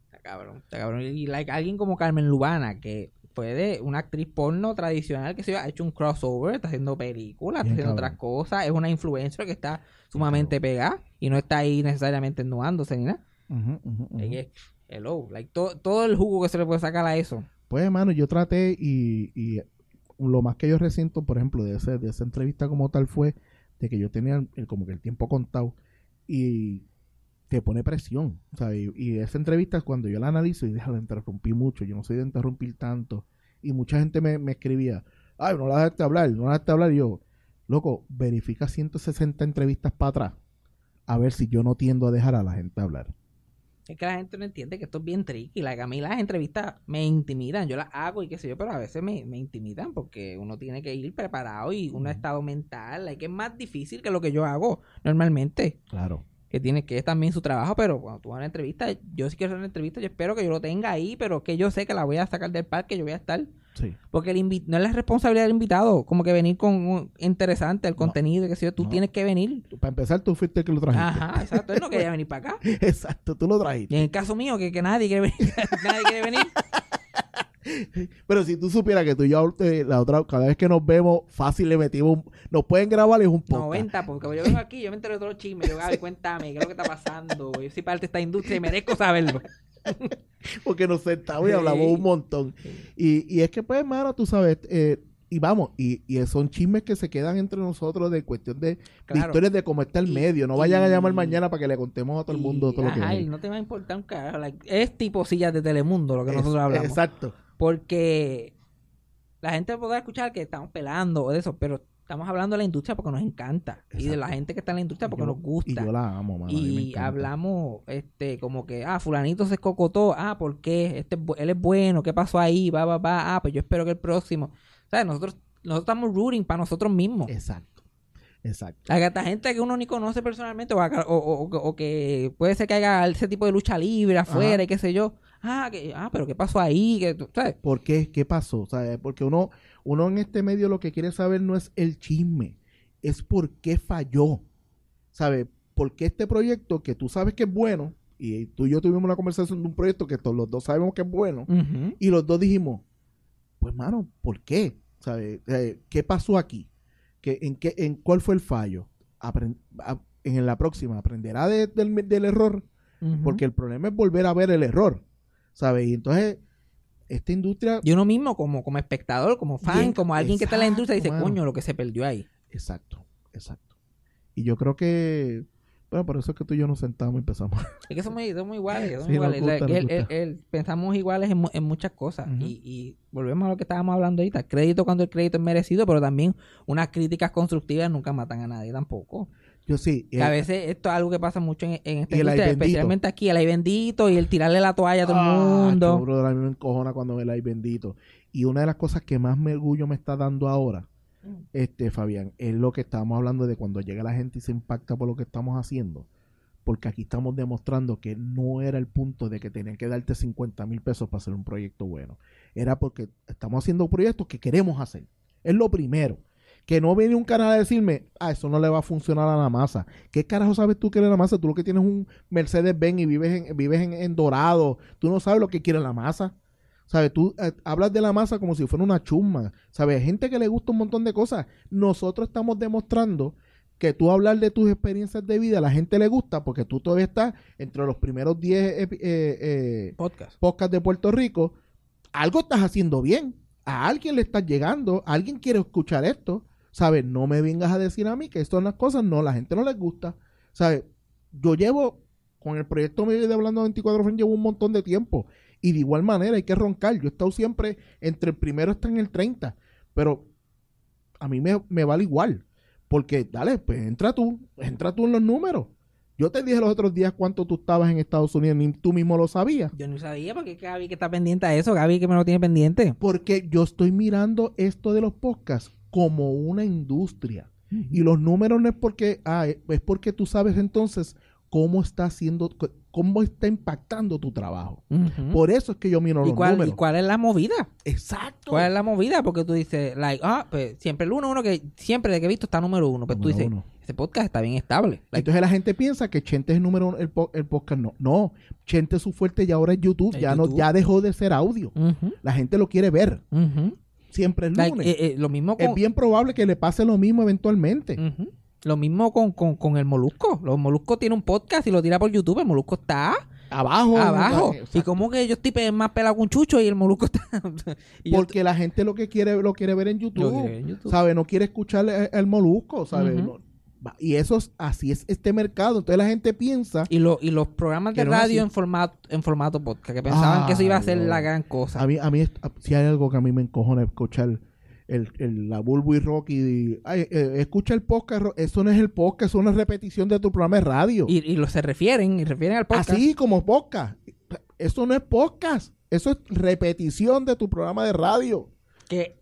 Está cabrón, está cabrón. Y like, alguien como Carmen Lubana, que fue de una actriz porno tradicional que se ha hecho un crossover, está haciendo películas, está haciendo cabrón. otras cosas, es una influencer que está sumamente pegada y no está ahí necesariamente ennudándose ni nada. Que, hello, like, to- todo el jugo que se le puede sacar a eso. Pues, hermano, yo traté y, y lo más que yo resiento, por ejemplo, de, ese, de esa entrevista como tal fue de que yo tenía el- como que el tiempo contado y te pone presión. Y, y esa entrevista cuando yo la analizo y la interrumpí mucho, yo no soy de interrumpir tanto y mucha gente me, me escribía, ay, no la dejaste hablar, no la dejaste hablar y yo, loco, verifica 160 entrevistas para atrás a ver si yo no tiendo a dejar a la gente hablar. Es que la gente no entiende que esto es bien tricky. Like, a mí las entrevistas me intimidan. Yo las hago y qué sé yo, pero a veces me, me intimidan porque uno tiene que ir preparado y un estado mental. Like, es más difícil que lo que yo hago normalmente. Claro. Que tiene que es también su trabajo, pero cuando tú vas a una entrevista, yo sí quiero hacer una entrevista, yo espero que yo lo tenga ahí, pero que yo sé que la voy a sacar del parque, yo voy a estar. Sí. Porque el invi- no es la responsabilidad del invitado, como que venir con un interesante el No. contenido, que yo, tú No. tienes que venir. Para empezar, tú fuiste el que lo trajiste. Ajá, exacto. Él no quería venir para acá. Exacto, tú lo trajiste. Y en el caso mío, que, que nadie quiere venir, nadie quiere venir. Pero si tú supieras que tú y yo, eh, la otra, cada vez que nos vemos, fácil le metimos, un- nos pueden grabar es un podcast. 90, porque yo vengo aquí, yo me entero de todos los chismes. Yo, Gaby, cuéntame, ¿qué es lo que está pasando? Yo soy parte de esta industria y merezco saberlo. Porque nos sentamos y Sí. hablamos un montón. Y, y es que, pues, hermano, tú sabes, eh, y vamos, y, y son chismes que se quedan entre nosotros de cuestión de, historias de cómo está el Y- medio. No vayan a llamar mañana para que le contemos a todo el mundo todo lo que hay. no te va a importar un carajo. like, es tipo sillas de Telemundo lo que Es- nosotros hablamos. Exacto. Porque la gente podrá escuchar que estamos pelando o de eso, pero estamos hablando de la industria porque nos encanta. Y de la gente que está en la industria porque Yo- nos gusta. Y yo la amo, mano. y hablamos este como que ah fulanito se escocotó ah ¿por qué? este él es bueno qué pasó ahí va va va ah pues yo espero que el próximo sabes nosotros nosotros estamos rooting para nosotros mismos Exacto. Exacto. Hay esta gente que uno ni conoce personalmente o, o- o- o- que puede ser que haya ese tipo de lucha libre afuera Ajá. y qué sé yo ah que ah pero qué pasó ahí que tú- sabes ¿Por qué? ¿Qué pasó? ¿Sabes? Porque uno, uno en este medio lo que quiere saber no es el chisme, es por qué falló. ¿Sabes? Porque este proyecto que tú sabes que es bueno, y tú y yo tuvimos una conversación de un proyecto que todos los dos sabemos que es bueno, y los dos dijimos, pues mano, ¿por qué? ¿Sabes? Eh, ¿Qué pasó aquí? ¿Qué, en, qué, ¿En cuál fue el fallo? A- en la próxima, ¿aprenderá de- del, del error? Porque el problema es volver a ver el error. ¿Sabes? Y entonces, esta industria y uno mismo como como espectador como fan Bien, como alguien que está en la industria dice mano. coño lo que se perdió ahí Exacto, exacto. Y yo creo que, bueno, por eso es que tú y yo nos sentamos y empezamos. Es que somos, somos iguales, somos Sí, iguales. gusta, él- pensamos iguales en, en muchas cosas. Y, y volvemos a lo que estábamos hablando ahorita. Crédito cuando el crédito es merecido, pero también unas críticas constructivas nunca matan a nadie tampoco. Yo sí. Que eh, a veces esto es algo que pasa mucho en, en esta el ay industria, especialmente aquí, el ay bendito y el tirarle la toalla a todo ah, el mundo. brother, a mí me encojona cuando me la hay bendito. Y una de las cosas que más me orgullo me está dando ahora, Mm. este, Fabián, es lo que estábamos hablando de cuando llega la gente y se impacta por lo que estamos haciendo. Porque aquí estamos demostrando que no era el punto de que tenían que darte 50 mil pesos para hacer un proyecto bueno. Era porque estamos haciendo proyectos que queremos hacer. Es lo primero. Que no viene un canal a decirme, ah, eso no le va a funcionar a la masa. ¿Qué carajo sabes tú que es la masa? Tú lo que tienes es un Mercedes-Benz y vives en, vives en, en Dorado. Tú no sabes lo que quiere la masa. ¿Sabes? Tú eh, hablas de la masa como si fuera una chusma. ¿Sabes? Gente que le gusta un montón de cosas. Nosotros estamos demostrando que tú hablar de tus experiencias de vida a la gente le gusta porque tú todavía estás entre los primeros 10 epi- eh, eh, Podcast. podcasts de Puerto Rico. Algo estás haciendo bien. A alguien le estás llegando. Alguien quiere escuchar esto. ¿Sabes? No me vengas a decir a mí que esto son las cosas. No, la gente no les gusta. ¿Sabes? Yo llevo con el proyecto mío de Hablando 24 Friends llevo un montón de tiempo. Y de igual manera hay que roncar. Yo he estado siempre entre el primero hasta en el 30. Pero a mí me, me vale igual. Porque, dale, pues entra tú. Entra tú en los números. Yo te dije los otros días cuánto tú estabas en Estados Unidos. Ni tú mismo lo sabías. Yo no sabía porque Gaby que está pendiente a eso, Gaby que me lo tiene pendiente. Porque yo estoy mirando esto de los podcasts como una industria. Y los números no es porque, ah, es porque tú sabes entonces cómo está haciendo, cómo está impactando tu trabajo. Por eso es que yo miro ¿Y los cuál, números. ¿Y cuál es la movida? Exacto. ¿Cuál es la movida? Porque tú dices, like, ah, pues siempre el uno, uno que siempre de que he visto está número uno. Pues tú dices, uno. ese podcast está bien estable. Like, Entonces la gente piensa que Chente es el número uno, el, po- el podcast no. No, Chente es su fuerte y ahora es YouTube. Ya no, ya dejó de ser audio. La gente lo quiere ver. ujú. Siempre es Like, lunes. eh, eh, lo mismo con, es bien probable que le pase lo mismo eventualmente. Lo mismo con, con, con el Molusco. Los Molusco tiene un podcast y lo tira por YouTube. El Molusco está Abajo. abajo. Exacto. Y como que yo estoy más pelado que un chucho y el Molusco está. Porque la gente lo que quiere lo quiere ver en YouTube. Lo quiere ver en YouTube. ¿Sabe? No quiere escuchar el, el molusco, ¿sabe? No- y eso es, así es este mercado. Entonces la gente piensa, Y, lo- y los programas de radio en formato, en formato podcast, que pensaban que eso iba a ser la Dios. gran cosa. a mí, a mí es- si hay algo que a mí me encojona es escuchar el, el- la Bulbo y Rocky. ay, eh, escucha el podcast, eso no es el podcast, eso es una repetición de tu programa de radio. Y, y lo, se refieren, y refieren al podcast. Así como podcast. Eso no es podcast, eso es repetición de tu programa de radio. Que,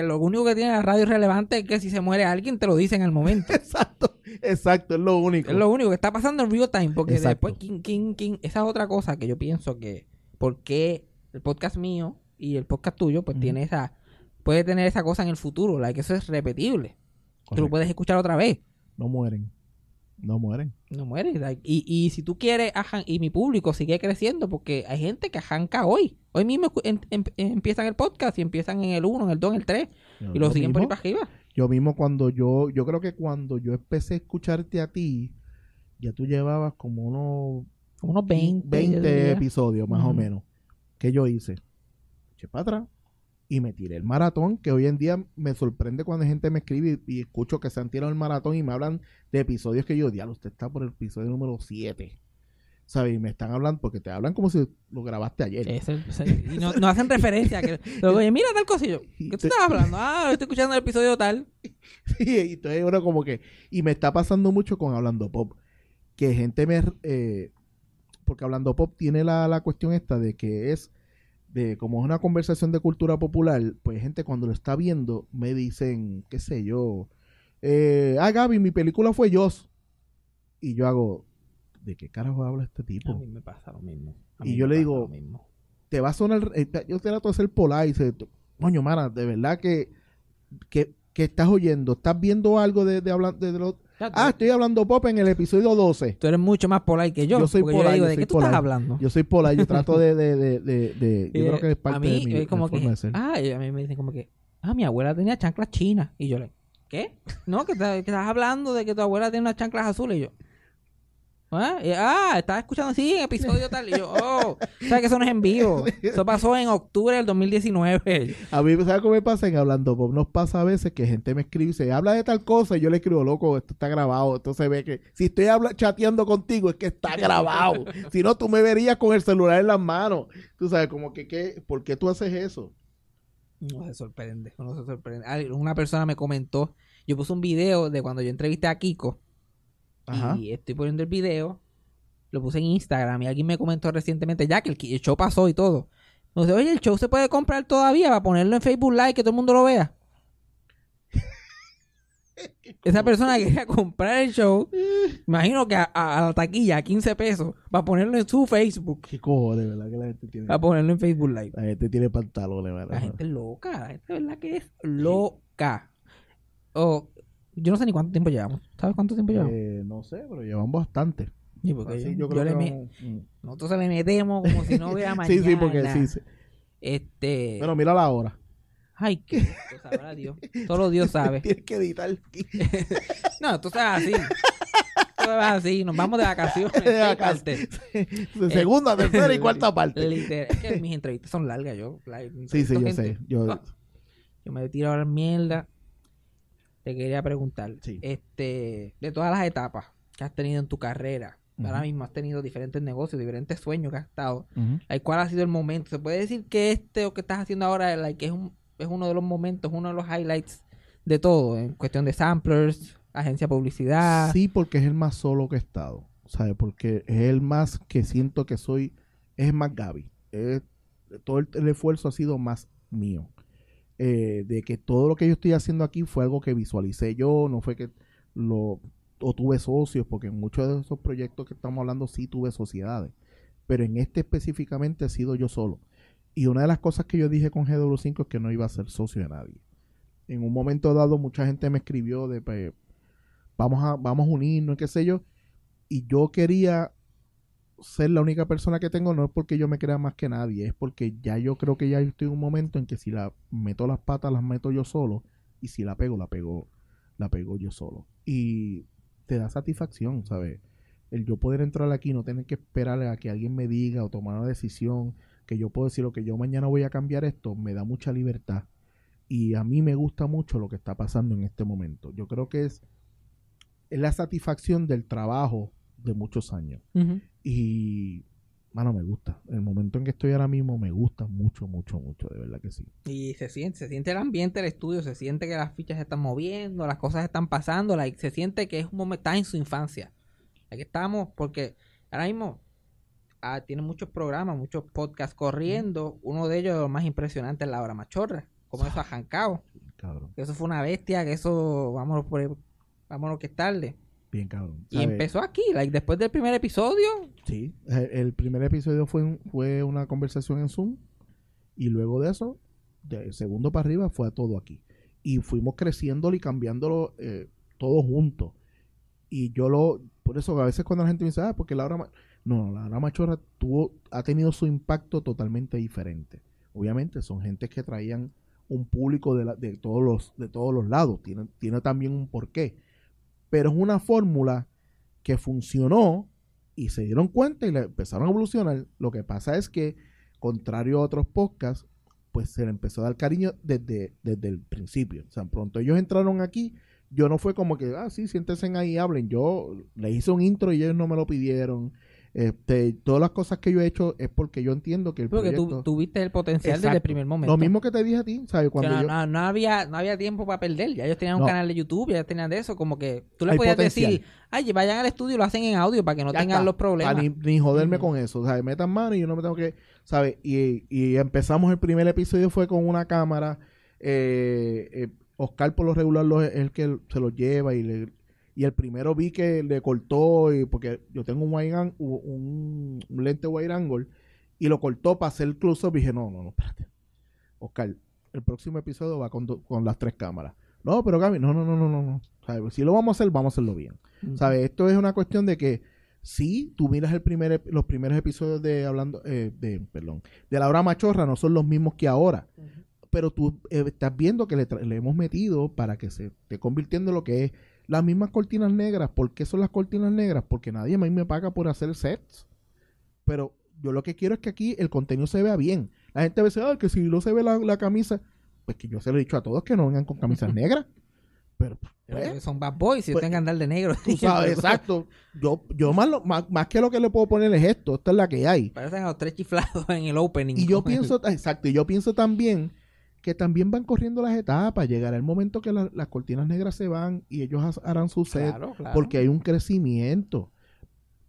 que lo único que tiene la radio relevante es que si se muere alguien te lo dicen al momento. Exacto, exacto, es lo único. es lo único que está pasando en real time. Porque Exacto. después, ¿quién- quién- quién? esa es otra cosa que yo pienso que, ¿por qué el podcast mío y el podcast tuyo, pues tiene esa, puede tener esa cosa en el futuro? La que eso es repetible. Tú lo Correcto. puedes escuchar otra vez. No mueren. No mueren. No muere. like, y, y si tú quieres, ajan- y mi público sigue creciendo porque hay gente que arranca hoy. Hoy mismo em- em- empiezan el podcast y empiezan en el 1, en el 2, en el 3 y lo siguen por ahí mismo- para arriba. Yo mismo cuando yo, yo creo que cuando yo empecé a escucharte a ti, ya tú llevabas como unos Como unos 20. 20 yo diría. episodios más o menos. que yo hice? Eché para atrás y me tiré el maratón, que hoy en día me sorprende cuando gente me escribe y, y escucho que se han tirado el maratón y me hablan de episodios que yo, diablo, usted está por el episodio número 7. ¿Sabes? Y me están hablando, porque te hablan como si lo grabaste ayer. Es el- es el- y no, no hacen referencia. Que, luego, oye, mira tal yo, ¿Qué tú estabas hablando? Ah, estoy escuchando el episodio tal. Sí, y entonces uno como que... Y me está pasando mucho con Hablando Pop. Que gente me... eh, porque Hablando Pop tiene la, la cuestión esta de que es... de Como es una conversación de cultura popular, pues gente cuando lo está viendo me dicen, qué sé yo... Eh, ah, Gaby, mi película fue Joss. Y yo hago... ¿De qué carajo habla este tipo? A mí me pasa lo mismo. Y yo le digo- te va a sonar. eh, Yo trato de ser polar y dice, coño, mana, de verdad que, que, que estás oyendo, estás viendo algo de, de de, lo- Ya, Ah, estoy hablando pop en el episodio 12. tú eres mucho más polite que yo. Yo soy yo digo, yo ¿de qué tú polite. estás hablando? Yo soy polar, yo trato de, de, de, de, de- yo Eh, creo que es parte a mí, de mi, como que, de ser. ah, y a mí me dicen como que, ah, mi abuela tenía chanclas chinas. Y yo le, ¿qué? No, que, que estás hablando de que tu abuela tiene unas chanclas azules. Y yo, ah, y- ah, estaba escuchando, sí, en episodio tal. Y yo, oh, sabes que eso no es en vivo. Eso pasó en octubre del 2019. A mí, ¿sabes cómo me pasa en Hablando Pop? Nos pasa a veces que gente me escribe y dice, habla de tal cosa, y yo le escribo, loco, esto está grabado. Esto se ve que, si estoy chateando contigo, es que está grabado. si no, tú me verías con el celular en las manos. Tú sabes, como que, ¿qué? ¿por qué tú haces eso? No se sorprende, uno se sorprende. Una persona me comentó, yo puse un video de cuando yo entrevisté a Kiko. Ajá. Y estoy poniendo el video, lo puse en Instagram y alguien me comentó recientemente ya que el, el show pasó y todo. Me dice, oye, el show se puede comprar todavía para ponerlo en Facebook Live que todo el mundo lo vea. Esa persona quería comprar el show, imagino que a, a- a la taquilla, a 15 pesos, para ponerlo en su Facebook, ¿Qué cojones, verdad? Que la gente tiene, para ponerlo en Facebook Live. la gente tiene pantalones, ¿verdad? La gente es loca, la gente de verdad que es loca. O, yo no sé ni cuánto tiempo llevamos. ¿Sabes cuánto tiempo llevamos? Eh, no sé, pero llevamos bastante. Sí, porque Así yo- yo yo le me- mm. nosotros se le metemos como si no hubiera mañana. Sí, sí, porque sí. sí. Este. Bueno, mira la hora. Ay, qué. Sabrá Dios. Solo Dios sabe. Tienes que editar. No, esto es así. Esto es así. Nos vamos de vacaciones. De vacaciones. De segunda, tercera y cuarta parte. Literal. Es que mis entrevistas son largas. Yo, like, Sí, sí, yo sé. Yo, Ah, Yo me tiro ahora mierda. Te quería preguntar. Sí. Este, de todas las etapas que has tenido en tu carrera, ahora mismo has tenido diferentes negocios, diferentes sueños que has estado. Like, ¿Cuál ha sido el momento? ¿Se puede decir que este o que estás haciendo ahora like, es, un, es uno de los momentos, uno de los highlights de todo? En cuestión de samplers, agencia de publicidad. Sí, porque es el más solo que he estado. ¿Sabes? Porque es el más que siento que soy. Es más Gaby. Es- todo el, el esfuerzo ha sido más mío. Eh, de que todo lo que yo estoy haciendo aquí fue algo que visualicé yo, no fue que lo. Tuve socios, porque en muchos de esos proyectos que estamos hablando sí tuve sociedades. Pero en este específicamente he sido yo solo. Y una de las cosas que yo dije con GW5 es que no iba a ser socio de nadie. En un momento dado, mucha gente me escribió de. pues, vamos a, vamos a unirnos, qué sé yo. Y yo quería ser la única persona que tengo, no es porque yo me crea más que nadie, es porque ya yo creo que ya estoy en un momento en que si la meto las patas, las meto yo solo, y si la pego, la pego, la pego yo solo. Y te da satisfacción, ¿sabes? El yo poder entrar aquí, no tener que esperar a que alguien me diga o tomar una decisión, que yo puedo decir lo que yo mañana voy a cambiar esto, me da mucha libertad. Y a mí me gusta mucho lo que está pasando en este momento. Yo creo que es, es la satisfacción del trabajo de muchos años. Y, mano, me gusta. El momento en que estoy ahora mismo me gusta mucho, mucho, mucho. De verdad que sí. Y se siente, se siente el ambiente del estudio, se siente que las fichas se están moviendo, las cosas están pasando, like, se siente que es un momento, está en su infancia. Aquí estamos, porque ahora mismo ah, tiene muchos programas, muchos podcasts corriendo. Uno de ellos, lo más impresionante, es La Hora Machorra. Como eso ha arrancado. Cabrón. Eso fue una bestia, que eso, vámonos por ahí, vámonos que es tarde. Bien, cabrón. Y empezó aquí, like, después del primer episodio. Sí. El primer episodio fue, un- fue una conversación en Zoom. Y luego de eso, de segundo para arriba, fue a todo aquí. Y fuimos creciéndolo y cambiándolo eh, todo juntos. y yo lo, por eso a veces cuando la gente me dice, ah, porque Laura, Ma-", no, Laura Machorra tuvo, ha tenido su impacto totalmente diferente. Obviamente son gente que traían un público de, la- de todos los, de todos los lados, tiene, tiene también un porqué. Pero es una fórmula que funcionó y se dieron cuenta y le empezaron a evolucionar. Lo que pasa es que, contrario a otros podcasts, pues se le empezó a dar cariño desde, desde el principio. O sea, pronto ellos entraron aquí, yo no fue como que, ah, sí, siéntense ahí hablen. Yo le hice un intro y ellos no me lo pidieron. Este, todas las cosas que yo he hecho es porque yo entiendo que el Porque tú proyecto... tuviste el potencial desde el primer momento. Lo mismo que te dije a ti, ¿sabes? Cuando no, yo... no- no había, no había tiempo para perder. Ya ellos tenían un canal de YouTube, ya tenían de eso. Como que tú le Hay podías potencial. decir, ay, vayan al estudio y lo hacen en audio para que no Ya tengan está. los problemas. Ni, ni joderme Ujú. con eso. ¿sabes? Metan mano y yo no me tengo que. ¿Sabes? Y, y empezamos el primer episodio fue con una cámara. eh, eh, Oscar, por lo regular, lo- es el que se lo lleva. Y, le- y el primero vi que le cortó. Y, porque yo tengo un, wide un, un lente wide angle. Y lo cortó para hacer close-up. Y dije, no, no, no, espérate. Oscar, el próximo episodio va con, con las tres cámaras. No, pero Gaby, no, no, no, no, no. no. Si lo vamos a hacer, vamos a hacerlo bien. ¿Sabes? Esto es una cuestión de que si tú miras el primer, los primeros episodios de hablando eh, de perdón de la hora machorra no son los mismos que ahora pero tú eh, estás viendo que le, le hemos metido para que se esté convirtiendo en lo que es las mismas cortinas negras ¿por qué son las cortinas negras? porque nadie a mí me paga por hacer sets pero yo lo que quiero es que aquí el contenido se vea bien la gente a veces ah, que si no se ve la, la camisa pues que yo se lo he dicho a todos que no vengan con camisas negras pero pues, son bad boys y Pues, que andar de negro. Tú sabes, exacto. Yo, yo más, lo- más, más que lo que le puedo poner es esto. Esta es la que hay. Parecen a los tres chiflados en el opening. Y yo el- pienso, exacto, y yo pienso también que también van corriendo las etapas. Llegará el momento que la- las cortinas negras se van y ellos ha- harán su set Claro, claro. porque hay un crecimiento.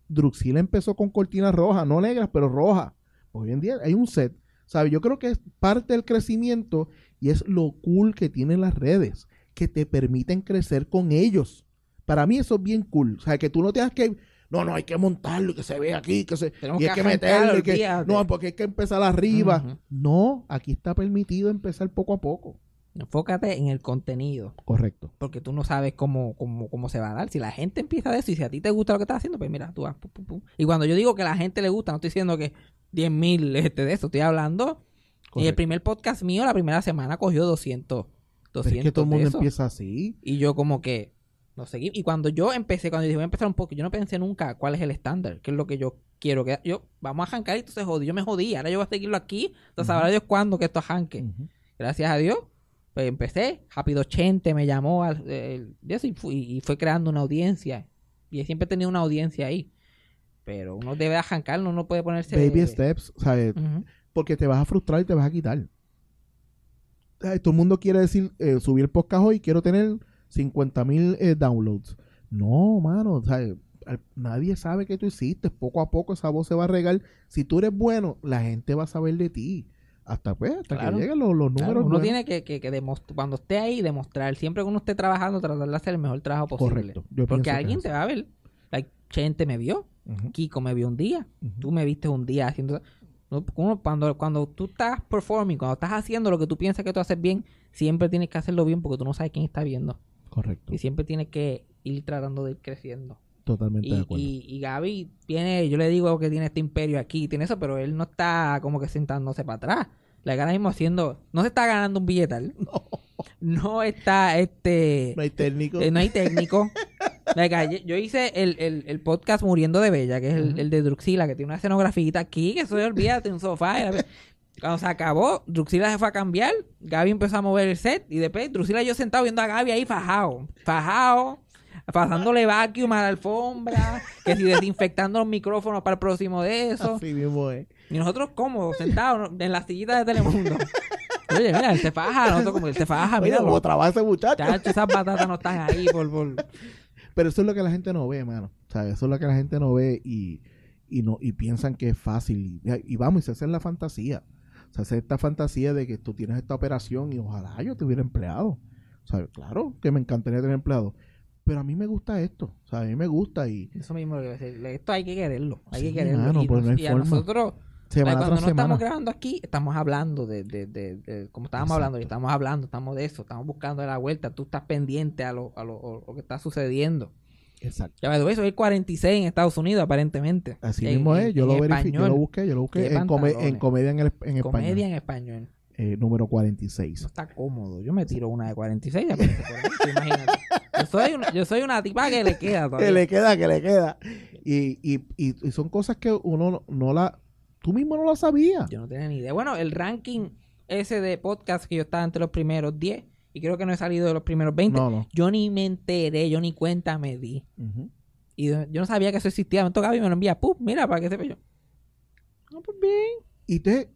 Druxila empezó con cortinas rojas, no negras, pero rojas. Hoy en día hay un set. ¿Sabes? Yo creo que es parte del crecimiento y es lo cool que tienen las redes, que te permiten crecer con ellos. Para mí eso es bien cool. O sea, que tú no tengas que... No, no, hay que montarlo y que se vea aquí, que se... Tenemos y hay que que arrancar, meterle. que- no, porque hay que empezar arriba. No, aquí está permitido empezar poco a poco. Enfócate en el contenido. Correcto. Porque tú no sabes cómo, cómo, cómo se va a dar. Si la gente empieza de eso y si a ti te gusta lo que estás haciendo, pues mira, tú vas. pu, pu, pu. Y cuando yo digo que a la gente le gusta, no estoy diciendo que 10 mil este, de eso. Estoy hablando. Y el correcto. primer podcast mío, la primera semana, cogió 200. 200 Pero es que todo el mundo eso. empieza así. Y yo como que no seguí. Y cuando yo empecé, cuando dije voy a empezar un poco, yo no pensé nunca cuál es el estándar, qué es lo que yo quiero que yo vamos a arrancar y entonces jodí, yo me jodí, ahora yo voy a seguirlo aquí, entonces sabrá Dios cuándo que esto. Ujú. Gracias a Dios, pues empecé, Rápido 80 me llamó al, el- y, fui- y fue creando una audiencia. Y siempre he tenido una audiencia ahí. Pero uno debe arrancar, uno no puede ponerse... Baby steps, ¿sabes? Ujú. Porque te vas a frustrar y te vas a quitar. Ay, Todo el mundo quiere decir, eh, subir el podcast hoy, quiero tener 50 mil downloads. No, mano, nadie sabe que tú hiciste. Poco a poco esa voz se va a regar. Si tú eres bueno, la gente va a saber de ti. Hasta pues, hasta Claro. que lleguen los, los Claro, números. uno tiene que, que, que demostrar, cuando esté ahí, demostrar, siempre que uno esté trabajando, tratar de hacer el mejor trabajo posible. Correcto. Yo Porque alguien te va a ver. Like, Chente me vio, Kiko me vio un día, ujú. tú me viste un día haciendo... no, uno- cuando, cuando tú estás performing, cuando estás haciendo lo que tú piensas que tú haces bien, siempre tienes que hacerlo bien porque tú no sabes quién está viendo. Correcto. Y siempre tienes que ir tratando de ir creciendo. Totalmente de Y, acuerdo. y, y Gaby tiene, yo le digo que tiene este imperio aquí, tiene eso, pero él no está como que sentándose para atrás. La ahora mismo haciendo, no se está ganando un billetal. No, está este no hay técnico. eh, no hay técnico. Venga, yo, hice el, el, el podcast Muriendo de Bella, que es el, el de Druxila, que tiene una escenografía aquí, que eso olvídate, un sofá. Cuando se acabó, Druxila se fue a cambiar, Gaby empezó a mover el set, y después Druxila y yo sentado viendo a Gaby ahí fajado, fajado, pasándole vacuum a la alfombra, que si desinfectando los micrófonos para el próximo de eso. Así mismo es. Y nosotros cómodos, sentados en la sillita de Telemundo. Oye, mira, él se faja, nosotros como él se faja, mira, como trabaja ese muchacho. Chacho, esas batatas no están ahí por, por... Pero eso es lo que la gente no ve, mano. ¿Sabes? Eso es lo que la gente no ve y, y no y piensan que es fácil. Y, y vamos, y se hace la fantasía. Se hace esta fantasía de que tú tienes esta operación y ojalá yo tuviera empleado. ¿Sabes? Claro que me encantaría tener empleado. Pero a mí me gusta esto. O sea, a mí me gusta y Eso mismo lo que voy a decir. Esto hay que quererlo. Hay Sí, que quererlo. mano, y pues no y a nosotros, semana cuando no estamos semana. grabando aquí, estamos hablando de, de, de, de- como estábamos Exacto. hablando, estamos hablando, estamos de eso, estamos buscando la vuelta. Tú estás pendiente a lo, a lo, a lo que está sucediendo. Exacto. Ya me doy, soy 46 en Estados Unidos, aparentemente. Así En- mismo es. Yo en lo verifiqué, yo lo busqué, yo lo busqué Qué en, come- pantalones. en comedia en, el- en español. Comedia en español. eh, número No 46. está cómodo. Yo me tiro una de 46 y aparece por ahí, tú imagínate. Yo soy, una, yo soy una tipa que le queda Que todavía. le queda, que le queda. Y, y, y, y son cosas que uno no, no la... Tú mismo no la sabías. Yo no tenía ni idea. Bueno, el ranking ese de podcast que yo estaba entre los primeros 10 y creo que no he salido de los primeros 20. No, no. Yo ni me enteré, yo ni cuenta me di. Y yo no sabía que eso existía. Me tocaba y me lo envía. ¡Pum! Mira, para que sepa yo. Ah, pues bien. Y entonces,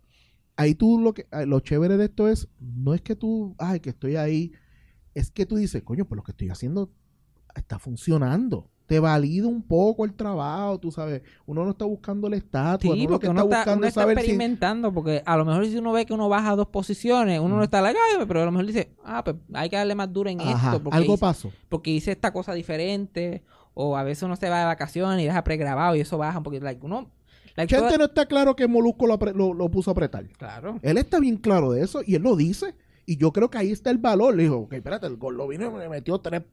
ahí tú lo que... ah, Lo chévere de esto es, no es que tú, ay, que estoy ahí, es que tú dices, coño, pues lo que estoy haciendo está funcionando. Te valida un poco el trabajo, tú sabes. Uno no está buscando el estatus, Sí, uno porque uno está, buscando uno es está saber si... experimentando, porque a lo mejor si uno ve que uno baja dos posiciones, uno no está like, "Ay", pero a lo mejor dice, ah, pues hay que darle más duro en Ajá, esto, porque, algo hice, pasó. porque hice esta cosa diferente, o a veces uno se va de vacaciones y deja pregrabado y eso baja, porque like, uno... Gente no está claro que Molusco lo- lo puso a apretar. Claro. Él está bien claro de eso y él lo dice. Y yo creo que ahí está el valor. Le dijo, ok, espérate, el gol lo vino y me metió tres.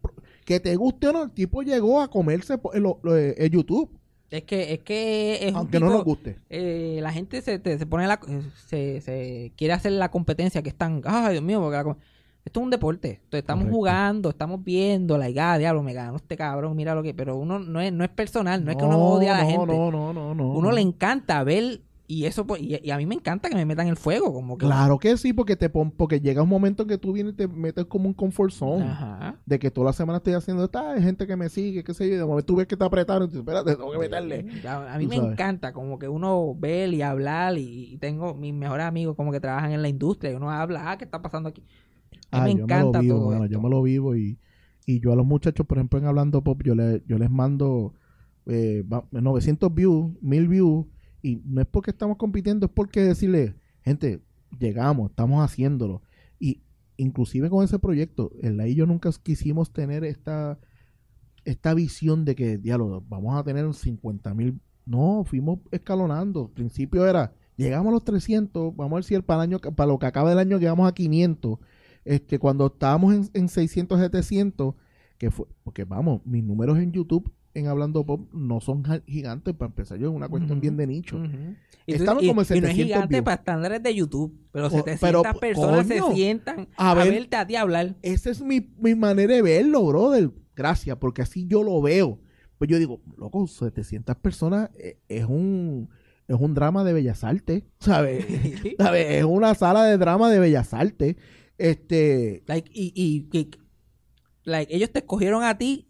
Que te guste o no, el tipo llegó a comerse el, lo- eh, el YouTube, Es que, es que es un aunque no tipo- nos guste. eh, la gente se, te- se pone la, se, se quiere hacer la competencia que están, ay Dios mío, porque la esto es un deporte, Entonces, estamos Correcto. jugando, estamos viendo, la ah, diablo, me ganó este cabrón, mira lo que, pero uno no es, no es personal, no, es que uno odia a la no, gente, No, no, no, no. uno no. le encanta ver y eso pues, y, y a mí me encanta que me metan el fuego, como que Claro que sí, porque te pon- porque llega un momento en que tú vienes y te metes como un comfort zone. Ajá. De que toda la semana estoy haciendo esta, hay gente que me sigue, qué sé yo, de momento tú ves que te apretaron y tú, espérate, tengo que meterle. A, a mí Tú me sabes. encanta como que uno ver y hablar y, y tengo mis mejores amigos como que trabajan en la industria y uno habla, ah, ¿qué está pasando aquí? A mí Ay, me encanta me lo vivo, todo mano, esto. yo me lo vivo y, y yo a los muchachos, por ejemplo, en Hablando Pop, yo, le, yo les mando eh, va- 900 views, 1000 views, y no es porque estamos compitiendo, es porque decirle, gente, llegamos, estamos haciéndolo. Y inclusive con ese proyecto, el y yo nunca quisimos tener esta, esta visión de que, diálogo, vamos a tener 50 mil. No, fuimos escalonando. Al principio era, llegamos a los 300, vamos a ver si el para, el año, para lo que acaba del año llegamos a 500. Este, cuando estábamos en, en 600, 700, que fue, porque vamos, mis números en YouTube en Hablando Pop no son gigantes para empezar. Yo es una cuestión Ujú. bien de nicho. Tú- Estaban y- como en y no es 700 gigante views. para estándares de YouTube, pero O- 700 pero, personas coño, se sientan a a, ver- verte a ti hablar. Esa es mi, mi manera de verlo, brother. Gracias, porque así yo lo veo. Pues yo digo, loco, 700 personas eh, es un es un drama de Bellas Artes, ¿sabes? ¿Sabes? Es una sala de drama de Bellas Artes. Este, Like, y, y, y- like, ellos te escogieron a ti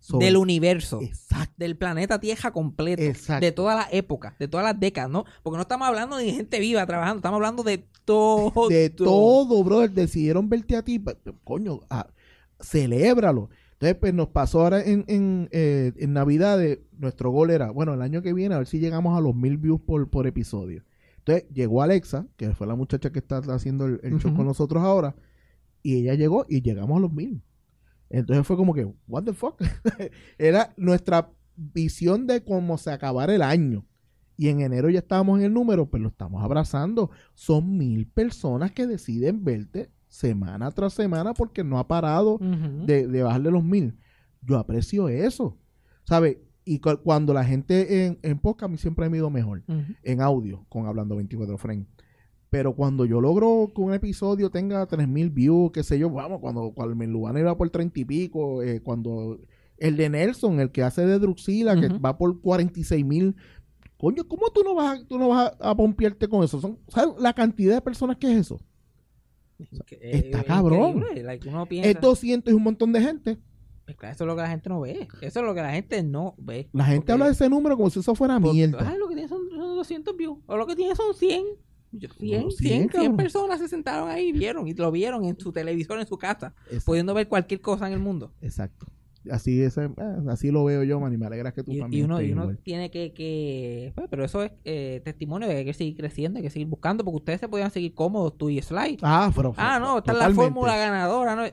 sobre- del universo, Exacto. del planeta Tierra completo, Exacto. de todas las épocas, de todas las décadas, ¿no? Porque no estamos hablando de gente viva trabajando, estamos hablando de todo. De todo, brother. Decidieron verte a ti. Coño, ah, celébralo. Entonces, pues nos pasó ahora en, en, eh, en Navidad. nuestro gol era, bueno, el año que viene, a ver si llegamos a los mil views por, por episodio. Entonces, llegó Alexa, que fue la muchacha que está haciendo el, el show con nosotros ahora. Y ella llegó y llegamos a los mil. Entonces fue como que, what the fuck? era nuestra visión de cómo se acabara el año. Y en enero ya estábamos en el número, pues lo estamos abrazando. Son mil personas que deciden verte semana tras semana porque no ha parado de, de bajarle los mil. Yo aprecio eso. ¿Sabes? Y cu- cuando la gente en, en podcast, a mí siempre me ha ido mejor. En audio, con Hablando 24 Frames. Pero cuando yo logro que un episodio tenga 3000 views, qué sé yo, vamos, cuando, cuando el Lubana iba por 30 y pico, eh, cuando el de Nelson, el que hace de Druxila, que va por 46 mil. Coño, ¿cómo tú no vas, a, tú no vas a, a pompearte con eso? Son, ¿Sabes la cantidad de personas que es eso? Está es cabrón. like, uno piensa, Es 200 y un montón de gente. pues, eso es lo que la gente no ve. Eso es lo que la gente no ve. La gente Porque- habla de ese número como si eso fuera porque, mierda. Ay, lo que tiene son, son 200 views. O lo que tiene son 100. Yo- 100, No, 100, 100, 100 cabrón. personas se sentaron ahí y vieron. Y lo vieron en su televisor, en su casa. Exacto. Pudiendo ver cualquier cosa en el mundo. Exacto. Así, es, eh, así lo veo yo, man, y me alegra que tú Y, y también. uno, estés y uno tiene que, que pues, pero eso es eh, testimonio de que hay que seguir creciendo, hay que seguir buscando, porque ustedes se podían seguir cómodos, tú y Sly. Ah, pero, Ah, no, esta es la fórmula ganadora,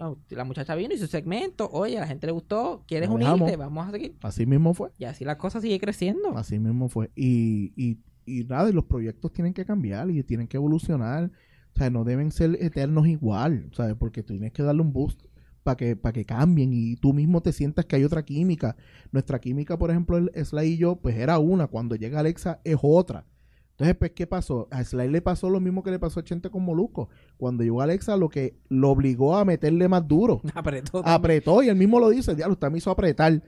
oh, la muchacha vino y su segmento, oye, a la gente le gustó, ¿quieres unirte? Vamos a seguir. Así mismo fue. Y así la cosa sigue creciendo. Así mismo fue. Y, y, y nada, y los proyectos tienen que cambiar y tienen que evolucionar. O sea, no deben ser eternos igual, ¿sabes? Porque tú tienes que darle un boost para que, para que cambien y tú mismo te sientas que hay otra química. Nuestra química, por ejemplo, Sly y yo, pues era una. Cuando llega Alexa es otra. Entonces, pues, ¿qué pasó? A Sly le pasó lo mismo que le pasó a Chente con Molusco. Cuando llegó Alexa, lo que lo obligó a meterle más duro. Apretó. Apretó y él mismo lo dice, diablo, usted me hizo apretar.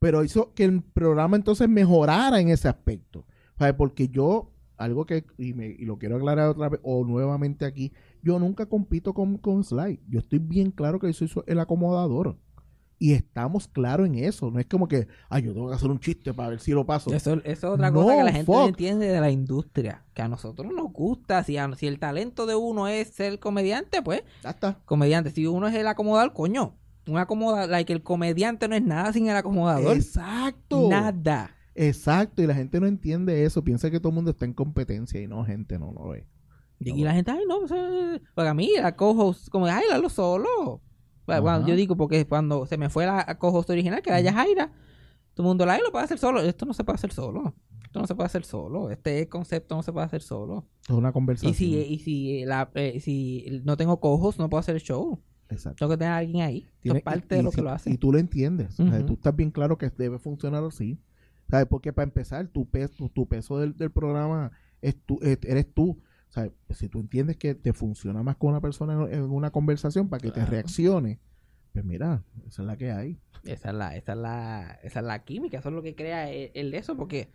Pero hizo que el programa entonces mejorara en ese aspecto. ¿Sabes? Porque yo, algo que, y, me, y lo quiero aclarar otra vez, o nuevamente aquí, yo nunca compito con, con Sly. Yo estoy bien claro que yo soy el acomodador. Y estamos claros en eso. No es como que, ay, yo tengo que hacer un chiste para ver si lo paso. Eso, eso es otra No, cosa que la gente no fuck. entiende de la industria. Que a nosotros nos gusta. Si, a- si el talento de uno es ser comediante, pues Ya está. comediante. Si uno es el acomodador, coño. Un acomodador, like el comediante no es nada sin el acomodador. Exacto. Nada. Exacto. Y la gente no entiende eso. Piensa que todo el mundo está en competencia. Y no, gente, no lo es. Y la gente, ay, no, pues, eh, porque a mí la co-host, como, ay, hazlo solo. Bueno, yo digo, porque cuando se me fue la co-host original, que era Yajaira, todo el mundo, la lo puede hacer solo. Esto no se puede hacer solo. Esto no se puede hacer solo. Este concepto no se puede hacer solo. Es una conversación. Y si, y si, la, eh, si no tengo co-host, no puedo hacer el show. Exacto. Tengo que tener a alguien ahí. Tiene- es parte y- de lo si- que lo hace. Y tú lo entiendes. O sea, tú estás bien claro que debe funcionar así. ¿Sabes? Porque para empezar, tu peso, tu, peso del, del programa es tú, eh, eres tú. ¿Sabes? Si tú entiendes que te funciona más con una persona en, una conversación para que te reaccione, pues mira, esa es la que hay. Esa es la, esa es la, esa es la química, eso es lo que crea el, el eso, porque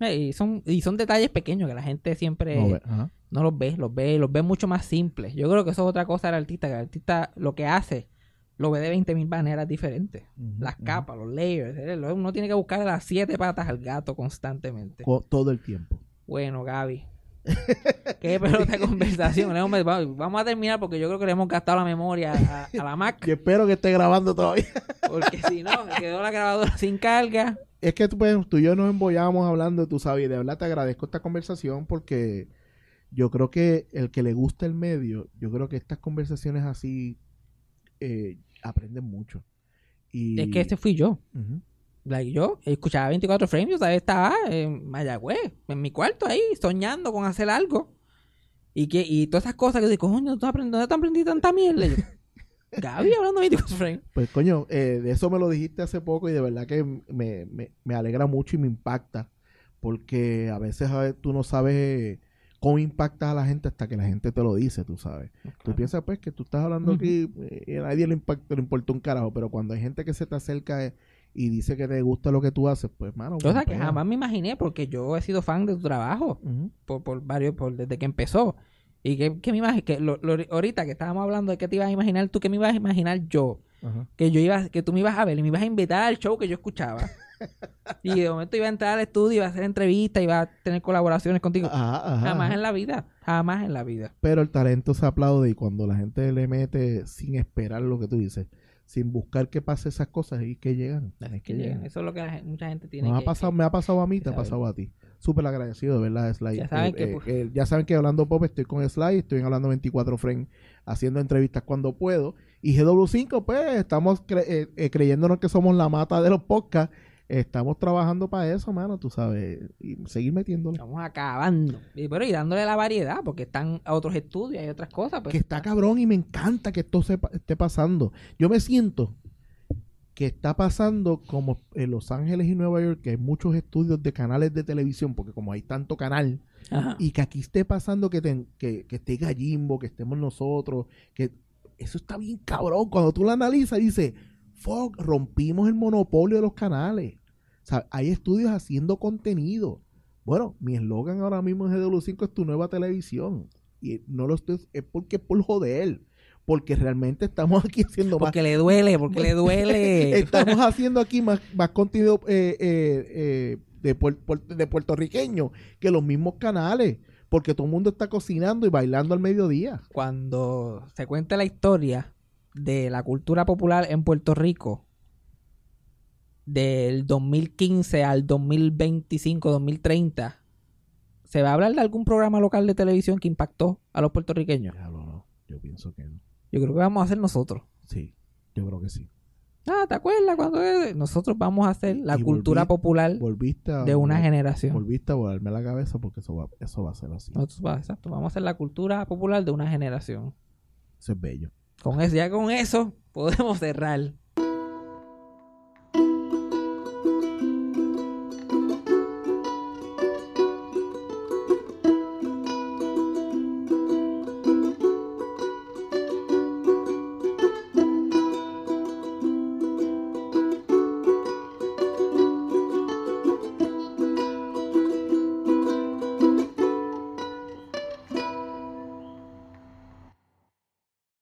y son, y son detalles pequeños que la gente siempre No, ve- no los ve, los ve, los ve mucho más simples. Yo creo que eso es otra cosa del artista, que el artista lo que hace lo ve de 20.000 maneras diferentes. Ujú, Las capas, los layers, eh, uno tiene que buscar las siete patas al gato constantemente. Co- todo el tiempo. Bueno, Gaby. Qué pelota de conversación. Hemos- Vamos a terminar porque yo creo que le hemos gastado la memoria a, a la Mac. Y espero que esté grabando todavía. Porque si no, quedó la grabadora sin carga. Es que tú, pues, tú y yo nos embollamos hablando, tú sabes, y de verdad te agradezco esta conversación porque yo creo que el que le gusta el medio, yo creo que estas conversaciones así eh, aprenden mucho. Y, Es que ese fui yo. Like, yo escuchaba 24 frames, yo estaba en Mayagüez, en mi cuarto ahí, soñando con hacer algo. Y que y todas esas cosas que digo, coño, ¿tú aprendí, ¿dónde te aprendí tanta mierda? Y yo, Gaby hablando de 24 frames. Pues coño, eh, de eso me lo dijiste hace poco y de verdad que me, me- me alegra mucho y me impacta. Porque a veces a ver, tú no sabes cómo impactas a la gente hasta que la gente te lo dice, tú sabes. Tú piensas pues que tú estás hablando aquí eh, y a nadie le, impacta, le importa un carajo, pero cuando hay gente que se te acerca eh, y dice que te gusta lo que tú haces, pues mano. Cosa que jamás me imaginé porque yo he sido fan de tu trabajo por, por varios, por, desde que empezó. Y que, que me imag- que lo- lo- ahorita que estábamos hablando de qué te ibas a imaginar tú, qué me ibas a imaginar yo. Ajá. que yo iba, que tú me ibas a ver y me ibas a invitar al show que yo escuchaba. y de momento iba a entrar al estudio, iba a hacer entrevistas, iba a tener colaboraciones contigo. Ajá, ajá, Jamás en la vida, jamás en la vida. Pero el talento se aplaude y cuando la gente le mete sin esperar lo que tú dices, sin buscar que pase esas cosas y que llegan. Es que llegan. Eso es lo que la mucha gente tiene Nos ha que- pasado, me ha pasado a mí, te ha pasado a ti. Súper agradecido, de verdad, Sly. Ya saben Eh, que, eh, pues- eh, ya saben que hablando pop estoy con Sly, estoy hablando 24 frames, haciendo entrevistas cuando puedo. Y GW5, pues, estamos cre- eh, creyéndonos que somos la mata de los podcasts. Estamos trabajando para eso, mano, tú sabes. Y seguir metiéndole. Estamos acabando. Y, pero y dándole la variedad, porque están otros estudios y otras cosas. Pues, que está cabrón y me encanta que esto se esté pasando. Yo me siento que está pasando como en Los Ángeles y Nueva York, que hay muchos estudios de canales de televisión, porque como hay tanto canal, Ajá. y que aquí esté pasando que, te- que, que esté Gallimbo, que estemos nosotros, que eso está bien cabrón. Cuando tú lo analizas, dices, fuck, rompimos el monopolio de los canales. Sea, hay estudios haciendo contenido. Bueno, mi eslogan ahora mismo en GW5 es tu nueva televisión. Y no lo estoy, es porque es por joder. Porque realmente estamos aquí haciendo más Porque le duele, porque le duele. Estamos haciendo aquí más, más contenido eh, eh, eh, de, de puertorriqueño que los mismos canales. Porque todo el mundo está cocinando y bailando al mediodía. Cuando se cuenta la historia de la cultura popular en Puerto Rico, del 2015 al 2025, 2030, ¿se va a hablar de algún programa local de televisión que impactó a los puertorriqueños? Lo no, yo pienso que no. Yo creo que vamos a hacer nosotros. Sí, yo creo que sí. Ah, ¿te acuerdas cuando nosotros vamos a hacer la cultura volví- popular Volviste a, de una generación? Volviste a volarme la cabeza porque eso va, eso va a ser así. Nosotros va- exacto, vamos a hacer la cultura popular de una generación. Eso es bello. Con eso, ya con eso, podemos cerrar